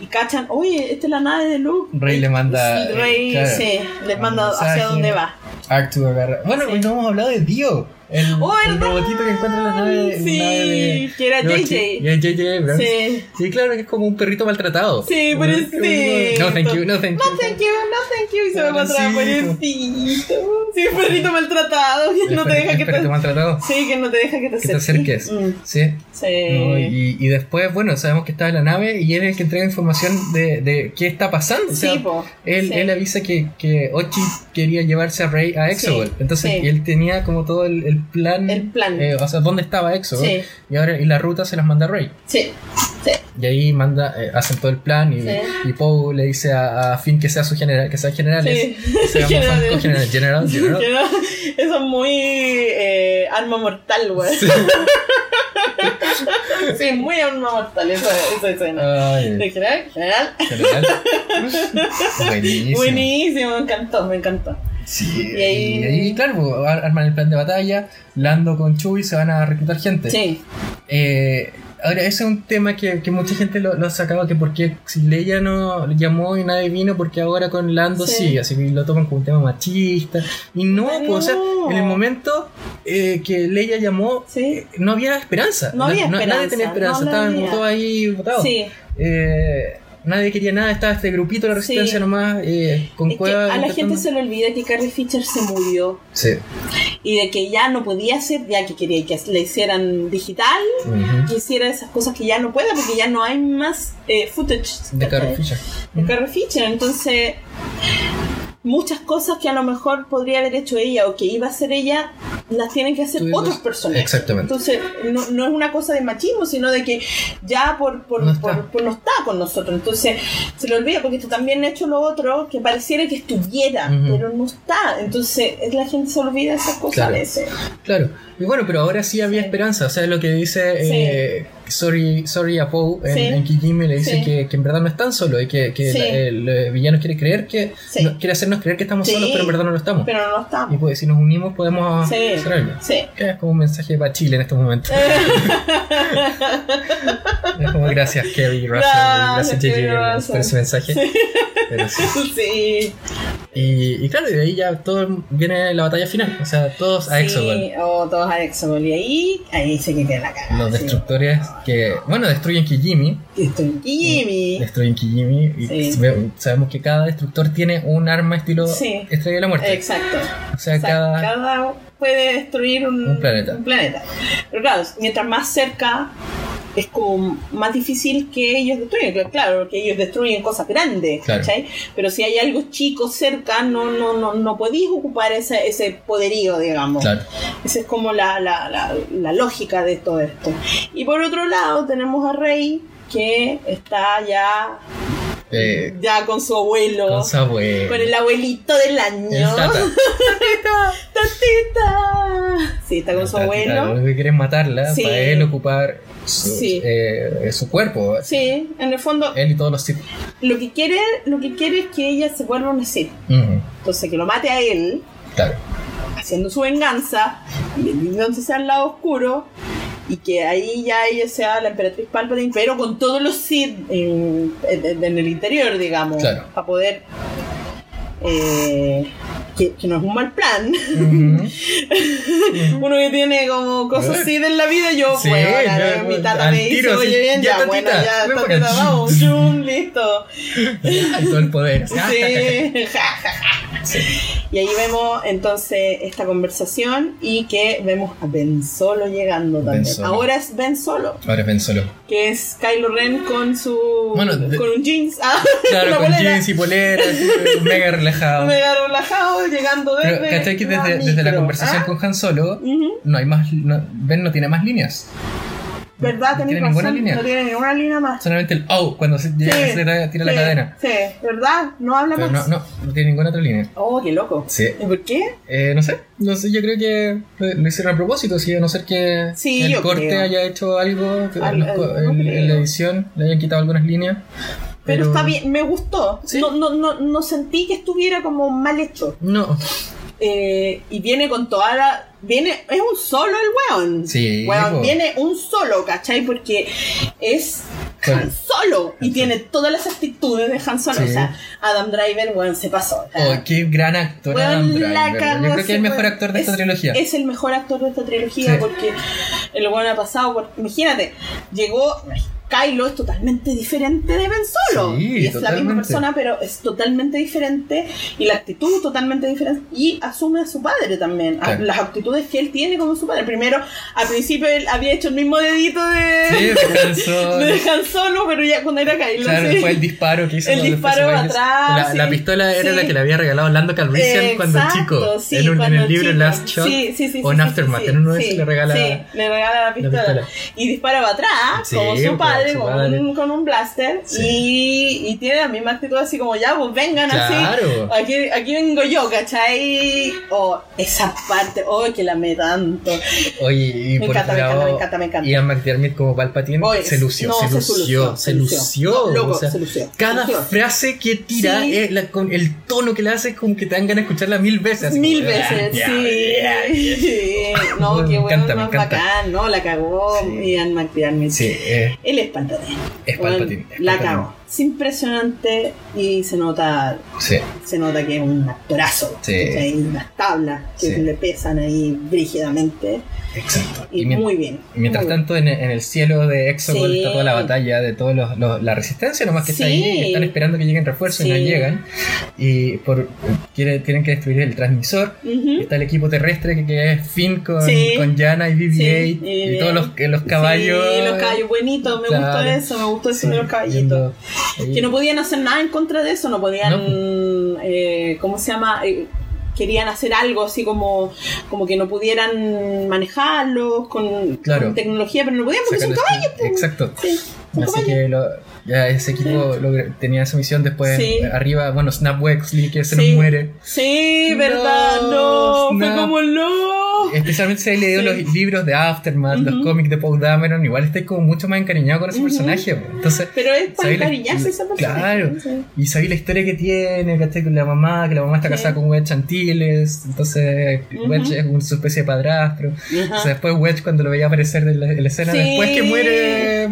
Y cachan, oye, esta es la nave de Luke. Rey le manda, Rey, claro, sí, les manda hacia dónde va. Artu agarra. Bueno, Sí. hoy no hemos hablado de Dio. El, Oh, el robotito que encuentra en la nave, Sí, la nave de, que era JJ. JJ Abrams. Sí. Sí, claro, que es como un perrito maltratado. Sí, Como- pobrecito. No, thank you, no, thank you. No, thank you, no, thank you. Y se va para atrás, Pobrecito. Sí, un perrito maltratado. Que El no te deja el que perrito te. maltratado. Sí, que no te deja que te Que te acerques. Mm, Sí. Sí. No, y, y después, bueno, sabemos que está en la nave y él es el que entrega información de, de qué está pasando. O sea, Sí, po. él, Sí. él avisa que, que Ochi quería llevarse a Rey a Exogol. Sí, Entonces sí. él tenía como todo el, el plan. El plan. eh, o sea, dónde estaba Exogol. Sí. Y ahora y la ruta se las manda Rey. Sí. Sí. Y ahí manda, eh, hacen todo el plan y, Sí. y Poe le dice a, a Finn que sea su general, que sean generales. Que general, general, general. No- Eso es muy eh, arma mortal, güey. Sí. Muy arma mortal esa, esa escena. Ay, De general, general. general. Buenísimo. Buenísimo, me encantó, me encantó. Sí, Y ahí- y ahí, claro, pues, ar- arman el plan de batalla, Lando con Chewie se van a reclutar gente. Sí, Eh, ahora, ese es un tema que, que mucha gente lo, lo ha sacado, que porque si Leia no llamó y nadie vino, porque ahora con Lando sí, Sí. así que lo toman como un tema machista. Y no, Pero pues, o sea, no. en el momento eh, que Leia llamó, Sí. eh, no había esperanza. No había Nadie esperanza, tenía esperanza, no estaban todos ahí votados. sí. Eh, nadie quería nada, estaba este grupito de la resistencia Sí. nomás, eh, con Es que a la gente se le olvida que Carrie Fisher se murió Sí. y de que ya no podía hacer, ya que quería que le hicieran digital, que hiciera esas cosas que ya no puede porque ya no hay más eh, footage De Carrie. Fisher. de Carrie Fisher. Entonces, muchas cosas que a lo mejor podría haber hecho ella o que iba a hacer ella, las tienen que hacer otras personas. Exactamente. Entonces, no, no es una cosa de machismo, sino de que ya por, por, No está. por- por no está con nosotros. Entonces, se le olvida porque esto también ha hecho lo otro que pareciera que estuviera, pero no está. Entonces, es la gente se olvida de esas cosas Claro. a veces. Claro, y bueno, pero ahora sí había Sí. esperanza. O sea, lo que dice eh, sorry, sorry a Poe en, Sí. en le dice que, que en verdad no es tan solo y que, que la- el, villano quiere creer que Sí. no- quiere hacernos creer que estamos solos, pero en verdad no lo estamos. Pero no está. Y pues si nos unimos podemos Sí. Es como un mensaje para Chile en estos momentos. es como gracias Kerry Russell, Gracias, JJ por ese mensaje. Pero sí. sí. Y, y claro, y de ahí ya todo viene la batalla final. O sea, todos a Exogol. Sí, o todos a Exogol. Y ahí, ahí se queda la cara. Los destructores que, bueno, destruyen Kijimi. Estoy Jimmy. Destruyen Kijimi. Y sabemos que cada destructor tiene un arma estilo. Estrella de la Muerte. Exacto. O sea, O sea, cada. cada puede destruir un, Un planeta. un planeta. Pero claro, mientras más cerca es como más difícil que ellos destruyan. Claro, porque ellos destruyen cosas grandes, Claro. ¿cachai? Pero si hay algo chico cerca, no, no, no, no podéis ocupar ese, ese poderío, digamos. Claro. Esa es como la, la, la, la lógica de todo esto. Y por otro lado tenemos a Rey que está ya, Eh, ya con su abuelo. con su abuelo. Con el abuelito del año. Tata. Tatita. Sí, está con su tata, abuelo. Lo que quiere es matarla Sí. para él ocupar su, Sí. eh, su cuerpo. Sí, en el fondo, Él y todos los Sith. lo que quiere, lo que quiere es que ella se vuelva una Sith. Entonces que lo mate a él, Claro. haciendo su venganza, y entonces al lado oscuro, y que ahí ya ella sea la emperatriz Palpatine, pero con todos los Sith en, en- en el interior, digamos, Claro. para poder. eh, que, que no es un mal plan. Uno que tiene como cosas así en la vida, yo, Sí, bueno, ya, mi tata me tiro, así, oye bien, ya, ya, bueno, ya, vamos, zoom, listo. Y todo el poder. ah, Sí. Sí. Y ahí vemos entonces esta conversación y que vemos a Ben Solo llegando Ben también. Solo. Ahora es Ben Solo, Ahora es Ben Solo. que es Kylo Ren con su. Bueno, de- con un jeans. Ah, Claro, con polera. jeans y polera, así, mega relajado. Mega relajado, llegando desde. Pero, ¿cachai que desde, desde la conversación ¿Ah? con Han Solo, no hay más. No, ben no tiene más líneas. ¿Verdad? No tiene ninguna razón, línea. No tiene ninguna línea más. Solamente el oh cuando se, llega, Sí, se tira, la cadena. Sí, ¿verdad? No habla Pero no, más. no, no tiene ninguna otra línea. Oh, qué loco. Sí. ¿Y por qué? Eh, no sé, no sé, yo creo que lo hicieron a propósito, sí, a no ser que Sí, el corte creo. haya hecho algo, que Al- en, los la edición le hayan quitado algunas líneas. Pero, está bien, me gustó. Sí. No, no, no, no sentí que estuviera como mal hecho. No, Eh, y viene con toda la. Viene, es un solo el weón. Sí, Weón, viene un solo, ¿cachai? Porque es Han Solo. Y tiene todas las actitudes de Han Solo. Sí. O sea, Adam Driver, weón, se pasó. Oh, qué gran actor Weón, Adam la Driver. cagó Yo creo que es el mejor actor de esta Es- trilogía. Es el mejor actor de esta trilogía Sí. porque el weón ha pasado por. Imagínate, llegó. Kylo es totalmente diferente de Ben Solo. Sí, y es la misma totalmente. persona, pero es totalmente diferente. Y la actitud totalmente diferente. Y asume a su padre también. a- Claro. las actitudes que él tiene como su padre. Primero, al principio él había hecho el mismo dedito de. Sí, de Han Solo. de Han Solo, pero ya cuando era Kylo. Claro, sí. fue el disparo que hizo. El cuando disparo atrás, La, la pistola era la que le había regalado Lando Calrissian cuando Exacto, chico. en, un- en cuando el libro chico. Last Shot Sí, sí, sí, o en Aftermath. en uno de esos le regala. le regala la pistola. pistola. Y dispara para atrás, como su pues, su con. Un, con un blaster. Sí. Y, y tiene la misma actitud así como, ya, pues vengan Claro. así. Aquí, aquí vengo yo, ¿cachai? Oh, esa parte, oh, que la me tanto. Oye, y Me por encanta, me encanta, me encanta, me encanta. Ian McDermott como Palpatine Oye, se lució, no, se, se lució, se lució. No, loco, o sea, se lució, Cada frase que tira, Sí. la- con el tono que le hace, es como que te dan ganas de escucharla mil veces. así Mil como, veces, sí. No, qué bueno, más bacán, ¿no? La cagó Sí. Ian McDermott. Sí, eh, Él es Palpatine. es la Palpatine. Es impresionante y se nota Sí, se nota que es un actorazo. Sí. Hay unas tablas que Sí. le pesan ahí brígidamente. exacto. Y, muy bien. Mientras muy bien. tanto, en, en el cielo de Exogol Sí. está toda la batalla de todos los, los- la resistencia, nomás que está ahí, están esperando que lleguen refuerzos y no llegan. Y por, tienen que destruir el transmisor. Está el equipo terrestre que, que es Finn con, con Yana y BB-8 Sí, y y todos los, que- los caballos. Los caballos, buenitos, me Claro. gustó eso, me gustó eso Sí, de los caballitos. Que no podían hacer nada en contra de eso, no podían, No. eh, ¿cómo se llama? Eh, querían hacer algo así como, como que no pudieran manejarlos con, Claro. con tecnología, pero no podían porque son Sacarles- caballos. pues. Exacto. Sí, son Así caballos. que lo- ya ese equipo tenía esa misión. Después, Sí. arriba, bueno, Snap Wexley que se nos muere. Sí, verdad, No, no, fue como no. Especialmente si has leído Sí. los libros de Aftermath, los cómics de Paul Dameron, igual estáis como mucho más encariñado con ese personaje. Entonces, Pero es para ¿sabéis la- encariñarse esa persona. Claro. Sí. y sabéis la historia que tiene, ¿cachai? Con la mamá, que la mamá está Sí. casada con Wedge Antilles, entonces Ujú. Wedge es una especie de padrastro. O sea, después Wedge cuando lo veía aparecer en la, en la escena, después que muere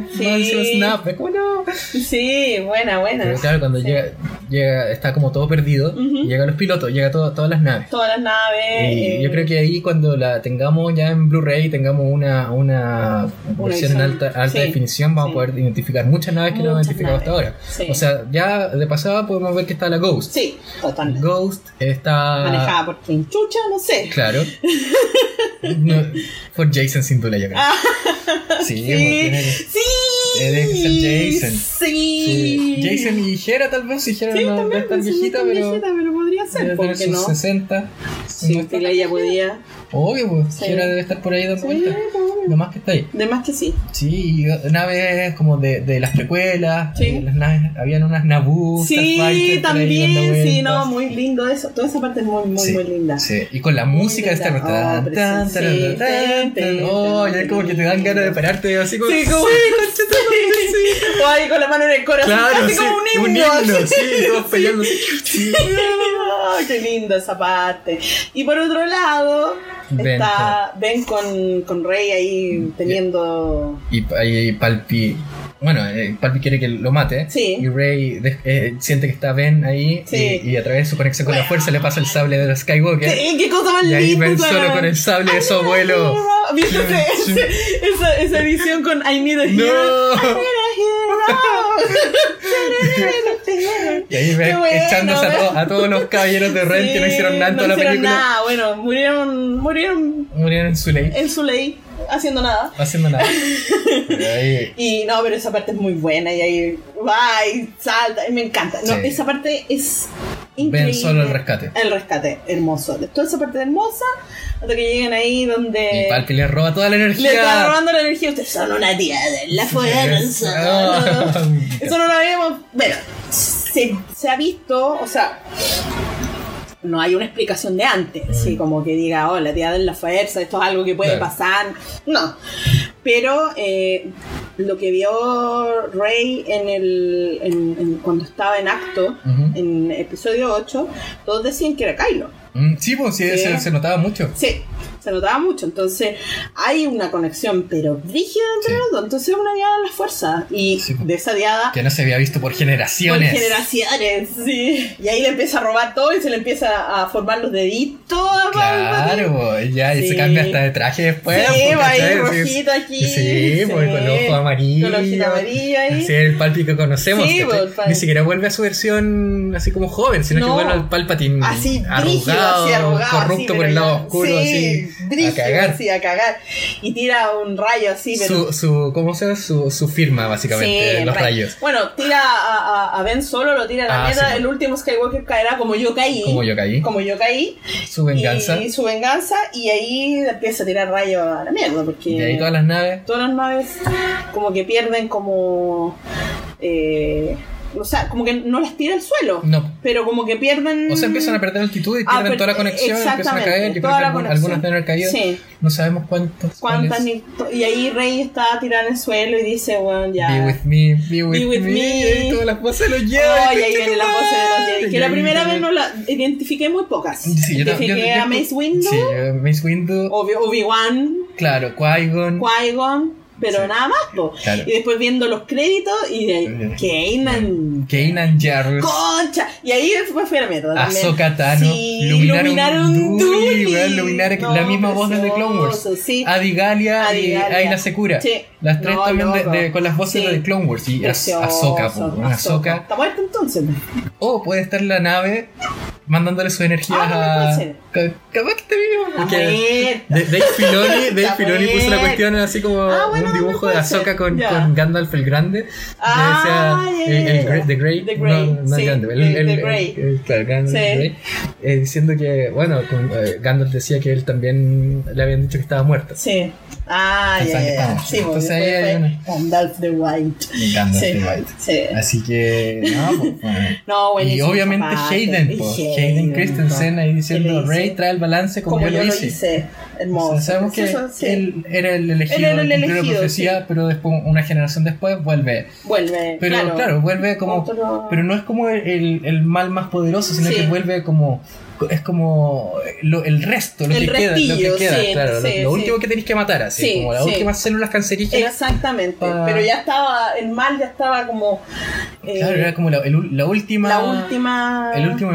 Snap, es como no. Sí, buena, buena. Pero claro, cuando llega, llega, está como todo perdido, Ujú. llegan los pilotos, llega todo, todas las naves. Todas las naves. Y eh, yo creo que ahí cuando la tengamos ya en Blu-ray, tengamos una, una versión en alta, alta Sí. definición, vamos Sí. a poder identificar muchas naves que no hemos Muchas identificado hasta naves. ahora. Sí. O sea, ya de pasada podemos ver que está la Ghost. Sí, totalmente. Ghost está... Manejada por quien chucha, no sé. Claro. No, por Jason sin duda, yo creo. Ah, sí, sí. Sí. Que ser Jason. Sí. sí. Jason y Hera tal vez, si Hera Sí, no, no también, es tan sí, viejita, tan pero... viejita, pero podría ser, Debe ¿por tener qué sus no? 60. Sí, no está- que ella podía. Obvio, pues. Sí. Hera debe estar por ahí dando vueltas. obvio. Nomás que está ahí. De más que sí. Sí, y naves como de, de las precuelas. Sí. eh, Las naves, habían unas Naboo. Sí, también, sí, no, muy lindo eso. Toda esa parte es muy, muy, Sí, muy linda. Sí, y con la música de. Star Wars. Oh. Oh, ya como que te dan ganas de pararte así como. Sí, como- O ahí con la mano en el corazón, Claro, así sí, como un un himno. himno, así. sí, todos peleando qué linda esa parte. Y por otro lado, Ben está Ben con, con Rey ahí teniendo. Y ahí Palpi. Bueno, eh, Palpi quiere que lo mate. Sí. Y Rey de- eh, siente que está Ben ahí. Sí. Y, y a través de su conexión con la fuerza le pasa el sable de los Skywalker. ¿Qué, qué cosa más Y ahí! Ben solo con el sable de su abuelo. ¿Viste ese- ese- esa, esa edición con I Need a Hero? ¡No! I Need a Hero. Y ahí ven bueno, echándose a, to- a todos los caballeros de Ren que no Sí, hicieron nada en no toda la película. nada, bueno, murieron, murieron Murieron en su ley, en su ley, haciendo nada. haciendo nada. Ahí- Y no, pero esa parte es muy buena y ahí va y salta y me encanta. No, Sí. esa parte es increíble. ven solo el rescate. El rescate, hermoso. Toda esa parte hermosa, hasta que lleguen ahí donde Y Palpi le roba toda la energía. le está robando la energía. Ustedes son una tía de la fuerza. Eso no lo habíamos. Bueno, se, se ha visto, o sea. No hay una explicación de antes, así como que diga, oh, la tía de la fuerza, esto es algo que puede Claro. pasar. No. Pero eh, lo que vio Rey en el, en- en- cuando estaba en acto, en episodio 8, todos decían que era Kylo. Mm, Sí, pues sí, Sí. Se, se notaba mucho. Sí, Se notaba mucho. Entonces, hay una conexión, pero rígida entre Sí. los dos. Entonces, es una diada de la fuerza. Y Sí. de esa diada. Que no se había visto por Por generaciones. generaciones, sí. Y ahí le empieza a robar todo y se le empieza a formar los deditos a. Claro, ya, y Sí. se cambia hasta de traje después. Sí, pues, va ahí ¿cachai? rojito aquí. Sí, pues con los ojos amarillos. Con los ojitos amarillos ahí. Es el Palpi que conocemos. Sí, pues, el Pal- Ni siquiera vuelve a su versión así como joven, sino que vuelve al Palpatine Así, arrugado, brígido, así arrugado. corrupto así, por el lado oscuro, sí, así. Brígido, a cagar. así, a cagar. Y tira un rayo así, pero. Su, su, ¿cómo se llama? Su, su firma, básicamente, Sí, los rayo. rayos. Bueno, tira a, a- Ben solo, lo tira a la Ah, mierda. sí. el último Skywalker caerá como yo caí. Como yo caí. Como yo caí. Su venganza. Y su venganza. Y ahí empieza a tirar rayos a la mierda. Porque Y ahí todas las naves. todas las naves como que pierden como. eh, o sea, como que no las tira al suelo. No. Pero como que pierden. O sea, empiezan a perder altituad y Ah, pierden per- toda la conexión, empiezan a caer. Yo creo que algún- algunas deben haber caído. Sí. No sabemos cuántas. ¿Cuántas to- y ahí Rey está tirada en el suelo y dice, bueno, ya. Be with me, be with, with me. me. Y todas las voces de los Jedi. Oh, y ahí viene la voz de los Jedi. Que Y la ahí primera vez no la identifiqué muy pocas. Sí, yo, identifiqué yo- yo- a Mace Windu, Sí, Mace Windu. Obi- Obi-Wan, Claro, Qui-Gon. Qui-Gon, pero Sí. nada más. po. Claro. Y después viendo los créditos y de. Kanan. Kanan Jarrus. Concha. Y ahí después fue la mierda. Ahsoka Tano. Sí, Luminaron Luminaron Dooly, Dooly. weón, Luminaron- No, la misma voz desde Clone Wars. Sí. Adigalia, Adigalia. y Aina Secura. Sí. Las tres No, también de- de- con las voces de Clone Wars. Y Az- Precioso. Ahsoka, po, Ahsoka. ¿Está muerta entonces? O puede estar la nave mandándole sus energías Ah, a. Capaz que esté vivo. Porque Dave Filoni, Dave Filoni puso la cuestión así como Ah, bueno, un dibujo de Ahsoka ser. con, con Gandalf el Grande. Ah, decía ya, el, ya, el. Grey- The Grey. The Grey, No, no sí, el Grande. El, el- el- The el- Grey. el- claro, Gandalf Sí. the Grey, eh, diciendo que, bueno, con, eh, Gandalf decía que él también le habían dicho que estaba muerto. Sí. Ah, ya. Sí, porque Entonces ahí una- Gandalf the White. Gandalf Sí. the White. Sí. Así que, no, pues, bueno. No, Y buenísimo. obviamente. Hayden, Y po, Hayden, Christensen ahí ¿Qué diciendo Rey trae el balance como, Como yo lo hice. hice. Hermoso. O sea, sabemos que Eso, sí. él era el elegido, Él era el elegido, profecía, pero después, una generación después, vuelve. Vuelve. Pero claro, vuelve como. Otro- Pero no es como el, el mal más poderoso, sino Sí. que vuelve como. Es como lo- el resto, lo El que queda, lo que queda, sí, claro, lo- sí, lo, sí. último que tenéis que matar, así, Sí, como las últimas células cancerígenas. Exactamente. Pa- Pero ya estaba, el mal ya estaba como. eh, Claro, era como la, el- la última. la última. El último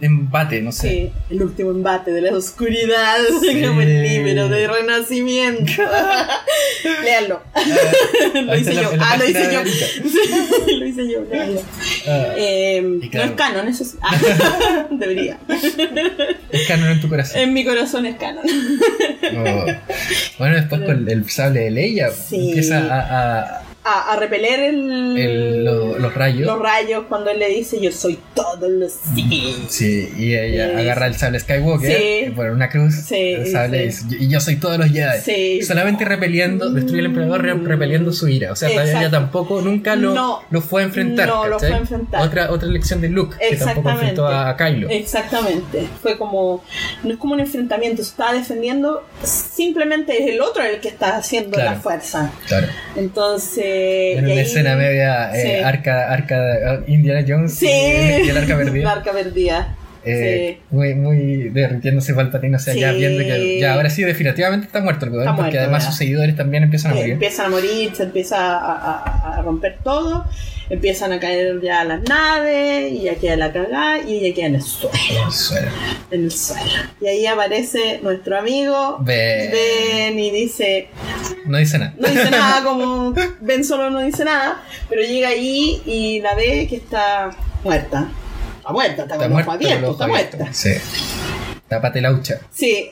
embate, no sé. Sí, el último embate de la oscuridad, como el libro de renacimiento. Léanlo. lo ahí hice está yo. la Ah, lo hice yo. Lo hice yo. Ah, Eh, claro. No es canon, eso sí. Ah, debería. Es canon en tu corazón. En mi corazón es canon. Oh. Bueno, después con el sable de Leia Sí. empieza a, a- A, a repeler el, el- lo- los rayos. los rayos cuando él le dice yo soy todos los sí. Sí, y ella Sí. agarra el sable Skywalker Sí. por una cruz. Sí, el sable sí. y y yo soy todos los Jedi. Sí. Solamente repeliendo, destruye al emperador re- repeliendo su ira. O sea, ella tampoco nunca lo, No. lo fue a enfrentar. No, lo fue a enfrentar. Otra, otra lección de Luke, que tampoco Exactamente. enfrentó a, a Kylo. Exactamente. Fue como. No es como un enfrentamiento, se está defendiendo. Simplemente es el otro el que está haciendo Claro. la fuerza. Claro. Entonces. En y una escena media eh, Sí. arca, arca de- Indiana Jones Sí. y, y el arca perdida. La arca perdida. Eh, muy, muy derritiéndose Palpatine, o sea, ya viendo que ya ahora sí definitivamente está muerto el weón, porque además sus seguidores también empiezan a Eh, morir. empiezan a morir, se empieza a, a- a romper todo, empiezan a caer ya las naves, y ya queda la cagada, y ella queda en el suelo, en el suelo. Y ahí aparece nuestro amigo, Ve- Ben, y dice, No dice nada. no dice nada, como Ben solo no dice nada, pero llega ahí y la ve que está muerta. Está muerta, está, Está con muerto, abiertos, está abiertos. muerta. Sí. Tápate la hucha. Sí,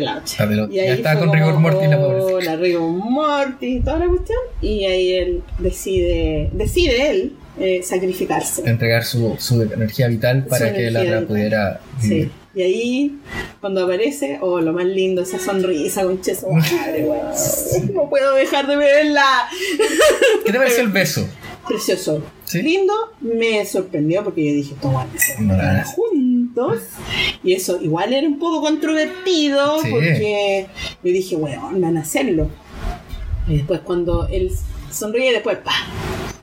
la. Tápate la- Y ahí Ya estaba con rigor mortis la pobre. la rigor mortis, toda la cuestión. Y ahí él decide, decide él eh, sacrificarse. Entregar su, su energía vital para Su que la otra pudiera Sí. Y ahí, cuando aparece, oh, lo más lindo, esa sonrisa con cheso. Madre. No puedo dejar de verla. ¿Qué te pareció el beso? Precioso. Sí. Lindo, me sorprendió porque yo dije, se van a juntos. Y eso igual era un poco controvertido Sí. porque yo dije, weón, van a hacerlo. Y después cuando él sonríe, después pa.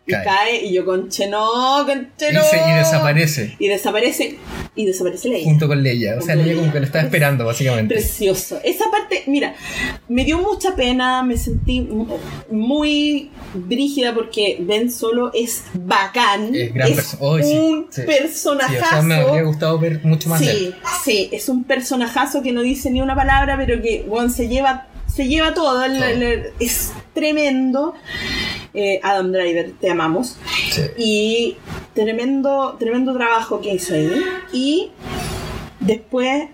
Y Cae. cae. y yo conche no, conche Y, no. se- y desaparece. Y desaparece y desaparece Leia. Junto con Leia. O sea, Leia como que lo estaba esperando, básicamente. Precioso. Esa parte, mira, me dio mucha pena, me sentí mu- muy brígida porque Ben Solo es bacán. Es gran sí, un sí. Sí, personajazo. o sea, me habría gustado ver mucho más él. Sí, sí, es un personajazo que no dice ni una palabra, pero que bueno, se lleva se lleva todo, el- Todo. el- es tremendo. Eh, Adam Driver, te amamos. Sí. Y tremendo, tremendo trabajo que hizo ahí. Y después,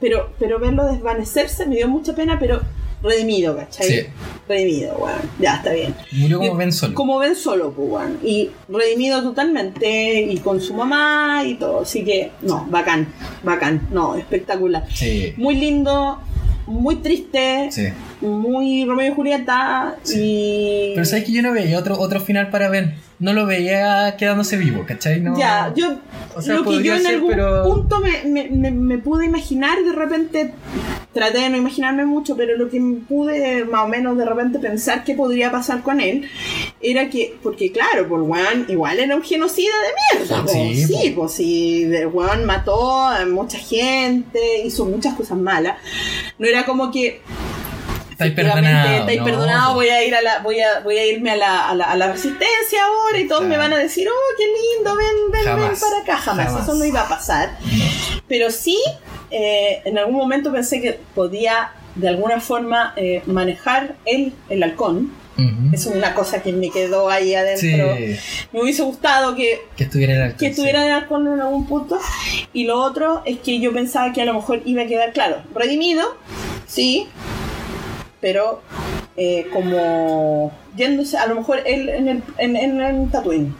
pero, pero verlo desvanecerse me dio mucha pena, pero redimido, ¿cachai? Sí. Redimido, bueno, ya está bien. Murió como Ben Solo. Como ven solo, pues, weón. Y redimido totalmente, y con su mamá y todo. Así que, no, bacán, bacán, no, espectacular. Sí. Muy lindo, muy triste, Sí. Muy Romeo y Julieta, y... Pero sabes que yo no veía otro, otro final para Ben. No lo veía quedándose vivo, ¿cachai? No. Ya, yo O sea, lo que yo en ser, algún pero- punto me, me, me- me pude imaginar, de repente traté de no imaginarme mucho, pero lo que pude más o menos de repente pensar que podría pasar con él era que, porque claro, por weón igual era un genocida de mierda, po. Sí, sí, po. pues sí, weón mató a mucha gente, hizo muchas cosas malas, no era como que Estáis perdonado. estáis no. perdonado, voy a ir a la, voy a, voy a irme a la, a la, a la resistencia ahora y todos Claro. me van a decir, oh, qué lindo, ven, ven, ven Jamás. para acá, jamás. Jamás. Eso no iba a pasar. Pero sí, eh, en algún momento pensé que podía de alguna forma eh, manejar el, el halcón. Ujú. Es una cosa que me quedó ahí adentro. Sí. Me hubiese gustado que Que estuviera el que estuviera en el halcón en algún punto. Y lo otro es que yo pensaba que a lo mejor iba a quedar claro, redimido, sí, pero eh, como yéndose, a lo mejor él en el, en, en, en Tatooine,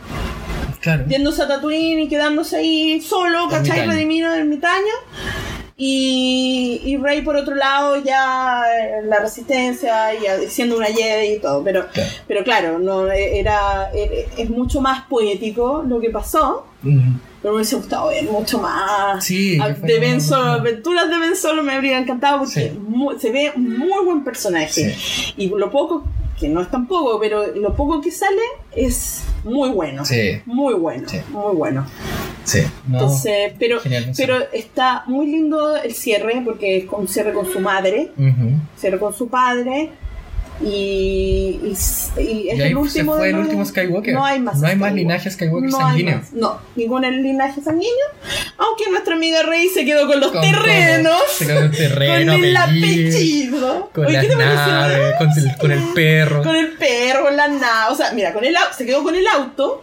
Claro. yéndose a Tatooine y quedándose ahí solo, ¿cachai? Redimido, ermitaño. Y, y Rey por otro lado ya en la resistencia y siendo una Jedi y todo, pero Claro. pero claro, no era, era- es mucho más poético lo que pasó, pero me hubiese gustado ver mucho más. Sí, A- que fue de Ben Solo, aventuras de Ben Solo me habría encantado porque Sí. se ve un muy buen personaje. Y lo poco, que no es tan poco, pero lo poco que sale es muy bueno. Sí, Muy bueno, Sí. muy bueno. sí. No, Entonces, pero, genial, pero está muy lindo el cierre, porque es un cierre con su madre, cierre con su padre. Y, y, y es Y ahí el se último fue de el último Skywalker. No hay más. No hay más linaje Skywalker No sanguíneo. más. No, ningún linaje sanguíneo. Aunque nuestra amiga Rey se quedó con los Con terrenos. todo. Se quedó con el terreno, con el apellido. Con Oye, las ¿qué te parece? naves, con el, con el perro. Con el perro, con la nave. O sea, mira, con el, se quedó con el auto.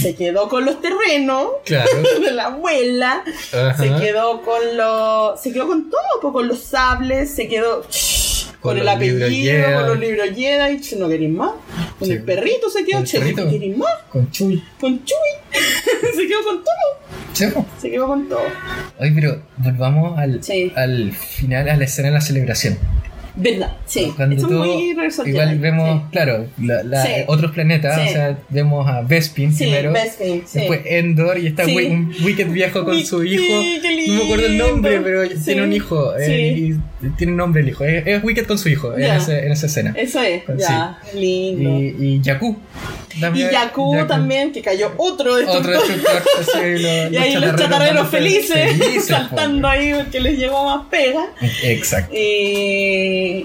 Se quedó con los terrenos Claro. de la abuela. Ajá. Se quedó con los. Se quedó con todo, con los sables, se quedó. Con, Con el apellido, Jedi. con los libros Jedi, no queréis más. Con Sí. el perrito se quedó, che. ¿no queréis más? Con Chuy. Con Chuy. se quedó con todo. Se quedó con todo. Oye, pero volvamos al, Sí. al final, a la escena de la celebración. Verdad, sí. Cuando Eso es tú- muy igual vemos, claro, la- la- Sí. otros planetas, Sí. o sea, vemos a Bespin Sí, primero, Bespin, sí. después Endor y está un Wicked viejo con su hijo. No me acuerdo el nombre, pero tiene un hijo. eh, y tiene un nombre el hijo. Es, es Wicked con su hijo en, ese- en esa escena. Eso es, ya, lindo. Y, y Jakku. Y también- Yaku también, que cayó otro de estos Otro destructor. así, los, Y ahí los chatarreros felices, felices, saltando ahí porque les llegó más pega. Exacto.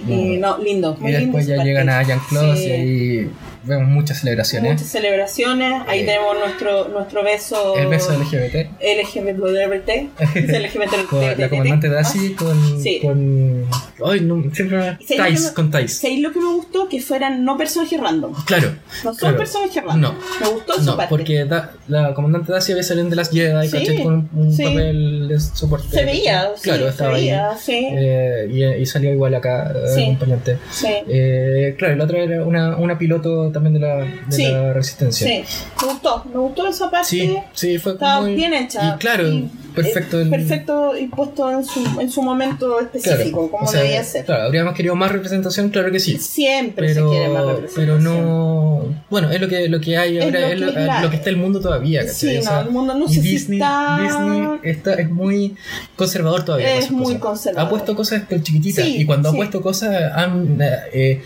Y, y no, lindo. Y Muy después ya llegan a Jean Claude Sí. y ahí vemos muchas celebraciones. Muchas celebraciones. Ahí Eh, tenemos nuestro, nuestro beso. El beso LGBT. LGBT. Dice LGBT. Con la comandante Daci con, Sí. con. Ay, no, siempre no- con Thais. ¿Sabéis lo que me gustó? Que fueran no personajes random. Claro. No son Claro. personajes random. No. Me gustó No, parte. porque da- la comandante Daci había salido de las Jedi, Sí, ¿cachai? Con un, un sí. papel de soporte. Se veía, sí, Claro, se estaba veía, ahí. sí. Eh, y, y salió igual acá, eh, acompañante. Sí. Eh, claro, la otra era una, una piloto también de la, de la Resistencia. Sí, me gustó, me gustó esa parte. Sí, sí, fue Estaba muy- bien hecha. Y claro, Y, perfecto. eh, el- perfecto y puesto en su, en su momento específico, como o sea, debía ser. Claro, habríamos querido más representación, claro que sí. Siempre Pero, se quiere más representación. pero no. Bueno, es lo que, lo que hay Es ahora, lo es lo, que- claro. lo que está el mundo todavía, ¿cachai? Sí, O no, el mundo no y Disney, está- Disney está, es muy conservador todavía. Es muy cosas. conservador. Ha puesto cosas chiquititas. Sí, y cuando sí. ha puesto cosas, han, eh,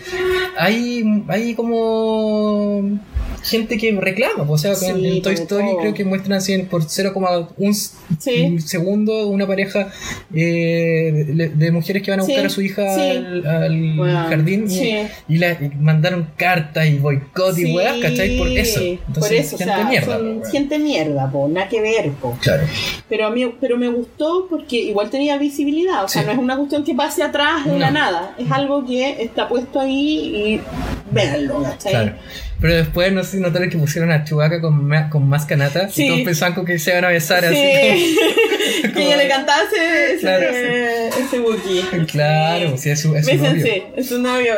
hay, hay como gente que reclama. pues, O sea, en, Sí, en Toy Story todo. creo que muestran así por 0,1 Sí. segundo una pareja eh, de, de mujeres que van a buscar Sí, a su hija al, al Bueno, jardín y, y la, y mandaron cartas y boicot y weas, ¿cachai? Por eso. Entonces, por eso, o gente sea, mierda. son po, weón. gente mierda, po, nada que ver, po. Claro. Pero a mí, pero me gustó porque igual tenía visibilidad, o sea, no es una cuestión que pase atrás de la nada, es algo que está puesto ahí y véanlo, ¿cachai? Claro. Pero después, no sé si notaron que pusieron a Chewbacca con, ma- con más canata Sí. y todos pensaban como que se iban a besar así Sí. como- que ella le cantaba ese, Claro, ese Wookiee. Claro, sí, es su, es su novio. Es su novio.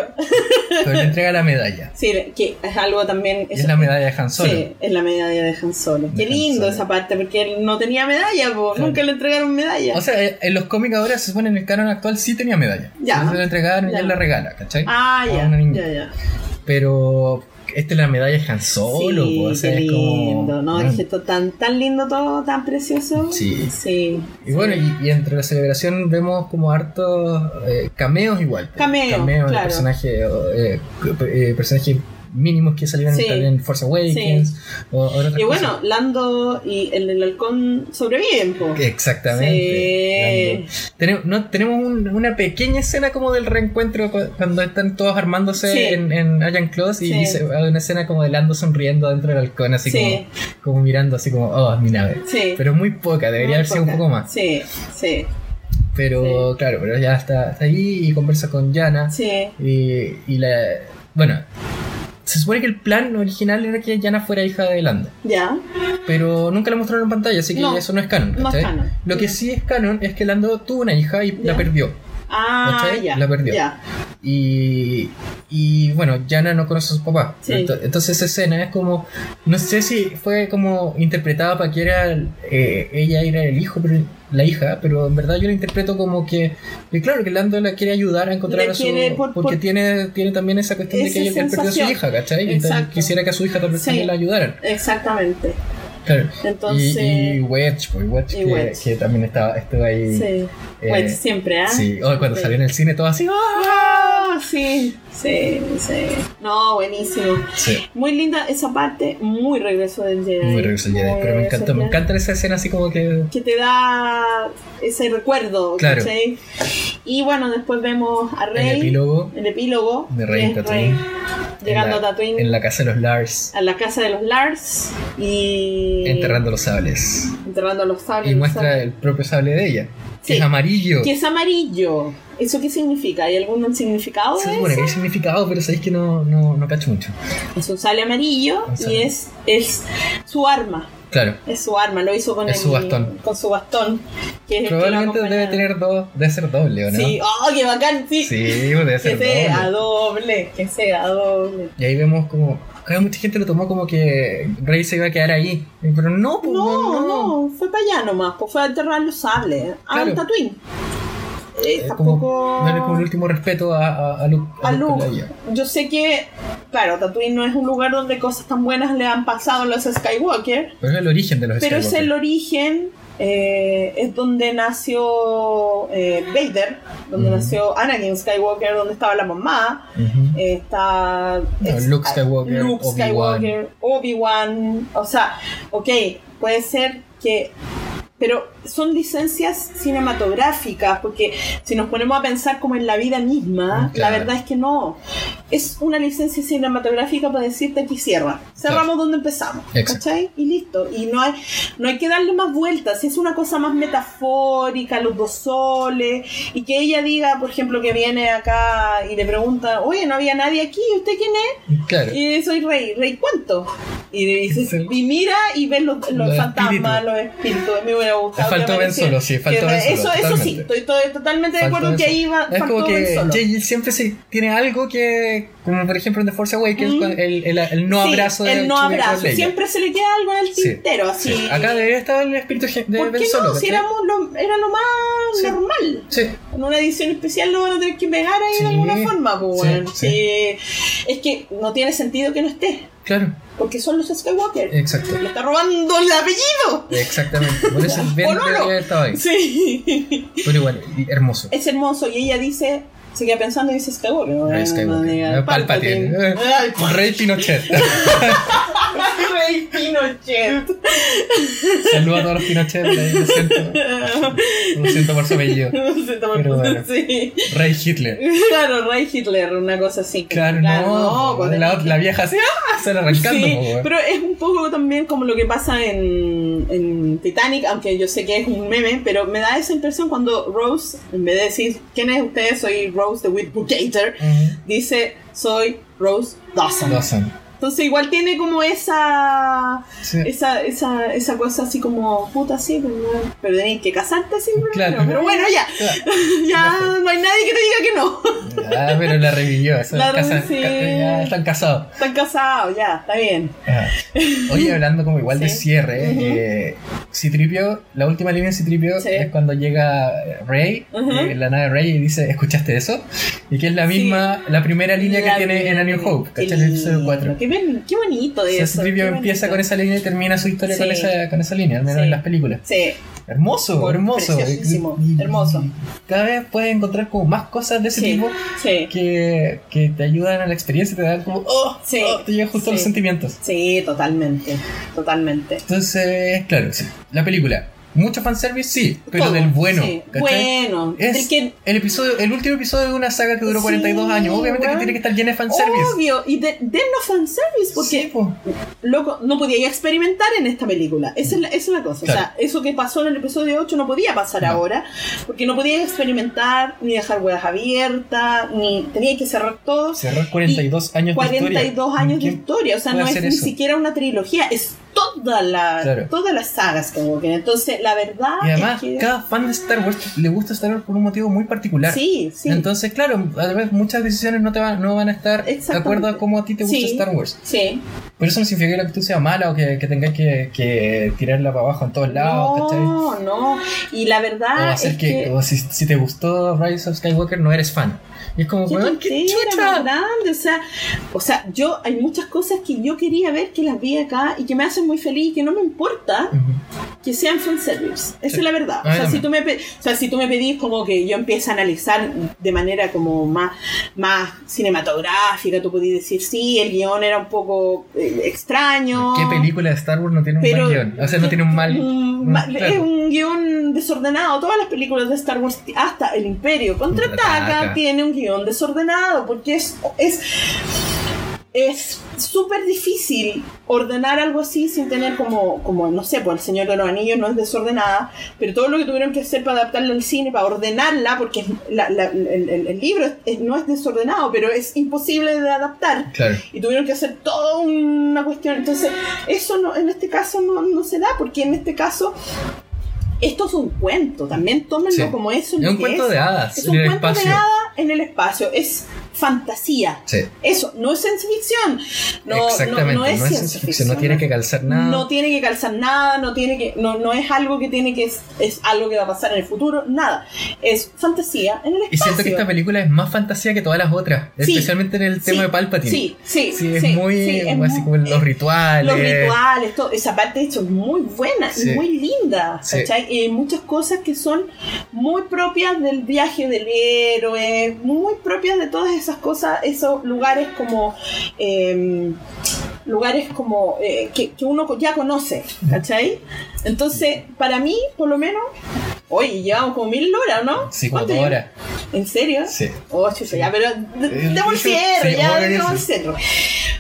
Pero le entrega la medalla. Sí, que es algo también. Es la medalla de Han Solo. Sí, es la medalla de Han Solo. De Qué Han lindo Solo. esa parte, porque él no tenía medalla, po. Claro. nunca le entregaron medalla. O sea, eh, en los cómics ahora se supone en el canon actual sí tenía medalla. Ya. Entonces le entregaron y Ya. él la regala, ¿cachai? ah, ya, ya, ya. Pero esta es la medalla de Han Solo, sí, o sea, qué es como. lindo, ¿no? Es esto tan, tan lindo todo, tan precioso. Sí. Sí. Y bueno, sí. y, y entre la celebración vemos como hartos eh, cameos igual. Cameos, Cameos de claro. personajes eh, eh, personajes mínimos que salieron Sí. también en Force Awakens o, o otras Y bueno, cosas. Lando y el del halcón sobreviven, po. Exactamente. Sí. Tenemos, no, tenemos un- una pequeña escena como del reencuentro cu- cuando están todos armándose Sí. en, en Iron Claws y Sí. dice- una escena como de Lando sonriendo dentro del halcón, así Sí. como, como mirando así como, oh, mi nave. Sí. Pero muy poca, debería Muy haber sido un poco más. Sí, sí, Pero claro, pero ya está, está ahí y conversa con Yana. sí. Y, y la. Bueno, se supone que el plan original era que Yana fuera hija de Lando. Ya. Pero nunca la mostraron en pantalla, así que No, eso no es canon. no es canon. Lo que sí es canon es que Lando tuvo una hija y la perdió. Ah, ¿Cachai? ya. La perdió. Ya. Y, y bueno, Yana no conoce a su papá. Sí. Entonces esa escena es como, no sé si fue como interpretada para que era eh, ella era el hijo, pero la hija, pero en verdad yo la interpreto como que, que claro, que Lando la quiere ayudar a encontrar a su... por- porque por- tiene, tiene también esa cuestión de que ella perdió a su hija, ¿cachai? Y quisiera que a su hija también, Sí. la ayudaran. Exactamente. Claro. Entonces- y, y Wedge, pues Wedge, Y que, también estaba, estuvo ahí. Sí. Eh, Wedge siempre, ¿ah? Sí, oh, cuando Sí. salió en el cine todo así. Ah, sí, sí, sí. No, buenísimo. Sí. Muy linda esa parte, muy regreso del Jedi. Muy regreso al Jedi, Muy pero me al me Jedi. encanta esa escena así como que Que te da ese recuerdo, Claro. ¿cachai? Y bueno, después vemos a Rey. el epílogo el epílogo de Rey Tatooine. Llegando la, a Tatooine. En la casa de los Lars, a la casa de los Lars y enterrando los sables. enterrando los sables. Y muestra sables. el propio sable de ella, que Sí. es amarillo. que es amarillo. ¿Eso qué significa? ¿Hay algún significado Se de supone que hay significado, pero sabéis que no, no, no cacho mucho. Es un sable amarillo Un y es, es su arma. Claro. Es su arma, lo hizo con, Es el- su bastón. con su bastón. Que es el que lo Probablemente debe tener dos, debe ser doble, ¿o no? Sí, ¡oh, qué bacán! Sí, Sí, debe que ser sea doble. doble, que sea doble. Y ahí vemos como. Mucha gente lo tomó como que Rey se iba a quedar ahí. Pero no, pues, No, no, fue para allá nomás, pues fue a enterrar los sables. A Claro. un Tatooine. Eh, Es tampoco. como darle como el último respeto a, a, a Luke. a Luke Luke. Yo sé que, claro, Tatooine no es un lugar donde cosas tan buenas le han pasado a los Skywalker, Pero es el origen de los pero es Skywalker. el origen, eh, es donde nació eh, Vader, donde nació Anakin Skywalker, donde estaba la mamá, eh, está No, Luke Skywalker, Luke. Skywalker, Obi-Wan, o sea, ok, puede ser que pero son licencias cinematográficas, porque si nos ponemos a pensar como en la vida misma, Claro. la verdad es que no. Es una licencia cinematográfica para decirte aquí cierra. Cerramos donde empezamos. Exacto. ¿Cachai? Y listo. Y no hay, no hay que darle más vueltas. Es una cosa más metafórica, los dos soles. Y que ella diga, por ejemplo, que viene acá y le pregunta, oye, no había nadie aquí, ¿usted quién es? Claro. Y soy rey, rey cuánto. Y, dice- y mira y ves los, los Los fantasmas, los espíritus. Me hubiera Le faltó Ben Solo, sí, faltó Ben Solo, Eso, eso sí, estoy, estoy totalmente de acuerdo que ahí va, Es faltó como que. J.J. siempre se, tiene algo que, como por ejemplo en The Force Awakens, Mm. el, el, el no Sí, abrazo de el no abrazo. Siempre se le queda algo en el Sí, tintero, así. sí. Acá debería estar el espíritu de ¿Por Ben qué Solo. no? Si éramos lo, era lo más Sí. normal. Sí, En una edición especial lo van a tener que pegar ahí Sí. de alguna forma, pues, Sí, sí. Sí. Es que no tiene sentido que no esté. claro, Porque son los Skywalker. exacto. Le está robando el apellido. Exactamente. Por eso Pololo. debería haber estado ahí. Sí. Pero igual, hermoso. Es hermoso y ella dice, Se queda pensando y dice Skywalker. no, no Skywalker. diga Eh, Palpatine. Eh, Ay, Rey Pinochet. Rey Pinochet. Saludos a todos los Pinochet. Lo siento. Lo siento por su apellido. No sé, toma- Pero bueno. sí. Rey Hitler. Claro, Rey Hitler, una cosa así. Claro, no. la, la vieja así, ¡ah! se la arrancando. Sí, pero es un poco también como lo que pasa en, en Titanic, aunque yo sé que es un meme, pero me da esa impresión cuando Rose, en vez de decir, ¿quién es usted? Soy Rose the Whitbucator, Ujú. dice, soy Rose Dawson. Dawson. Entonces igual tiene como esa Sí. esa, esa, esa cosa así como puta sí, pero, pero tenés que casarte sí, pero, Claro. pero bueno ya, ya no hay nadie que te diga que no. Ah, pero la revivió. Eso, La sí. ya están casados. Están casados, ya, está bien. Ajá. Oye, hablando como igual de cierre, Ujú. eh, Citripio, la última línea de Citripio es cuando llega Rey, eh, la nave Rey, y dice, ¿escuchaste eso? Y que es la misma, la primera línea La que tiene en A New. Hope, ¿cachai? El episodio lindo, 4. Qué, qué bonito eso. Citripio qué empieza con esa línea y termina su historia con, esa, con esa línea, al menos Sí. en las películas. Sí, Hermoso, Por- hermoso. Y- hermoso. Cada vez puedes encontrar como más cosas de ese tipo que, que te ayudan a la experiencia y te dan como, oh, oh, te llegan justo sí. los sentimientos. Sí, totalmente, totalmente. Entonces, claro, sí. la película. Mucho fanservice, sí, pero Todo, del bueno. Bueno, Es que el episodio, el último episodio de una saga que duró Sí, 42 años. Obviamente que tiene que estar llena de fanservice. obvio, y de, dennos fanservice, porque Sí, po. loco, no podía experimentar en esta película. Esa es la, esa es la cosa. Claro. O sea, eso que pasó en el episodio 8 no podía pasar No. ahora, porque no podía experimentar, ni dejar huevas abiertas, ni tenía que cerrar todo. Cerrar 42 años de historia. 42 años de ¿Quién historia, o sea, no es ni siquiera una trilogía, es toda la, Claro. todas las sagas que. Entonces, la verdad Y además, es que... cada fan de Star Wars le gusta Star Wars por un motivo muy particular. Sí, sí. Entonces, claro, además muchas decisiones no te van, no van a estar de acuerdo a cómo a ti te gusta Sí. Star Wars. sí. Pero eso no significa que la actitud sea mala o que, que tengáis que, que tirarla para abajo en todos lados, ¿cachai? No, no. Y la O verdad hacer es que, que... o si, si te gustó Rise of Skywalker, no eres fan. Y es como, weón, qué más chucha. grande, o sea, o sea, yo hay muchas cosas que yo quería ver que las vi acá y que me hacen muy feliz y que no me importa. Que sean fanservice. Esa Sí. es la verdad. O sea, si tú me o sea, si tú me pedís como que yo empiece a analizar de manera como más, más cinematográfica, tú podías decir, sí, el guion era un poco eh, extraño. ¿Qué película de Star Wars no tiene un Pero, mal guion? O sea, no tiene un mal. un ma- un- claro. Es un guion desordenado. Todas las películas de Star Wars, hasta El Imperio contraataca, Contraataca. tiene un guion desordenado porque es. es es súper difícil ordenar algo así sin tener como, como, no sé, pues el Señor de los Anillos no es desordenada, pero todo lo que tuvieron que hacer para adaptarla al cine, para ordenarla, porque la- la- el, el- libro es- es- no es desordenado, pero es imposible de adaptar Claro. y tuvieron que hacer toda una cuestión. Entonces, eso no, en este caso no, no se da, porque en este caso esto es un cuento, también tómenlo Sí. como eso. Es un cuento es. de hadas Es en un el cuento espacio. de hadas en el espacio, es fantasía. Sí. Eso, no es ciencia ficción. No, Exactamente. No, no es ciencia ficción. No tiene que calzar nada. No tiene que calzar nada, no tiene que, no, no es algo que tiene que, es, es algo que va a pasar en el futuro, nada. Es fantasía en el espacio. y siento que esta película es más fantasía que todas las otras. Sí. Especialmente en el tema de Palpatine. Sí, sí, Sí, es sí, muy. es así muy- como los rituales. los rituales, todo, esa parte de hecho es muy buena y muy linda. ¿cachai? Y hay muchas cosas que son muy propias del viaje del héroe, muy propias de todas esas cosas, esos lugares como eh, lugares como eh, que, que uno ya conoce, ¿cachai? Entonces, para mí, por lo menos, oye, llevamos como mil horas, ¿no? Sí, como horas. ¿En serio? Sí. Oh, chucha, ya, pero Eh, demos el sí, cierre, sí, ya, demos el sí. cierre.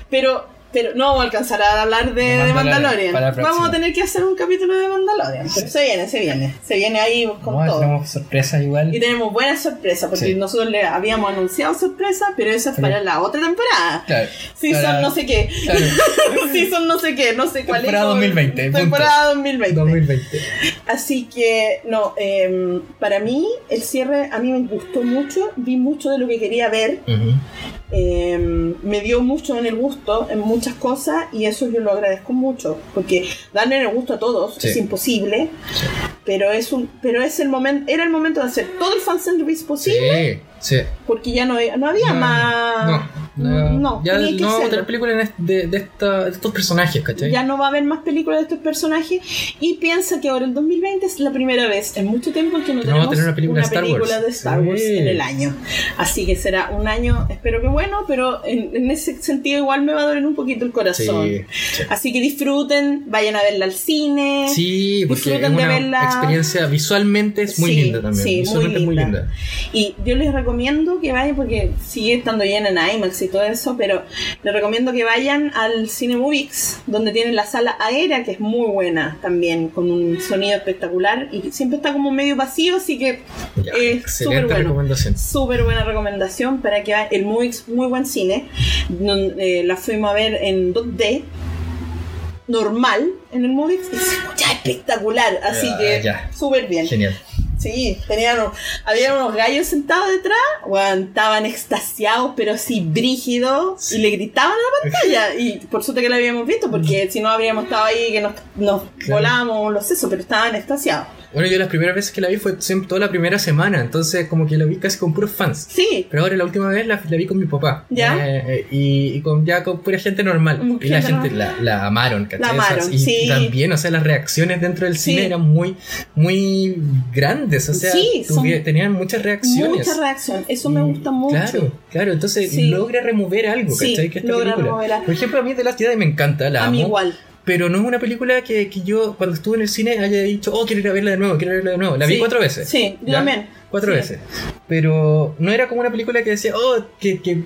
Pero, pero no vamos a alcanzar a hablar de, De de Mandalorian, Vamos a tener que hacer un capítulo de Mandalorian. Pero se viene, se viene. Se viene ahí con No, todo. tenemos sorpresas igual. Y tenemos buenas sorpresas, porque Sí. nosotros le habíamos anunciado sorpresas, pero eso es para la otra temporada. Claro. Si Para- son no sé qué. Claro. Si son no sé qué, no sé cuál Temporada es. 2020, punto. Temporada 2020. 2020. Así que, no, em, para mí el cierre a mí me gustó mucho, vi mucho de lo que quería ver, Ujú. Em, me dio mucho en el gusto en muchas cosas y eso yo lo agradezco mucho, porque darle el gusto a todos Sí. es imposible, Sí. pero es un, pero es el momento, era el momento de hacer todo el fanservice posible, Sí, porque ya no, no había No, más, no. No, No, ya tenía que no vamos a tener películas de, de esta- de estos personajes, ¿cachai? Ya no va a haber más películas de estos personajes y piensa que ahora el 2020 es la primera vez en mucho tiempo que no Que tenemos una película de Star película Wars. de Star Wars Sí. en el año. Así que será un año, espero que bueno, pero en, en ese sentido igual me va a doler un poquito el corazón. Sí, sí. Así que disfruten, vayan a verla al cine. Sí, porque es Disfruten de una verla. experiencia visualmente es muy linda también. sí, muy visualmente muy linda. linda. Y yo les recomiendo que vayan, porque sigue estando llena en IMAX y todo eso, pero les recomiendo que vayan al Cine Movix, donde tienen la sala aérea, que es muy buena también, con un sonido espectacular y siempre está como medio vacío, así que Ya, es súper excelente bueno. recomendación. Súper buena recomendación para que vayan. El Movix, muy buen cine. Eh, la fuimos a ver en 2D. Normal en el Movix y se escucha espectacular, así que súper bien. Genial. Sí, tenían, había unos gallos sentados detrás, weón, estaban extasiados, pero así brígidos, Sí. y le gritaban a la pantalla. Y por suerte que lo habíamos visto, porque si no habríamos estado ahí, que nos, nos Claro. volábamos los sesos, pero estaban extasiados. Bueno, yo las primeras veces que la vi fue siempre toda la primera semana, entonces como que la vi casi con puros fans. Sí, Pero ahora la última vez la, la vi con mi papá. ¿Ya? Eh, eh, y, y con, ya con pura gente normal. Y la gente la, la amaron, ¿cachai? La amaron, y sí. también, o sea, las reacciones dentro del cine Sí. eran muy, muy grandes. O sea, Sí, tenían muchas reacciones. mucha reacción. Eso me gusta mucho. Claro, claro. Entonces logra remover algo, ¿cachai? Que esta logra película. remover algo. Por ejemplo, a mí The Last Jedi me encanta, la a amo. mí igual. Pero no es una película que, que yo, cuando estuve en el cine, haya dicho, oh, quiero ir a verla de nuevo, quiero verla de nuevo. La vi cuatro veces. Sí, yo ¿ya? también. Cuatro Sí. veces. Pero no era como una película que decía, oh, que, que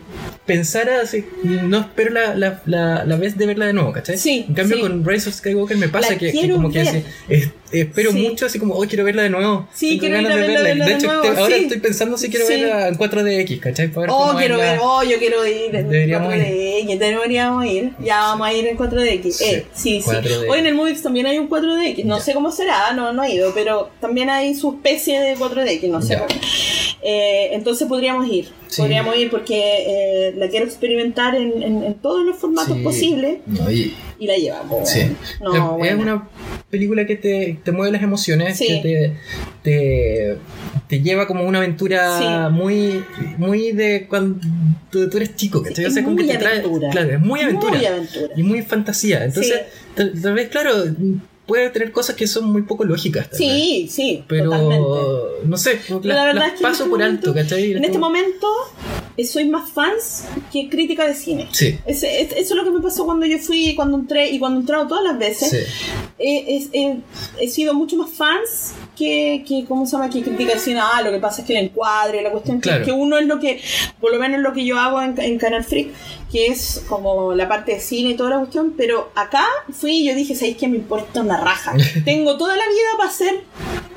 pensara así, no espero la, la, la, la vez de verla de nuevo, ¿cachai? Sí, En cambio, sí. con Rise of Skywalker me pasa que, que como que así, es- espero Sí. mucho, así como, oh, quiero verla de nuevo. Sí, quiero ir ganas a de verla, verla De de hecho, nuevo, te- ahora estoy pensando si quiero verla en 4DX, ¿cachai? Para ver Oh, quiero ver, oh, yo quiero ir en Deberíamos 4DX, deberíamos ir, ya vamos a ir en 4DX. Sí, eh, sí, sí. 4DX. Hoy en el Movix también hay un 4DX, no Ya. sé cómo será, no, no he ido, pero también hay su especie de 4DX, no sé. Eh, entonces podríamos ir, Sí. podríamos ir porque eh, la quiero experimentar en, en- en todos los formatos Sí. posibles No, y- y la llevamos. Sí. No, es una película que te, te mueve las emociones, Sí. que te, te, te lleva como una aventura Sí. muy, muy de cuando tú, eres chico, sea, es como que muy te trae. aventura. Claro, es muy aventura. Muy aventura. Y muy fantasía. Entonces, tal, tal vez, claro, puede tener cosas que son muy poco lógicas. tal vez. Sí, sí, Pero, totalmente. no sé, la verdad las es que en paso este por momento- alto, ¿cachai? En este momento eh, soy más fans que crítica de cine. Sí, es- eso es lo que me pasó cuando yo fui, cuando entré y cuando he entrado todas las veces. sí. Eh, es- eh, he sido mucho más fans que, que ¿cómo se llama? Que crítica de cine. Ah, lo que pasa es que el encuadre, la cuestión Claro. que, uno es lo que, por lo menos lo que yo hago en, en Canal Freak, que es como la parte de cine y toda la cuestión, pero acá fui y yo dije, ¿sabéis que me importa una raja? Tengo toda la vida para hacer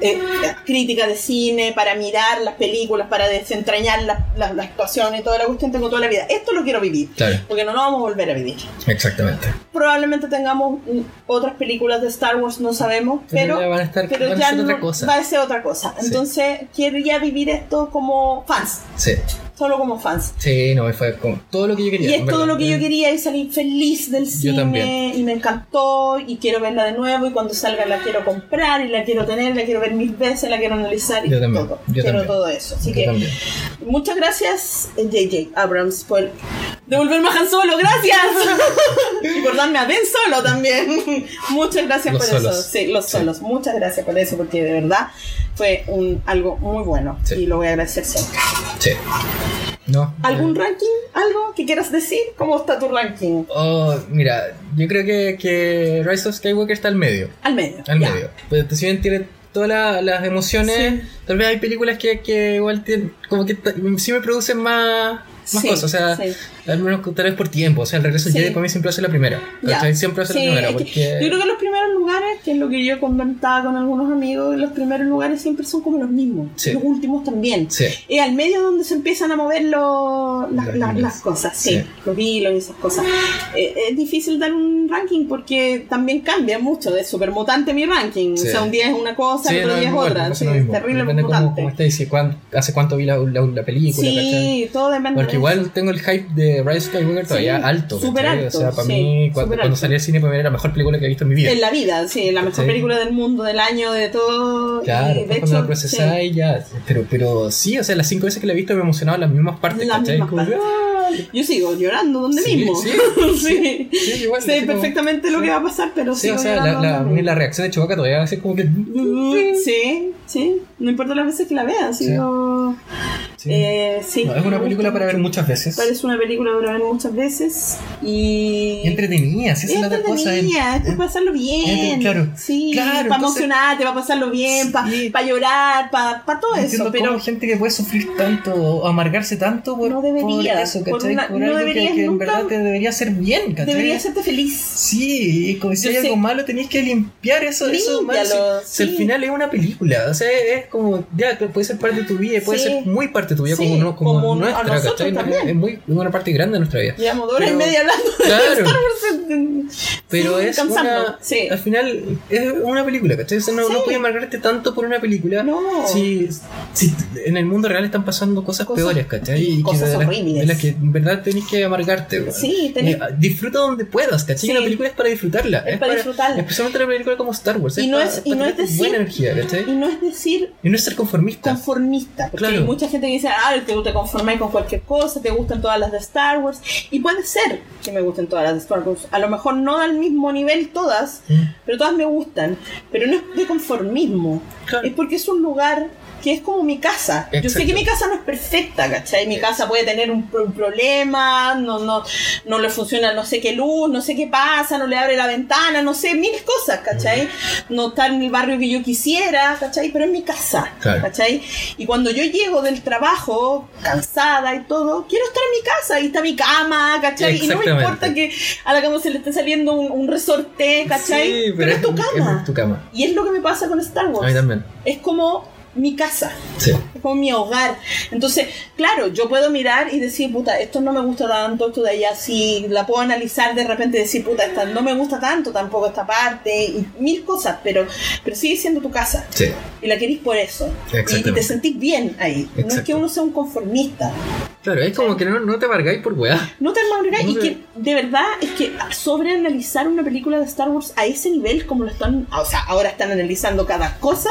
eh, crítica de cine, para mirar las películas, para desentrañar las, las actuaciones y toda la cuestión, tengo toda la vida. Esto lo quiero vivir, Claro, porque no lo vamos a volver a vivir. exactamente. Probablemente tengamos mm, otras películas de Star Wars, no sabemos, Pero, pero, ya van a estar pero van a ya ser no- cosa. va a ser otra cosa. Sí. Entonces, quiero ya vivir esto como fans, Sí, solo como fans. sí, no, fue como todo lo que yo quería. Y es todo lo que yo quería y salir feliz del Yo cine también. y me encantó y quiero verla de nuevo y cuando salga la quiero comprar y la quiero tener, la quiero ver mil veces, la quiero analizar y Yo también, todo. yo quiero también. todo eso. Así Yo que también. muchas gracias eh, JJ Abrams por devolverme a Han Solo, gracias. y por darme a Ben Solo también. muchas gracias Los por eso. Sí, los Sí. solos. Muchas gracias por eso porque de verdad fue un algo muy bueno Sí. y lo voy a agradecer siempre. Sí. No. ¿Algún eh, ranking? ¿Algo que quieras decir? ¿Cómo está tu ranking? Oh, mira, yo creo que, que Rise of Skywalker está al medio. Al medio. Al ya. medio. Pues si bien tiene todas la- las emociones, Sí. tal vez hay películas que, que igual tienen, como que sí me producen más, más Sí, cosas. O sea, sí. Al menos tal vez por tiempo. O sea, el regreso Sí. Jedi para mí siempre ser la primera. ¿cachai? Siempre ser Sí, la primera. es que Porque... Yo creo que los primeros lugares, que es lo que yo comentaba con algunos amigos, los primeros lugares siempre son como los mismos. Sí. Los últimos también. Es al medio donde se empiezan a mover los- las, Las las- cosas, sí, los hilos y esas cosas. Eh, es difícil dar un ranking porque también cambia mucho, es súper mutante mi ranking. O sea, un día es una cosa, otro no, día es igual, otra. lo mismo. terrible Depende cómo, mutante. cómo estés y cuán- hace cuánto vi la, la, la película. ¿cachai? sí, todo depende Porque de igual eso. tengo el hype de Rise of Skywalker todavía Sí, alto. súper alto, O sea, para sí, mí, cuando, cuando salí al cine, para mí era la mejor película que he visto en mi vida. En la vida, sí, la mejor película del mundo, del año, de todo. Claro, y de cuando la hecho, procesáis ya. Pero, pero sí, o sea, las cinco veces que la he visto me he emocionado en las mismas partes, Las ¿cachai? mismas partes. ¡ah! Yo sigo llorando donde mismo. sí, sí. Sí, igual. Sé así como- perfectamente lo que va a pasar, pero Sí, o sea, la, la, la reacción de Chewbacca todavía hace como que. Sí, sí. No importa las veces que la vea, sigo. Sí. Eh, sí. No, es una película para ver muchas veces. Parece una película para ver muchas veces. Y. Entretenida, si esa es la cosa. es para pasarlo bien. Claro, Sí, claro, para entonces- emocionarte, para pasarlo bien, para Sí. llorar, para todo No eso. entiendo Pero gente que puede sufrir tanto o amargarse tanto por, No debería, por eso, por ¿cachai? una- Por no algo que, que en verdad te debería hacer bien, ¿cachai? debería hacerte feliz. Sí, y como si hay algo malo tenéis que limpiar eso, eso malo. Si, al sí. final es una película, o sea, es como, ya, puede ser parte de tu vida, puede Sí. ser muy parte de tu vida, Sí, como, no, como, como a nuestra, nosotros ¿cachai? También. Es muy una parte grande de nuestra vida. Llevamos dos horas y media hablando de Claro. Star Wars. Pero Sí, es una. Sí. Al final es una película, ¿cachai? O sea, no, Sí. no puedes amargarte tanto por una película. No. Si, si en el mundo real están pasando cosas, Cosas- peores, ¿cachai? Y cosas de las- horribles. De las que en verdad tenés que amargarte. Sí, tenés- Eh, disfruta donde puedas, ¿cachai? La película es para disfrutarla. Es para disfrutarla. Especialmente una película como Star Wars. Y no para- es- y para no es decir- buena energía, ¿cachai? Y no es decir Y no es ser conformista. conformista, porque Claro. hay mucha gente que dice, ah, te gusta conformar con cualquier cosa, te gustan todas las de Star Wars, y puede ser que me gusten todas las de Star Wars, a lo mejor no al mismo nivel todas, pero todas me gustan, pero no es de conformismo, Claro. es porque es un lugar que es como mi casa. Yo sé que mi casa no es perfecta, ¿cachai? Mi casa puede tener un, pro- un problema, no, no, no le funciona no sé qué luz, no sé qué pasa, no le abre la ventana, no sé, mil cosas, ¿cachai? No está en el barrio que yo quisiera, ¿cachai? Pero es mi casa, Claro. ¿cachai? Y cuando yo llego del trabajo, cansada y todo, quiero estar en mi casa, ahí está mi cama, ¿cachai? Y no me importa que a la cama se le esté saliendo un, un resorte, ¿cachai? Sí, pero, es tu cama. Es tu cama. Y es lo que me pasa con Star A mí Wars. también. Es como mi casa Sí. es como mi hogar. Entonces, claro, yo puedo mirar y decir, puta, esto no me gusta tanto, esto de allá sí, la puedo analizar de repente y decir, puta, esta no me gusta tanto tampoco esta parte, y mil cosas, pero, pero sigue siendo tu casa. Sí. Y la querís por eso. Y, y te sentís bien ahí. No es que uno sea un conformista. Claro, es como que no, no te amargáis por weá. No te amargas No y te- que de verdad es que sobreanalizar una película de Star Wars a ese nivel como lo están, o sea, ahora están analizando cada cosa,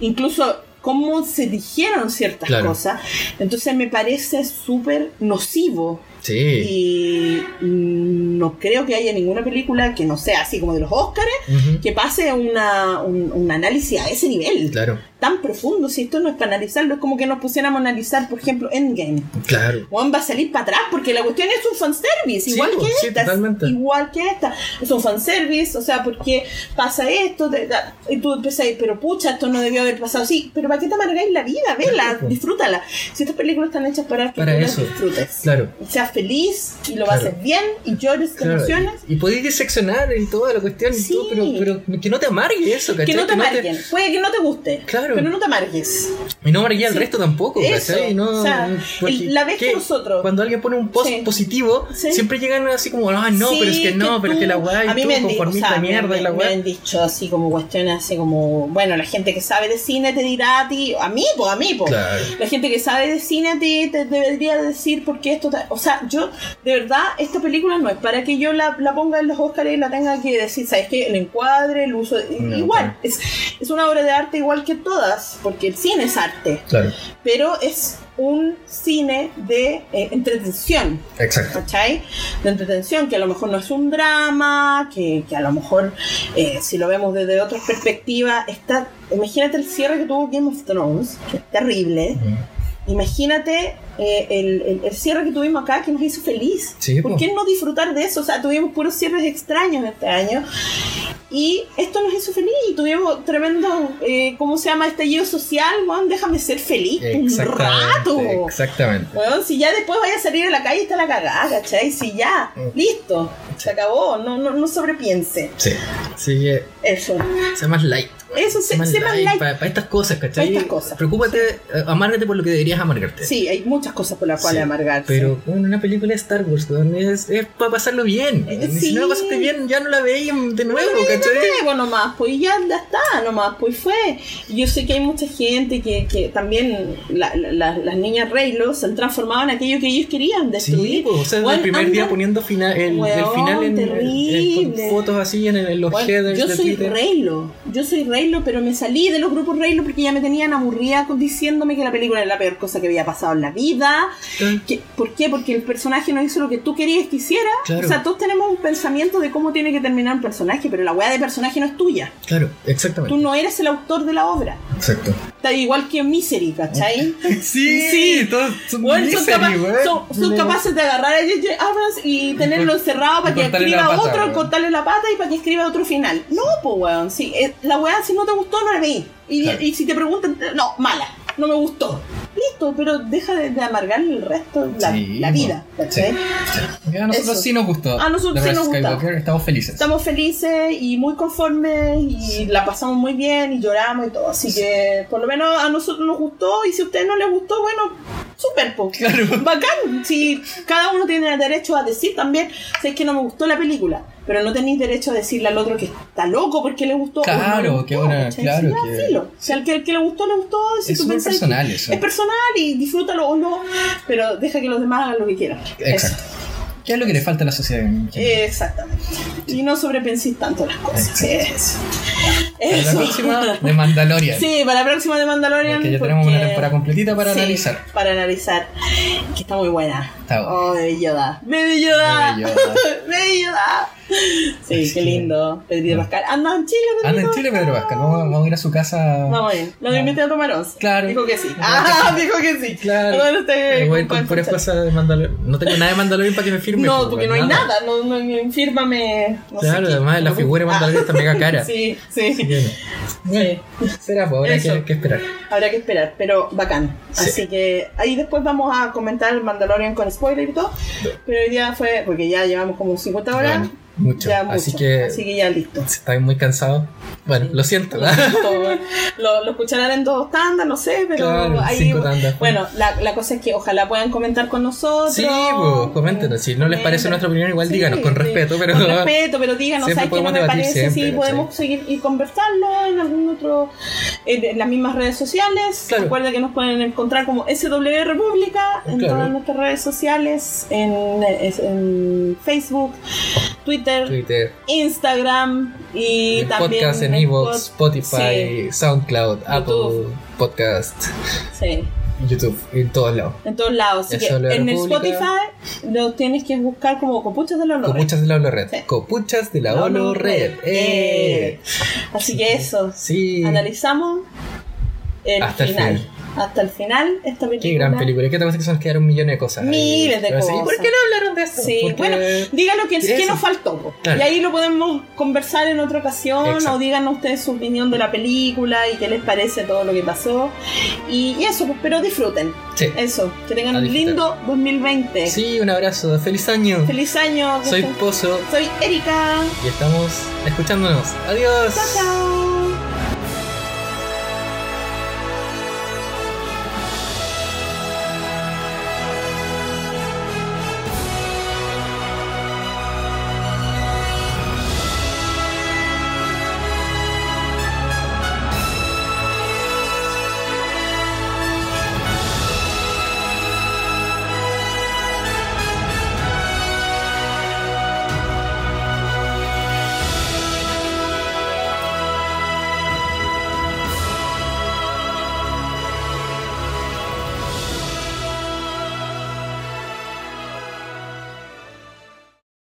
incluso cómo se dijeron ciertas Claro. cosas, entonces me parece súper nocivo Sí. y mm, no creo que haya ninguna película que no sea así como de los Óscares que pase una, un, un análisis a ese nivel Claro, tan profundo, si esto no es para analizarlo, es como que nos pusiéramos a analizar, por ejemplo, Endgame. claro. Juan va a salir para atrás porque la cuestión es un fanservice, Sí, igual que sí, esta. totalmente. Igual que esta. Es un fanservice, o sea, porque pasa esto, te- da- y tú empiezas a ir, pero pucha, esto no debió haber pasado así. Pero ¿para qué te amargáis la vida? Vela, Claro, disfrútala. Si estas películas están hechas para que Para tú las disfrutes. Claro. Seas feliz y lo Claro. haces bien y llores, te Claro, emociones. Y podéis diseccionar y toda la cuestión, y Sí. todo, pero, pero que no te amargue eso, ¿cachai? Que no te amarguen. Puede que no te guste. Claro. Pero no te amargues. Y no amargué al Sí. resto tampoco, ¿cachai? Y No, o sea, porque- la vez que nosotros- Cuando alguien pone un post Sí. positivo, siempre llegan así como, ah, no, pero es que no, pero es que la weá, a y tú me conformista o sea, mierda me, y la me weá. han dicho así como cuestiones así como, bueno, la gente que sabe de cine te dirá a ti, a mí, pues a mí, pues. Claro. La gente que sabe de cine a ti te debería decir por qué esto, o sea, yo de verdad esta película no es para que yo la, la ponga en los Oscars y la tenga que decir, ¿sabes qué? El encuadre, el uso, No, igual, es, es una obra de arte igual que todas, porque el cine es arte, Claro, pero es un cine de eh, entretención. exacto. ¿cachai? De entretención, que a lo mejor no es un drama, que, que a lo mejor, eh, si lo vemos desde otra perspectiva, está. Imagínate el cierre que tuvo Game of Thrones, que es terrible. Imagínate eh, el, el- el cierre que tuvimos acá que nos hizo feliz. Sí, ¿Por po. qué no disfrutar de eso? O sea, tuvimos puros cierres extraños este año. Y esto nos hizo feliz. Y tuvimos tremendo, eh, ¿cómo se llama? Estallido social, weón. Déjame ser feliz un rato. Exactamente. Si ya después vaya a salir a la calle está la cagada, ¿cachai? Si ya, Mm. listo, se acabó, no, no, no sobrepiense. Sí. Así que, Eso. sea más light. Eso, sé, sé más light. Para estas cosas, ¿cachai? Pa' estas cosas. Preocúpate, eh, amárgate por lo que deberías amargarte. Sí, hay muchas cosas por las cuales Sí, amargarse. Pero bueno, una película de Star Wars, weón, es, es para pasarlo bien. Eh, Y Si no sí. la pasaste bien, ya no la veis de nuevo, Bueno, ¿cachai? nuevo nomás, pues ya, está, nomás, pues fue. Yo sé que hay mucha gente que, que también la- la- la- las niñas Reylo se han transformado en aquello que ellos querían Sí, destruir. pues, o sea, Weón, el primer día poniendo final, el, el Weón, final en, con fotos así en, en los Weón, headers yo de soy. Reylo, yo soy Reylo Raylo, pero me salí de los grupos Raylo porque ya me tenían aburrida diciéndome que la película era la peor cosa que había pasado en la vida. Que- ¿Por qué? Porque el personaje no hizo lo que tú querías que hiciera. Claro. O sea, todos tenemos un pensamiento de cómo tiene que terminar un personaje, pero la weá de personaje no es tuya. Claro, exactamente. Tú no eres el autor de la obra. Exacto. Está igual que Misery, ¿cachai? Sí, Sí. todos son Bueno, son, misery, capa- weón. son- son capaces de agarrar a J.J. Abrams y tenerlo encerrado para y que escriba pata, otro, cortarle la pata y para que escriba otro final. No, pues weón, sí, eh, la weá si no te gustó no la veí. Y, Claro. y si te preguntan, no, mala, no me gustó. Listo, pero deja de, de amargarle el resto la, Sí, la vida, sí. A nosotros Eso. sí nos gustó. A nosotros The sí nos gustó. Estamos felices. Estamos felices y muy conformes y la pasamos muy bien y lloramos y todo. Así que por lo menos a nosotros nos gustó y si a ustedes no les gustó, bueno, super po. Claro. Bacán. Si cada uno tiene derecho a decir también, si es que no me gustó la película, pero no tenéis derecho a decirle al otro que está loco porque le gustó. o no Claro, le gustó, qué buena- claro que- filo. Si al que, al que le gustó, le gustó. Si Es tú que- personal eso. Es personal y disfrútalo o no, pero deja que los demás hagan lo que quieran. Exacto. ¿Qué es lo que le falta a la sociedad? Exactamente. Y no sobrepenséis tanto las cosas. Eso. Para la próxima de Mandalorian. Sí, para la próxima de Mandalorian. Porque ya tenemos una porque- temporada completita para Sí, analizar. Para analizar. Que está muy buena. Está buena. Oh, Baby Yoda. Baby Yoda. Baby Yoda. Baby Yoda. Sí, Así qué que- lindo. Pedrito Pascal. Anda en Chile, Pedrito Anda en Chile, Pedro Pascal. Vamos, vamos a ir a su casa. Vamos a ir. Lo Ah. invité a tomar once. Claro. Dijo que sí. Dijo Ah, que dijo que sí. Claro. Bueno, usted- Eh, voy con con- puras cosas de Mandalorian. No tengo nada de Mandalorian para que me firme. No, pues, porque no hay nada. nada. No, no, fírmame. No sé Claro, qué. además la figura de Mandalorian está mega cara. Sí, sí. Que no. Bueno, será, pues Eso. que, que esperar. Habrá que esperar, pero bacán. Sí. Así que ahí después vamos a comentar el Mandalorian con spoiler y todo. Pero hoy día fue, porque ya llevamos como 50 horas. Bueno, mucho. Ya mucho. Así que Así que ya listo. si estáis muy cansados, bueno, lo siento. Todo, lo, lo escucharán en dos tandas, no sé, pero Claro, ahí. cinco tandas. Bueno, la, la cosa es que ojalá puedan comentar con nosotros. Sí, pues, coméntenos. Si no les parece nuestra opinión, igual Sí, díganos, con sí. respeto, pero. Con respeto, pero díganos, ¿sabes qué no me parece? siempre, sí, ¿cachai? podemos seguir y conversarlo en algún otro. En, las mismas redes sociales. Claro. Recuerda que nos pueden encontrar como SW República en Claro. todas nuestras redes sociales: en, en Facebook, Twitter, Twitter, Instagram y el también. podcast en Evox, Spotify, SoundCloud, Apple Podcast, Sí. YouTube, en todos lados. En todos lados. Así que en el. Spotify lo tienes que buscar como Copuchas de la Olor. Copuchas de la Olo Red. Sí. Copuchas de la Olo Olo Red. Red. ¡Eh! Así que eso. Sí. Analizamos el Hasta el final. final. Hasta el final, esta película. Qué gran película. ¿Qué te parece que se nos quedaron millones de cosas? Miles de cosas. ¿Por qué no hablaron de esto? Sí, Porque- bueno, díganos qué, qué Eso. nos faltó. Claro. Y ahí lo podemos conversar en otra ocasión Exacto. o díganos ustedes su opinión de la película y qué les parece todo lo que pasó. Y, y eso, pues, pero disfruten. Sí. Eso, que tengan un lindo 2020. Sí, un abrazo. ¡Feliz año! Feliz año. Soy Pozo Soy Erika. y estamos escuchándonos. ¡Adiós! Chao, chao.